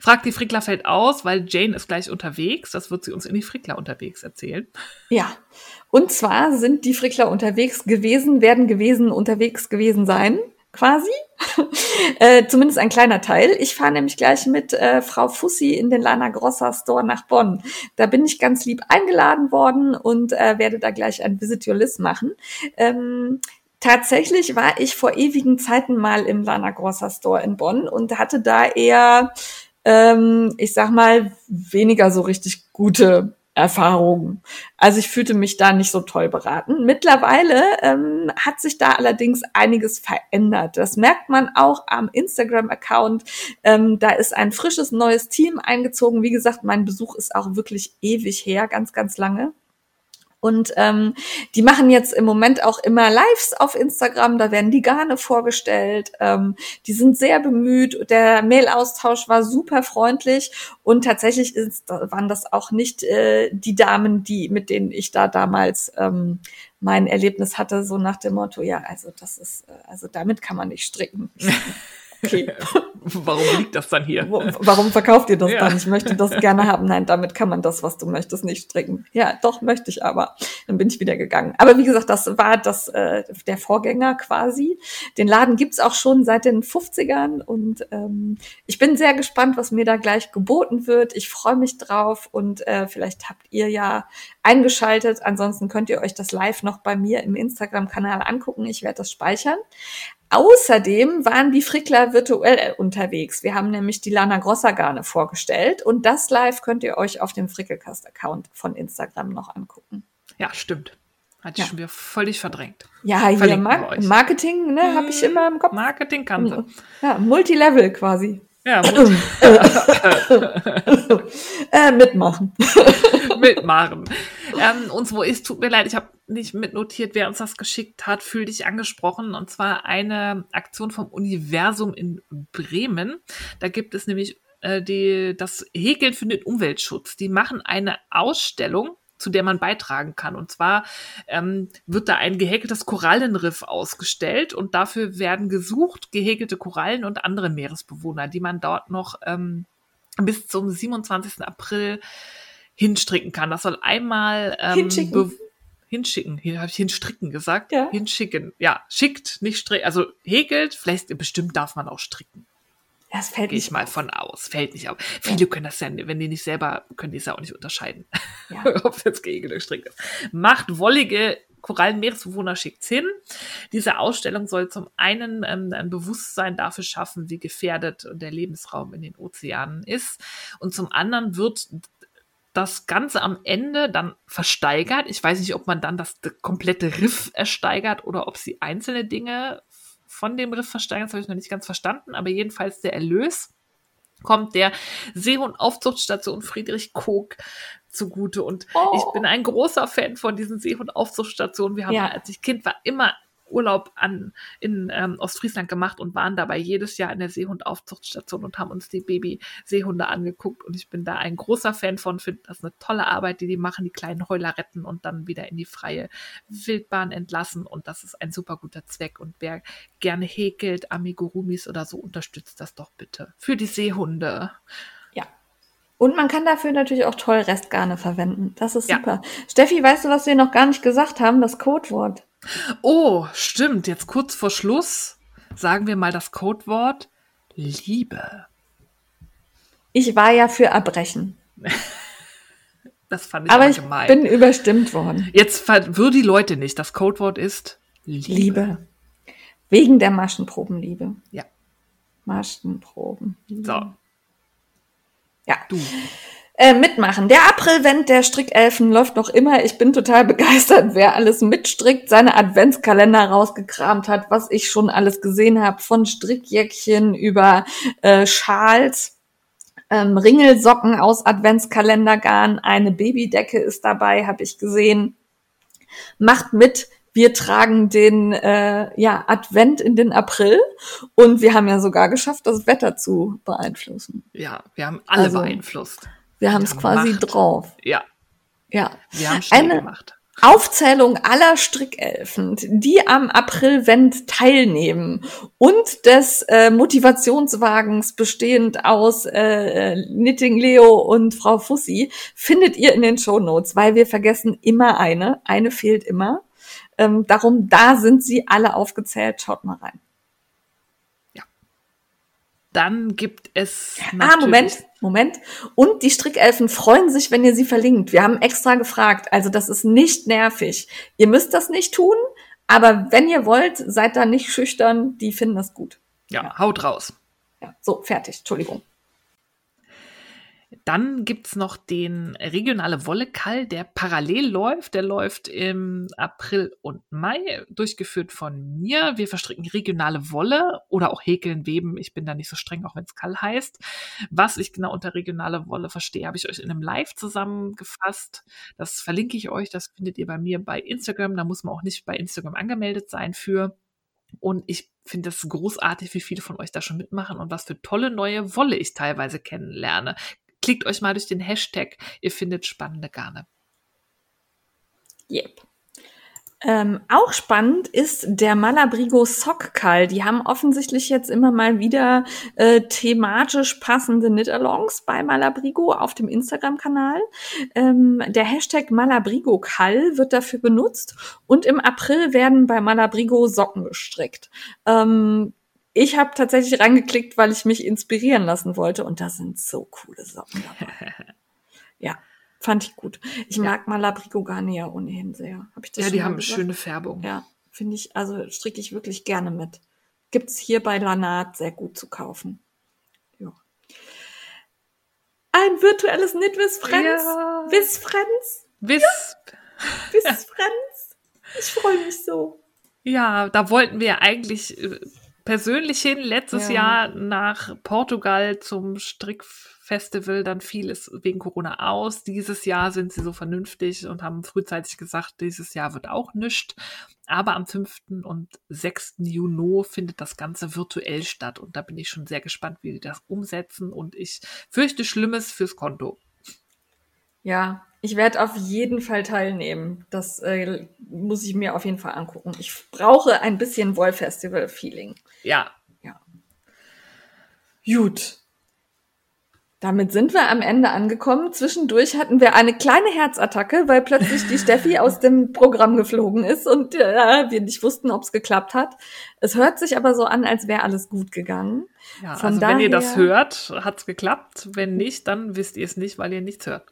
Speaker 2: Fragt die Frickler fällt aus, weil Jane ist gleich unterwegs. Das wird sie uns in die Frickler unterwegs erzählen.
Speaker 1: Ja. Und zwar sind die Frickler unterwegs gewesen, werden gewesen, unterwegs gewesen sein, quasi. äh, zumindest ein kleiner Teil. Ich fahre nämlich gleich mit äh, Frau Fussi in den Lana Grossa Store nach Bonn. Da bin ich ganz lieb eingeladen worden und äh, werde da gleich ein Visit Your List machen. Ähm, Tatsächlich war ich vor ewigen Zeiten mal im Lana Grossa Store in Bonn und hatte da eher, ähm, ich sag mal, weniger so richtig gute Erfahrungen. Also ich fühlte mich da nicht so toll beraten. Mittlerweile ähm, hat sich da allerdings einiges verändert. Das merkt man auch am Instagram-Account. Ähm, da ist ein frisches neues Team eingezogen. Wie gesagt, mein Besuch ist auch wirklich ewig her, ganz, ganz lange. Und ähm, die machen jetzt im Moment auch immer Lives auf Instagram, da werden die Garne vorgestellt. Ähm, die sind sehr bemüht. Der Mailaustausch war super freundlich und tatsächlich ist, waren das auch nicht äh, die Damen, die mit denen ich da damals ähm, mein Erlebnis hatte, so nach dem Motto, ja, also das ist, äh, also damit kann man nicht stricken.
Speaker 2: Okay. Warum liegt das dann hier?
Speaker 1: Warum verkauft ihr das ja. dann? Ich möchte das gerne haben. Nein, damit kann man das, was du möchtest, nicht stricken. Ja, doch, möchte ich aber. Dann bin ich wieder gegangen. Aber wie gesagt, das war das äh, der Vorgänger quasi. Den Laden gibt's auch schon seit den 50ern und ähm, ich bin sehr gespannt, was mir da gleich geboten wird. Ich freue mich drauf und äh, vielleicht habt ihr ja eingeschaltet. Ansonsten könnt ihr euch das live noch bei mir im Instagram-Kanal angucken. Ich werde das speichern. Außerdem waren die Frickler virtuell unterwegs. Wir haben nämlich die Lana Grossa Garne vorgestellt und das live könnt ihr euch auf dem Frickelcast-Account von Instagram noch angucken.
Speaker 2: Ja, stimmt. Hatte ich ja. schon wieder völlig verdrängt.
Speaker 1: Ja, hier Mar Marketing, ne, habe ich immer im Kopf.
Speaker 2: Marketing kannte.
Speaker 1: Ja, Multilevel quasi.
Speaker 2: Ja,
Speaker 1: äh, mitmachen.
Speaker 2: mitmachen. Ähm, uns wo ist, tut mir leid, ich habe nicht mitnotiert, wer uns das geschickt hat, fühl dich angesprochen. Und zwar eine Aktion vom Universum in Bremen. Da gibt es nämlich äh, die, das Häkeln für den Umweltschutz. Die machen eine Ausstellung zu der man beitragen kann. Und zwar ähm, wird da ein gehäkeltes Korallenriff ausgestellt und dafür werden gesucht gehäkelte Korallen und andere Meeresbewohner, die man dort noch ähm, bis zum 27. April hinstricken kann. Das soll einmal ähm, hinschicken. Hinschicken, hier habe ich hinstricken gesagt. Ja. Hinschicken. Ja, schickt, nicht stricken. Also häkelt, vielleicht bestimmt darf man auch stricken.
Speaker 1: Das fällt
Speaker 2: Gehe ich mal von aus. Fällt nicht auf. Viele ja. können das ja, wenn die nicht selber, können die es ja auch nicht unterscheiden. Ja. Ob es jetzt gegen oder Strick ist. Macht wollige Korallenmeeresbewohner schickt's hin. Diese Ausstellung soll zum einen ähm, ein Bewusstsein dafür schaffen, wie gefährdet der Lebensraum in den Ozeanen ist. Und zum anderen wird das Ganze am Ende dann versteigert. Ich weiß nicht, ob man dann das komplette Riff ersteigert oder ob sie einzelne Dinge von dem Riff versteigern, das habe ich noch nicht ganz verstanden, aber jedenfalls der Erlös kommt der Seehundaufzuchtstation Friedrich Koch zugute. Und oh. ich bin ein großer Fan von diesen Seehundaufzuchtstationen. Wir haben, ja. als ich Kind war, immer Urlaub an, in ähm, Ostfriesland gemacht und waren dabei jedes Jahr in der Seehundaufzuchtstation und haben uns die Baby-Seehunde angeguckt. Und ich bin da ein großer Fan von, finde das eine tolle Arbeit, die die machen, die kleinen Heuler retten und dann wieder in die freie Wildbahn entlassen. Und das ist ein super guter Zweck. Und wer gerne häkelt, Amigurumis oder so, unterstützt das doch bitte. Für die Seehunde.
Speaker 1: Ja. Und man kann dafür natürlich auch toll Restgarne verwenden. Das ist super. Ja. Steffi, weißt du, was wir noch gar nicht gesagt haben? Das Codewort.
Speaker 2: Oh, stimmt. Jetzt kurz vor Schluss sagen wir mal das Codewort Liebe.
Speaker 1: Ich war ja für Erbrechen.
Speaker 2: das fand ich
Speaker 1: aber, aber ich gemein. bin überstimmt worden.
Speaker 2: Jetzt verwirr die Leute nicht. Das Codewort ist
Speaker 1: Liebe. Liebe. Wegen der Maschenprobenliebe.
Speaker 2: Ja.
Speaker 1: Maschenproben.
Speaker 2: So.
Speaker 1: Ja. Du äh, mitmachen. Der Aprilvent der Strickelfen läuft noch immer. Ich bin total begeistert, wer alles mitstrickt, seine Adventskalender rausgekramt hat, was ich schon alles gesehen habe, von Strickjäckchen über äh, Schals. Ähm, Ringelsocken aus Adventskalendergarn, eine Babydecke ist dabei, habe ich gesehen. Macht mit, wir tragen den äh, ja, Advent in den April und wir haben ja sogar geschafft, das Wetter zu beeinflussen.
Speaker 2: Ja, wir haben alle also, beeinflusst.
Speaker 1: Wir haben es quasi Macht. drauf.
Speaker 2: Ja.
Speaker 1: Ja.
Speaker 2: Wir haben Schnee Eine gemacht.
Speaker 1: Aufzählung aller Strickelfen, die am Aprilvent teilnehmen und des äh, Motivationswagens bestehend aus äh, Knitting Leo und Frau Fussi findet ihr in den Show Notes, weil wir vergessen immer eine. Eine fehlt immer. Ähm, darum, da sind sie alle aufgezählt. Schaut mal rein.
Speaker 2: Dann gibt es.
Speaker 1: Ah, Moment, Moment. Und die Strickelfen freuen sich, wenn ihr sie verlinkt. Wir haben extra gefragt. Also das ist nicht nervig. Ihr müsst das nicht tun, aber wenn ihr wollt, seid da nicht schüchtern. Die finden das gut.
Speaker 2: Ja, ja. haut raus.
Speaker 1: Ja, so, fertig. Entschuldigung.
Speaker 2: Dann gibt's noch den regionale Wollekall, der parallel läuft. Der läuft im April und Mai, durchgeführt von mir. Wir verstricken regionale Wolle oder auch häkeln, weben. Ich bin da nicht so streng, auch wenn es Kall heißt. Was ich genau unter regionale Wolle verstehe, habe ich euch in einem Live zusammengefasst. Das verlinke ich euch. Das findet ihr bei mir bei Instagram. Da muss man auch nicht bei Instagram angemeldet sein für. Und ich finde es großartig, wie viele von euch da schon mitmachen und was für tolle neue Wolle ich teilweise kennenlerne. Klickt euch mal durch den Hashtag, ihr findet spannende Garne.
Speaker 1: Yep. Ähm, auch spannend ist der Malabrigo Sockkal. Die haben offensichtlich jetzt immer mal wieder äh, thematisch passende Knit-Alongs bei Malabrigo auf dem Instagram-Kanal. Ähm, der Hashtag Malabrigo Kall wird dafür benutzt und im April werden bei Malabrigo Socken gestrickt. Ähm, ich habe tatsächlich reingeklickt, weil ich mich inspirieren lassen wollte und da sind so coole Socken dabei. ja. Fand ich gut. Ich ja. mag Malabrigo Garnier ohnehin sehr.
Speaker 2: Hab ich das ja, die haben gesagt? schöne Färbung.
Speaker 1: Ja, finde ich, also stricke ich wirklich gerne mit. Gibt's hier bei Lanat sehr gut zu kaufen. Ja. Ein virtuelles Knit with Friends. Ja. With Friends.
Speaker 2: With.
Speaker 1: Ja. With Friends. Ich freue mich so.
Speaker 2: Ja, da wollten wir eigentlich äh, persönlich hin, letztes ja. Jahr nach Portugal zum Strick Festival, dann fiel es wegen Corona aus. Dieses Jahr sind sie so vernünftig und haben frühzeitig gesagt, dieses Jahr wird auch nichts. Aber am 5. und 6. Juni findet das Ganze virtuell statt und da bin ich schon sehr gespannt, wie die das umsetzen und ich fürchte Schlimmes fürs Konto.
Speaker 1: Ja, ich werde auf jeden Fall teilnehmen. Das äh, muss ich mir auf jeden Fall angucken. Ich brauche ein bisschen Wollfestival-Feeling.
Speaker 2: Ja.
Speaker 1: Ja. Gut. Damit sind wir am Ende angekommen. Zwischendurch hatten wir eine kleine Herzattacke, weil plötzlich die Steffi aus dem Programm geflogen ist und äh, wir nicht wussten, ob es geklappt hat. Es hört sich aber so an, als wäre alles gut gegangen.
Speaker 2: Ja, Von also daher, wenn ihr das hört, hat's geklappt. Wenn nicht, dann wisst ihr es nicht, weil ihr nichts hört.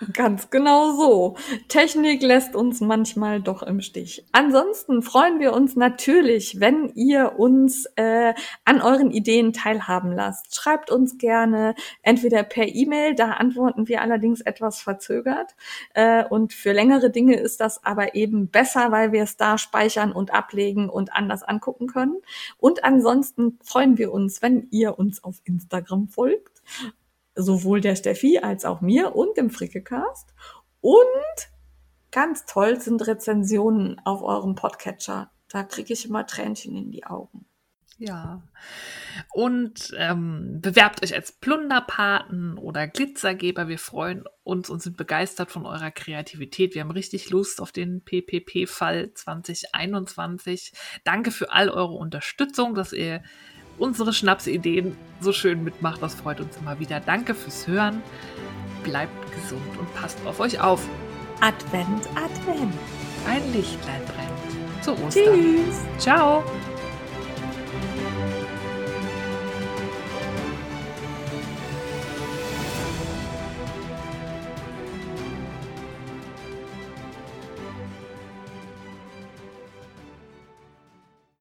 Speaker 1: Ganz genau so. Technik lässt uns manchmal doch im Stich. Ansonsten freuen wir uns natürlich, wenn ihr uns äh, an euren Ideen teilhaben lasst. Schreibt uns gerne entweder per E-Mail, da antworten wir allerdings etwas verzögert. Äh, und für längere Dinge ist das aber eben besser, weil wir es da speichern und ablegen und anders angucken können. Und ansonsten freuen wir uns, wenn ihr uns auf Instagram folgt sowohl der Steffi als auch mir und dem Frickecast. Und ganz toll sind Rezensionen auf eurem Podcatcher. Da kriege ich immer Tränchen in die Augen.
Speaker 2: Ja. Und ähm, bewerbt euch als Plunderpaten oder Glitzergeber. Wir freuen uns und sind begeistert von eurer Kreativität. Wir haben richtig Lust auf den PPP-Fall 2021. Danke für all eure Unterstützung, dass ihr unsere Schnapsideen so schön mitmacht. Das freut uns immer wieder. Danke fürs Hören. Bleibt gesund und passt auf euch auf.
Speaker 1: Advent, Advent.
Speaker 2: Ein Lichtlein brennt. Zu Ostern. Tschüss. Ciao.